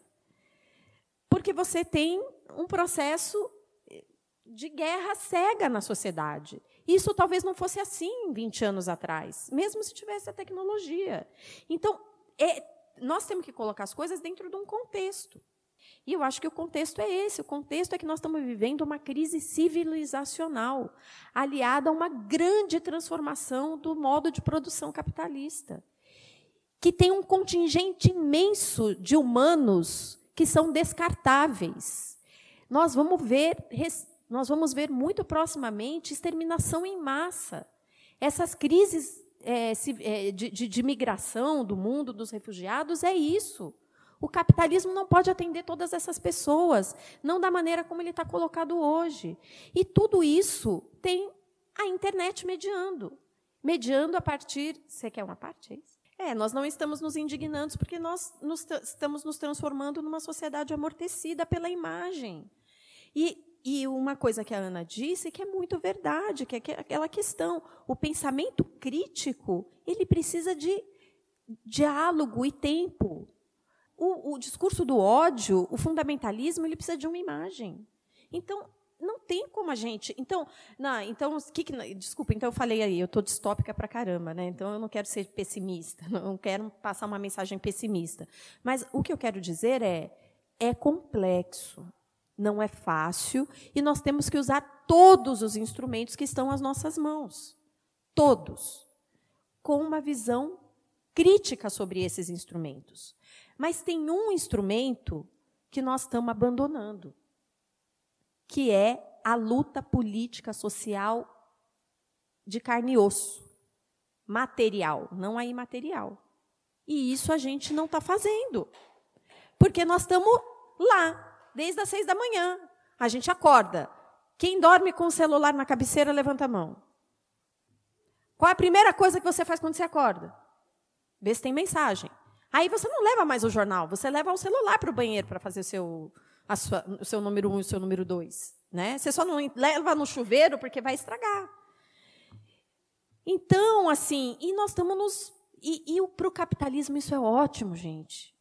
S2: porque você tem um processo de guerra cega na sociedade. Isso talvez não fosse assim 20 anos atrás, mesmo se tivesse a tecnologia. Então, é, nós temos que colocar as coisas dentro de um contexto. E eu acho que o contexto é esse: o contexto é que nós estamos vivendo uma crise civilizacional, aliada a uma grande transformação do modo de produção capitalista, que tem um contingente imenso de humanos que são descartáveis. Nós vamos ver nós vamos ver muito proximamente exterminação em massa. Essas crises é, é, de, de, de migração do mundo dos refugiados é isso. O capitalismo não pode atender todas essas pessoas, não da maneira como ele está colocado hoje. E tudo isso tem a internet mediando. Mediando a partir. Você quer uma parte? É isso? É, nós não estamos nos indignando porque nós nos, estamos nos transformando numa sociedade amortecida pela imagem. E e uma coisa que a Ana disse que é muito verdade, que é aquela questão, o pensamento crítico, ele precisa de diálogo e tempo. O, o discurso do ódio, o fundamentalismo, ele precisa de uma imagem. Então, não tem como a gente. Então, não, então, que, que, desculpa, então eu falei aí, eu estou distópica para caramba, né? Então eu não quero ser pessimista, não quero passar uma mensagem pessimista. Mas o que eu quero dizer é, é complexo não é fácil e nós temos que usar todos os instrumentos que estão às nossas mãos. Todos. Com uma visão crítica sobre esses instrumentos. Mas tem um instrumento que nós estamos abandonando, que é a luta política social de carne e osso, material, não a imaterial. E isso a gente não está fazendo, porque nós estamos lá, desde as seis da manhã. A gente acorda. Quem dorme com o celular na cabeceira, levanta a mão. Qual é a primeira coisa que você faz quando você acorda? Vê se tem mensagem. Aí você não leva mais o jornal, você leva o celular para o banheiro para fazer o seu, sua, o seu número um e o seu número dois. Né? Você só não leva no chuveiro porque vai estragar. Então, assim, e nós estamos nos. E, e para o capitalismo isso é ótimo, gente.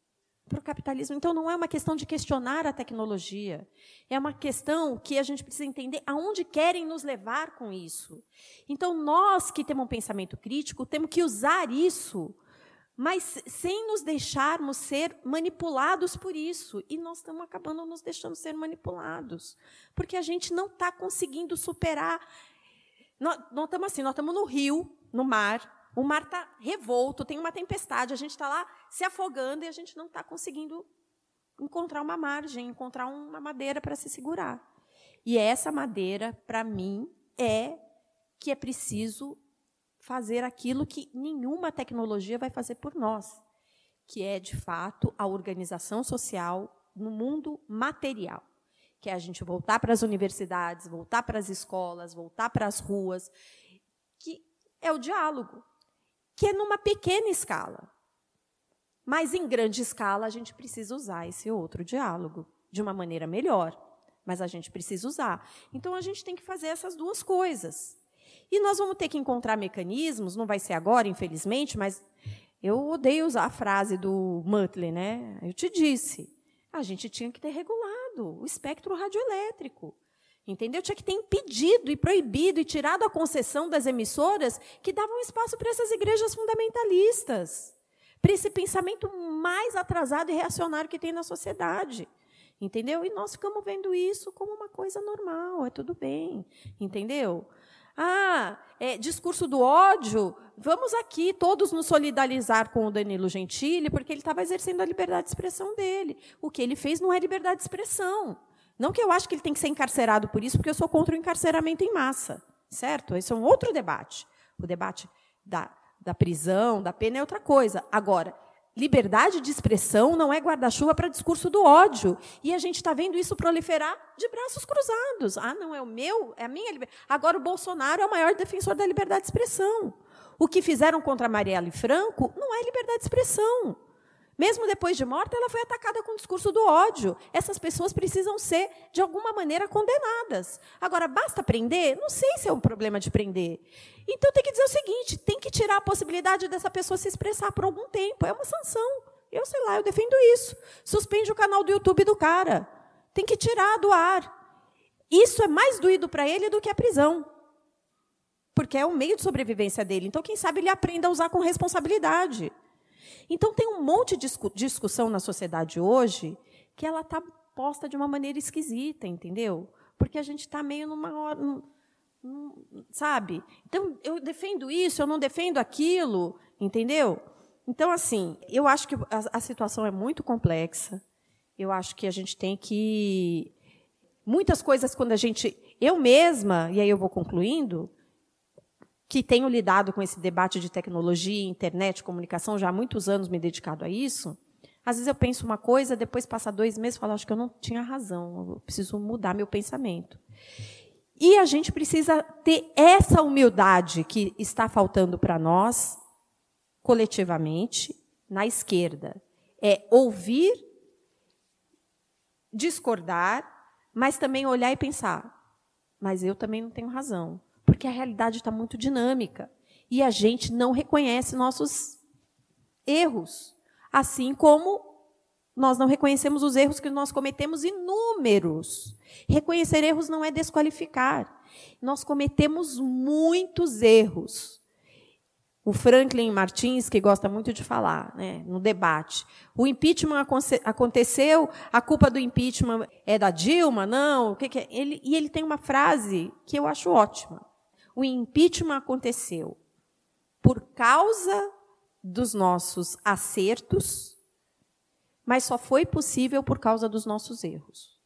S2: Para o capitalismo. Então, não é uma questão de questionar a tecnologia. É uma questão que a gente precisa entender aonde querem nos levar com isso. Então, nós que temos um pensamento crítico, temos que usar isso mas sem nos deixarmos ser manipulados por isso. E nós estamos acabando nos deixando ser manipulados, porque a gente não está conseguindo superar. Nós, nós estamos assim, nós estamos no rio, no mar, o mar está revolto, tem uma tempestade, a gente está lá se afogando e a gente não está conseguindo encontrar uma margem, encontrar uma madeira para se segurar. E essa madeira, para mim, é que é preciso fazer aquilo que nenhuma tecnologia vai fazer por nós, que é, de fato, a organização social no mundo material. Que é a gente voltar para as universidades, voltar para as escolas, voltar para as ruas, que é o diálogo, que é numa pequena escala. Mas em grande escala a gente precisa usar esse outro diálogo de uma maneira melhor, mas a gente precisa usar. Então a gente tem que fazer essas duas coisas. E nós vamos ter que encontrar mecanismos, não vai ser agora, infelizmente, mas eu odeio usar a frase do Muttley, né? Eu te disse, a gente tinha que ter regulado o espectro radioelétrico. Entendeu? Tinha que ter impedido e proibido e tirado a concessão das emissoras que davam espaço para essas igrejas fundamentalistas, para esse pensamento mais atrasado e reacionário que tem na sociedade. Entendeu? E nós ficamos vendo isso como uma coisa normal, é tudo bem. Entendeu? Ah, é, discurso do ódio, vamos aqui todos nos solidarizar com o Danilo Gentili, porque ele estava exercendo a liberdade de expressão dele. O que ele fez não é liberdade de expressão. Não que eu acho que ele tem que ser encarcerado por isso, porque eu sou contra o encarceramento em massa. Certo? Esse é um outro debate. O debate da, da prisão, da pena é outra coisa. Agora, Liberdade de expressão não é guarda-chuva para discurso do ódio. E a gente está vendo isso proliferar de braços cruzados. Ah, não é o meu, é a minha liberdade. Agora o Bolsonaro é o maior defensor da liberdade de expressão. O que fizeram contra Marielle Franco não é liberdade de expressão. Mesmo depois de morta, ela foi atacada com o discurso do ódio. Essas pessoas precisam ser, de alguma maneira, condenadas. Agora, basta prender? Não sei se é um problema de prender. Então, tem que dizer o seguinte: tem que tirar a possibilidade dessa pessoa se expressar por algum tempo. É uma sanção. Eu sei lá, eu defendo isso. Suspende o canal do YouTube do cara. Tem que tirar do ar. Isso é mais doído para ele do que a prisão. Porque é o meio de sobrevivência dele. Então, quem sabe ele aprenda a usar com responsabilidade. Então, tem um monte de discussão na sociedade hoje que ela está posta de uma maneira esquisita, entendeu? Porque a gente está meio numa hora. Sabe? Então, eu defendo isso, eu não defendo aquilo, entendeu? Então, assim, eu acho que a, a situação é muito complexa. Eu acho que a gente tem que. Muitas coisas, quando a gente. Eu mesma, e aí eu vou concluindo, que tenho lidado com esse debate de tecnologia, internet, comunicação, já há muitos anos me dedicado a isso, às vezes eu penso uma coisa, depois passa dois meses e falo, acho que eu não tinha razão, eu preciso mudar meu pensamento. E a gente precisa ter essa humildade que está faltando para nós, coletivamente, na esquerda. É ouvir, discordar, mas também olhar e pensar, mas eu também não tenho razão porque a realidade está muito dinâmica e a gente não reconhece nossos erros, assim como nós não reconhecemos os erros que nós cometemos inúmeros. Reconhecer erros não é desqualificar. Nós cometemos muitos erros. O Franklin Martins, que gosta muito de falar né, no debate, o impeachment aconteceu, a culpa do impeachment é da Dilma? Não. O que, que é? Ele, e ele tem uma frase que eu acho ótima o impeachment aconteceu por causa dos nossos acertos, mas só foi possível por causa dos nossos erros.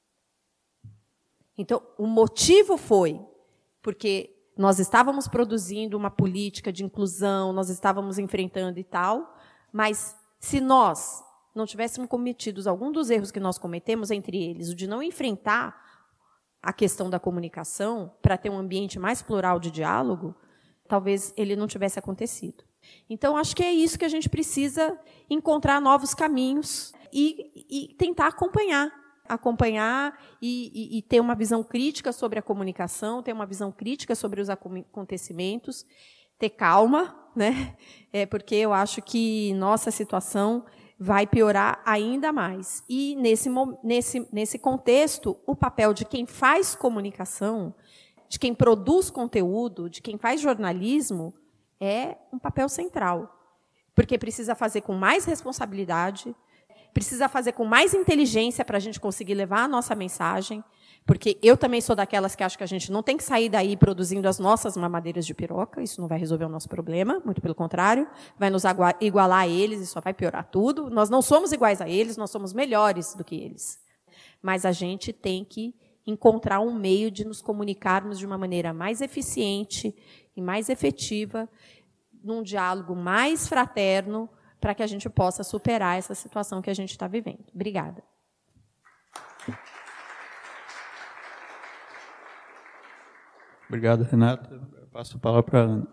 S2: Então, o motivo foi porque nós estávamos produzindo uma política de inclusão, nós estávamos enfrentando e tal, mas se nós não tivéssemos cometido algum dos erros que nós cometemos, entre eles o de não enfrentar a questão da comunicação para ter um ambiente mais plural de diálogo, talvez ele não tivesse acontecido. Então, acho que é isso que a gente precisa encontrar novos caminhos e, e tentar acompanhar. Acompanhar e, e, e ter uma visão crítica sobre a comunicação, ter uma visão crítica sobre os acontecimentos, ter calma, né? É porque eu acho que nossa situação vai piorar ainda mais. E nesse, nesse, nesse contexto, o papel de quem faz comunicação, de quem produz conteúdo, de quem faz jornalismo, é um papel central. Porque precisa fazer com mais responsabilidade, precisa fazer com mais inteligência para a gente conseguir levar a nossa mensagem, porque eu também sou daquelas que acho que a gente não tem que sair daí produzindo as nossas mamadeiras de piroca, isso não vai resolver o nosso problema, muito pelo contrário, vai nos igualar a eles e só vai piorar tudo. Nós não somos iguais a eles, nós somos melhores do que eles. Mas a gente tem que encontrar um meio de nos comunicarmos de uma maneira mais eficiente e mais efetiva, num diálogo mais fraterno, para que a gente possa superar essa situação que a gente está vivendo. Obrigada.
S1: Obrigado, Renata. Eu passo a palavra para a Ana.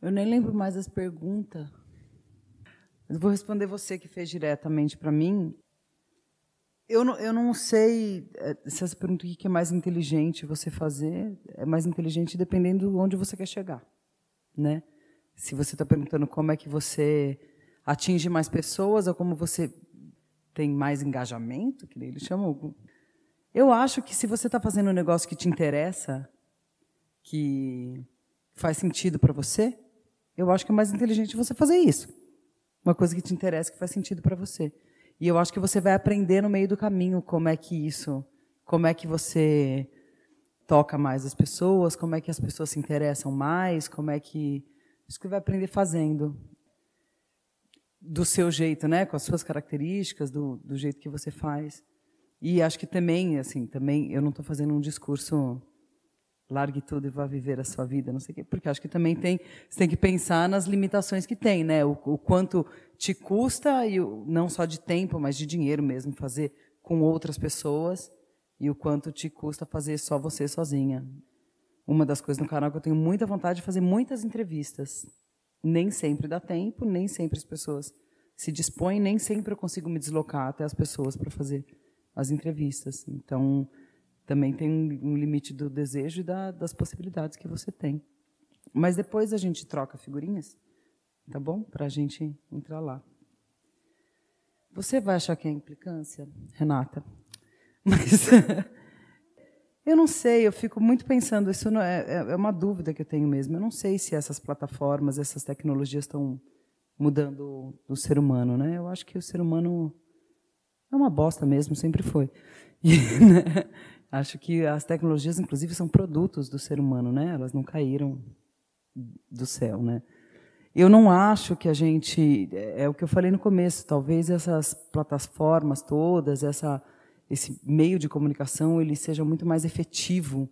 S3: Eu nem lembro mais as perguntas. Vou responder você que fez diretamente para mim. Eu não, eu não sei eh, se essa pergunta que é mais inteligente você fazer é mais inteligente dependendo de onde você quer chegar, né? Se você está perguntando como é que você atinge mais pessoas ou como você tem mais engajamento, que eles chamam, eu acho que se você está fazendo um negócio que te interessa, que faz sentido para você, eu acho que é mais inteligente você fazer isso. Uma coisa que te interessa, que faz sentido para você. E eu acho que você vai aprender no meio do caminho como é que isso, como é que você toca mais as pessoas, como é que as pessoas se interessam mais, como é que isso que vai aprender fazendo do seu jeito, né, com as suas características, do, do jeito que você faz. E acho que também, assim, também eu não estou fazendo um discurso largue tudo e vá viver a sua vida, não sei o quê, porque acho que também tem, você tem que pensar nas limitações que tem, né? O, o quanto te custa e o, não só de tempo, mas de dinheiro mesmo fazer com outras pessoas e o quanto te custa fazer só você sozinha. Uma das coisas no canal que eu tenho muita vontade de fazer muitas entrevistas. Nem sempre dá tempo, nem sempre as pessoas se dispõem, nem sempre eu consigo me deslocar até as pessoas para fazer as entrevistas. Então, também tem um limite do desejo e da, das possibilidades que você tem. Mas depois a gente troca figurinhas, tá bom? Para a gente entrar lá. Você vai achar que é implicância, Renata? Mas eu não sei, eu fico muito pensando, isso é, é, é uma dúvida que eu tenho mesmo. Eu não sei se essas plataformas, essas tecnologias estão mudando o ser humano, né? Eu acho que o ser humano é uma bosta mesmo, sempre foi. E, né, acho que as tecnologias, inclusive, são produtos do ser humano, né? Elas não caíram do céu, né? Eu não acho que a gente é, é o que eu falei no começo. Talvez essas plataformas todas, essa esse meio de comunicação, ele seja muito mais efetivo,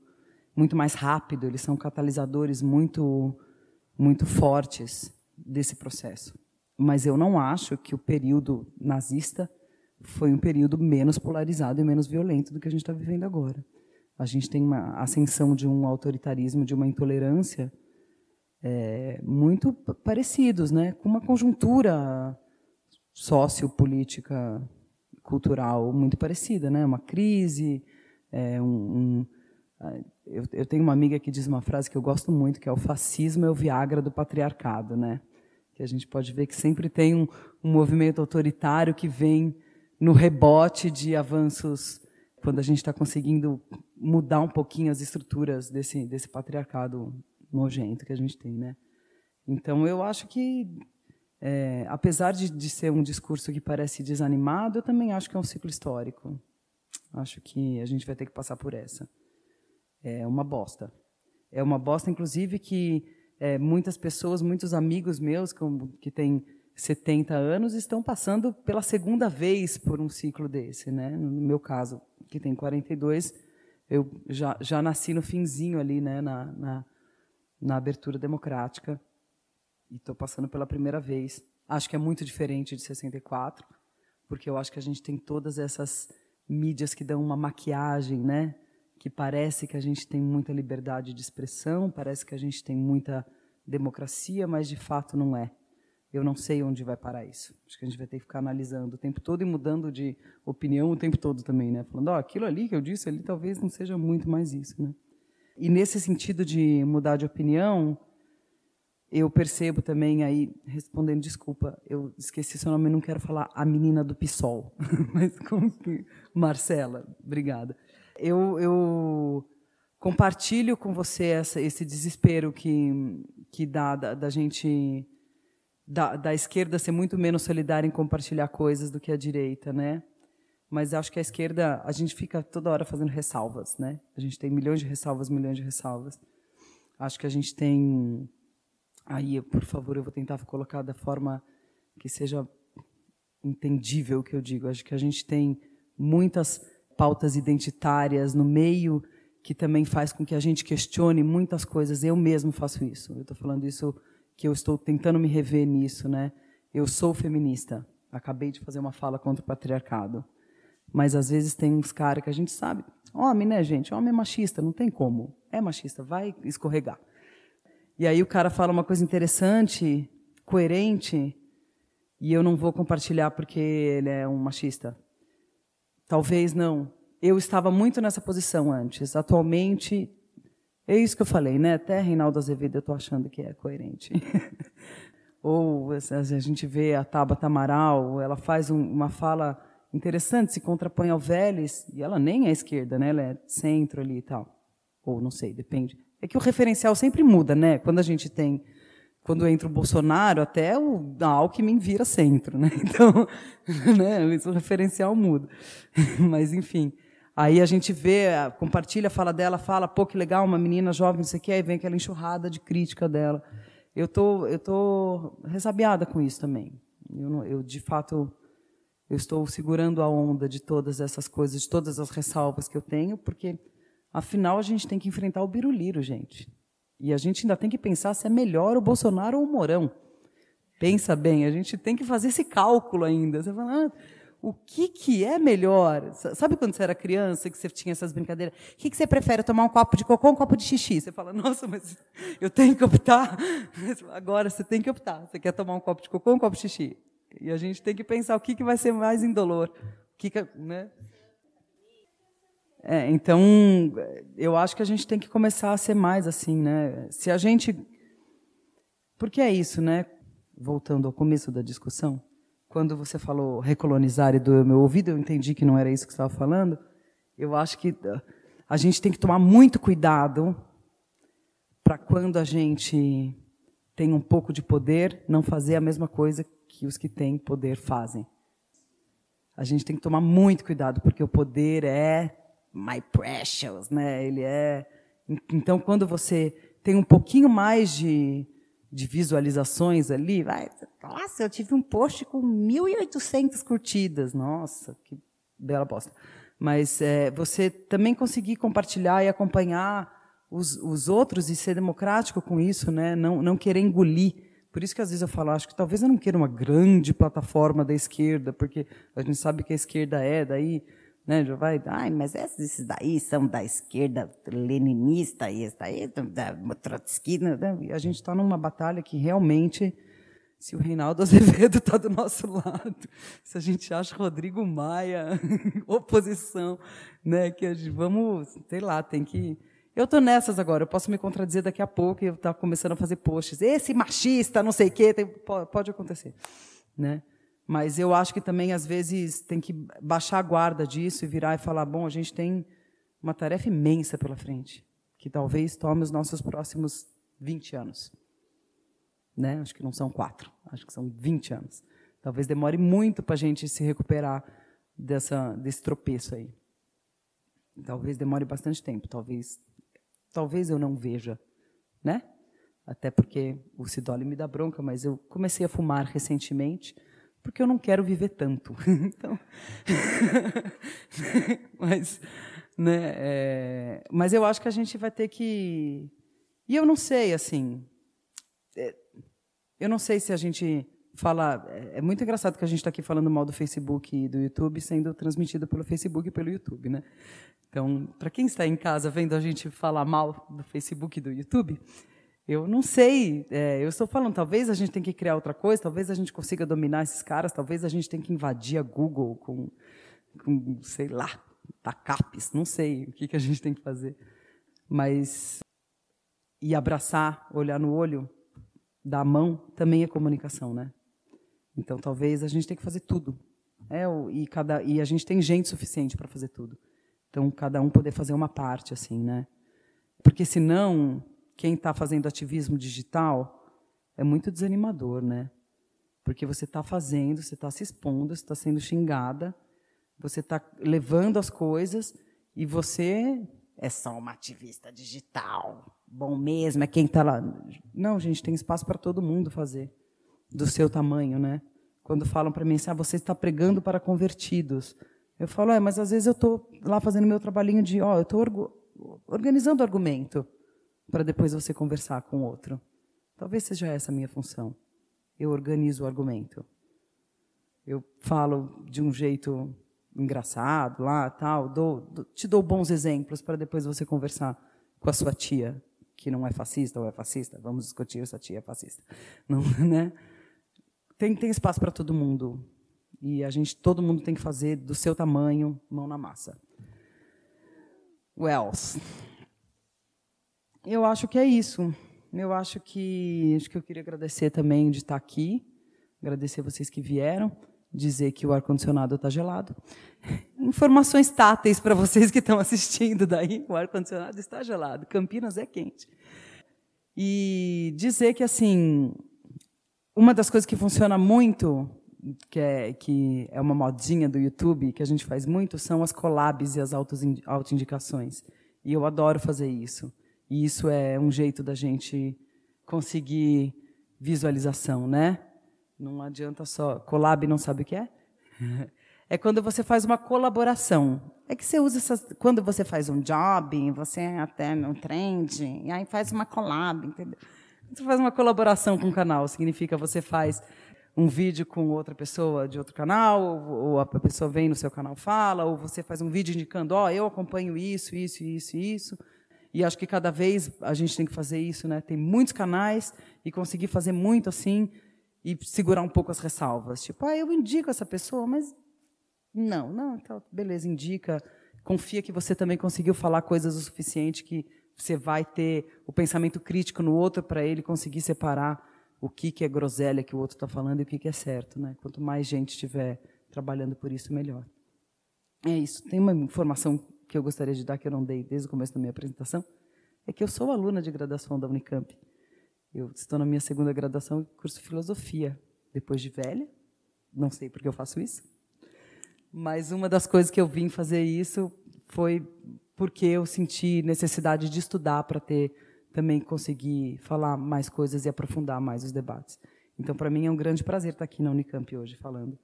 S3: muito mais rápido. Eles são catalisadores muito muito fortes desse processo. Mas eu não acho que o período nazista foi um período menos polarizado e menos violento do que a gente está vivendo agora. A gente tem uma ascensão de um autoritarismo, de uma intolerância é, muito parecidos, né? com uma conjuntura sociopolítica, cultural muito parecida. Né? Uma crise, é, um, um eu, eu, tenho uma amiga que diz uma frase que eu gosto muito, que é o fascismo é o Viagra do patriarcado, né? Que a gente pode ver que sempre tem um, um movimento autoritário que vem no rebote de avanços, quando a gente está conseguindo mudar um pouquinho as estruturas desse, desse patriarcado nojento que a gente tem. Né? Então, eu acho que, é, apesar de, de ser um discurso que parece desanimado, eu também acho que é um ciclo histórico. Acho que a gente vai ter que passar por essa. É uma bosta. É uma bosta, inclusive, que é, muitas pessoas, muitos amigos meus que, que têm 70 anos estão passando pela segunda vez por um ciclo desse, né? No meu caso, que tem 42, eu já, já nasci no finzinho ali, né? Na, na, na abertura democrática e estou passando pela primeira vez. Acho que é muito diferente de 64, porque eu acho que a gente tem todas essas mídias que dão uma maquiagem, né? Que parece que a gente tem muita liberdade de expressão, parece que a gente tem muita democracia, mas de fato não é. Eu não sei onde vai parar isso. Acho que a gente vai ter que ficar analisando o tempo todo e mudando de opinião o tempo todo também, né? Falando, ó, oh, aquilo ali que eu disse ali talvez não seja muito mais isso, né? E nesse sentido de mudar de opinião, eu percebo também aí, respondendo, desculpa, eu esqueci seu nome, não quero falar a menina do PSOL, mas como que... Marcela, obrigada. Eu, eu compartilho com você essa, esse desespero que, que dá da, da gente da, da, esquerda ser muito menos solidária em compartilhar coisas do que a direita, né? Mas acho que a esquerda a gente fica toda hora fazendo ressalvas, né? A gente tem milhões de ressalvas, milhões de ressalvas. Acho que a gente tem aí, por favor, eu vou tentar colocar da forma que seja entendível o que eu digo. Acho que a gente tem muitas pautas identitárias no meio que também faz com que a gente questione muitas coisas. Eu mesmo faço isso. Eu estou falando isso que eu estou tentando me rever nisso, né? Eu sou feminista. Acabei de fazer uma fala contra o patriarcado. Mas às vezes tem uns caras que a gente sabe, homem, né, gente? Homem é machista, não tem como. É machista, vai escorregar. E aí o cara fala uma coisa interessante, coerente, e eu não vou compartilhar porque ele é um machista. Talvez não. Eu estava muito nessa posição antes. Atualmente é isso que eu falei, né? Até Reinaldo Azevedo eu estou achando que é coerente. Ou a gente vê a Tabata Amaral, ela faz um, uma fala interessante, se contrapõe ao Vélez, e ela nem é esquerda, né? Ela é centro ali e tal. Ou não sei, depende. É que o referencial sempre muda, né? Quando a gente tem quando entra o Bolsonaro, até o Alckmin vira centro, né? Então, né, o referencial muda. Mas enfim, Aí a gente vê, compartilha fala dela, fala, pô, que legal, uma menina jovem, isso aqui, aí vem aquela enxurrada de crítica dela. Eu tô, eu tô resabiada com isso também. Eu, eu, de fato, eu estou segurando a onda de todas essas coisas, de todas as ressalvas que eu tenho, porque, afinal, a gente tem que enfrentar o biruliro, gente. E a gente ainda tem que pensar se é melhor o Bolsonaro ou o Mourão. Pensa bem, a gente tem que fazer esse cálculo ainda. Você fala, ah, o que, que é melhor? Sabe quando você era criança que você tinha essas brincadeiras? O que, que você prefere, tomar um copo de cocô ou um copo de xixi? Você fala, nossa, mas eu tenho que optar. Agora você tem que optar. Você quer tomar um copo de cocô ou um copo de xixi? E a gente tem que pensar o que, que vai ser mais indolor. O que, que né? É, então, eu acho que a gente tem que começar a ser mais assim, né? Se a gente, porque é isso, né? Voltando ao começo da discussão, quando você falou recolonizar e doeu meu ouvido, eu entendi que não era isso que você estava falando. Eu acho que ah, a gente tem que tomar muito cuidado para quando a gente tem um pouco de poder, não fazer a mesma coisa que os que têm poder fazem. A gente tem que tomar muito cuidado, porque o poder é my precious, né? Ele é. Então, quando você tem um pouquinho mais de de visualizações ali, vai, nossa, eu tive um post com 1.800 curtidas, nossa, que bela bosta. Mas é, você também conseguir compartilhar e acompanhar os, os outros e ser democrático com isso, né? não, não querer engolir. Por isso que às vezes eu falo, acho que talvez eu não queira uma grande plataforma da esquerda, porque a gente sabe que a esquerda é, daí né, já vai, ai, mas esses daí são da esquerda leninista, e esse daí da trotskina. Né? A gente está numa batalha que realmente, se o Reinaldo Azevedo está do nosso lado, se a gente acha Rodrigo Maia oposição, né, que gente, vamos, sei lá, tem que eu estou nessas agora, eu posso me contradizer daqui a pouco e eu tá começando a fazer posts. Esse machista, não sei o quê, tem, pode acontecer. Né? Mas eu acho que também, às vezes, tem que baixar a guarda disso e virar e falar: bom, a gente tem uma tarefa imensa pela frente, que talvez tome os nossos próximos 20 anos. Né? Acho que não são quatro, acho que são 20 anos. Talvez demore muito para a gente se recuperar dessa, desse tropeço aí. Talvez demore bastante tempo, talvez, talvez eu não veja, né? Até porque o Sidoli me dá bronca, mas eu comecei a fumar recentemente porque eu não quero viver tanto. então, mas, né, é, mas eu acho que a gente vai ter que. E eu não sei, assim. É, eu não sei se a gente fala. É, é muito engraçado que a gente está aqui falando mal do Facebook e do YouTube, sendo transmitido pelo Facebook e pelo YouTube, né? Então, para quem está em casa vendo a gente falar mal do Facebook e do YouTube, Eu não sei. É, eu estou falando, talvez a gente tenha que criar outra coisa, talvez a gente consiga dominar esses caras, talvez a gente tenha que invadir a Google com, com sei lá, TACAPs, não sei o que, que a gente tem que fazer. Mas e abraçar, olhar no olho, dar a mão, também é comunicação, né? Então talvez a gente tenha que fazer tudo. É, e, cada, e a gente tem gente suficiente para fazer tudo. Então cada um poder fazer uma parte, assim, né? Porque senão quem está fazendo ativismo digital é muito desanimador, né? Porque você está fazendo, você está se expondo, você está sendo xingada, você está levando as coisas e você é só uma ativista digital. Bom mesmo, é quem está lá. Não, gente, tem espaço para todo mundo fazer, do seu tamanho, né? Quando falam para mim assim, ah, você está pregando para convertidos. Eu falo, é, mas às vezes eu estou lá fazendo meu trabalhinho de, ó, eu estou organizando argumento para depois você conversar com o outro. Talvez seja essa a minha função. Eu organizo o argumento. Eu falo de um jeito engraçado lá, tal, dou, te dou bons exemplos para depois você conversar com a sua tia, que não é fascista ou é fascista. Vamos discutir se a tia é fascista. Não, né? Tem, tem espaço para todo mundo. E a gente, todo mundo tem que fazer do seu tamanho, mão na massa. Wells. Eu acho que é isso. Eu acho que acho que eu queria agradecer também de estar aqui, agradecer vocês que vieram, dizer que o ar condicionado está gelado. Informações táteis para vocês que estão assistindo daí, o ar condicionado está gelado. Campinas é quente. E dizer que assim, uma das coisas que funciona muito, que é, que é uma modinha do YouTube, que a gente faz muito, são as collabs e as autoindicações. E eu adoro fazer isso. E isso é um jeito da gente conseguir visualização, né? Não adianta só. Collab não sabe o que é? É quando você faz uma colaboração. É que você usa essas. Quando você faz um job, você até um trend, e aí faz uma collab, entendeu? Você faz uma colaboração com o canal, significa você faz um vídeo com outra pessoa de outro canal, ou a pessoa vem no seu canal fala, ou você faz um vídeo indicando, ó, oh, eu acompanho isso, isso, isso, isso. E acho que cada vez a gente tem que fazer isso, né? Tem muitos canais e conseguir fazer muito assim e segurar um pouco as ressalvas. Tipo, ah, eu indico essa pessoa, mas não, não, então, beleza, indica. Confia que você também conseguiu falar coisas o suficiente que você vai ter o pensamento crítico no outro para ele conseguir separar o que, que é groselha que o outro está falando e o que, que é certo. Né? Quanto mais gente estiver trabalhando por isso, melhor. É isso. Tem uma informação que eu gostaria de dar, que eu não dei desde o começo da minha apresentação, é que eu sou aluna de graduação da Unicamp. Eu estou na minha segunda graduação, curso filosofia, depois de velha. Não sei porque eu faço isso. Mas uma das coisas que eu vim fazer isso foi porque eu senti necessidade de estudar para ter também conseguir falar mais coisas e aprofundar mais os debates. Então, para mim é um grande prazer estar aqui na Unicamp hoje falando.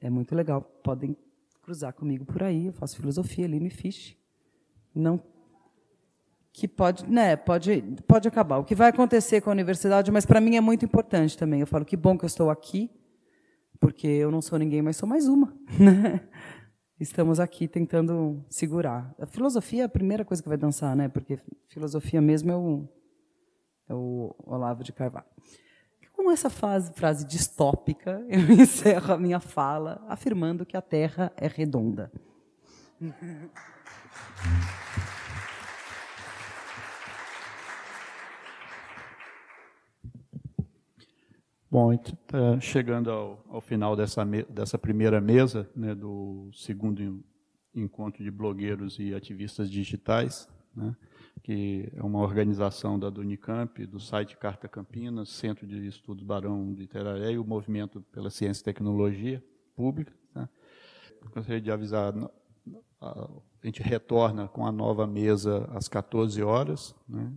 S3: É muito legal. Podem cruzar comigo por aí, eu faço filosofia ali no IFISH. Não que pode, né, pode, pode acabar. O que vai acontecer com a universidade, mas para mim é muito importante também. Eu falo que bom que eu estou aqui, porque eu não sou ninguém, mas sou mais uma. Estamos aqui tentando segurar. A filosofia é a primeira coisa que vai dançar, né? Porque filosofia mesmo é o, é o Olavo de Carvalho com essa frase, frase distópica, eu encerro a minha fala afirmando que a Terra é redonda.
S1: Bom, tá chegando ao, ao, final dessa, dessa primeira mesa, né, do segundo encontro de blogueiros e ativistas digitais. Né? Que é uma organização da Unicamp, do site Carta Campinas, Centro de Estudos Barão de Teraré e o Movimento pela Ciência e Tecnologia Pública. Né? Gostaria de avisar, a gente retorna com a nova mesa às 14 horas, né?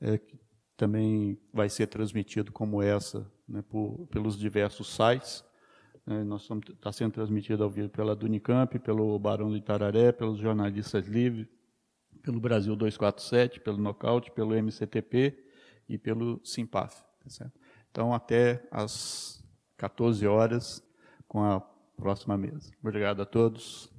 S1: é, que também vai ser transmitido como essa né, por, pelos diversos sites. É, nós está sendo transmitido ao vivo pela Unicamp, pelo Barão de Itararé, pelos jornalistas livres, pelo Brasil 247, pelo Nocaute, pelo MCTP e pelo Simpaf. Tá então, até às 14 horas com a próxima mesa. Obrigado a todos.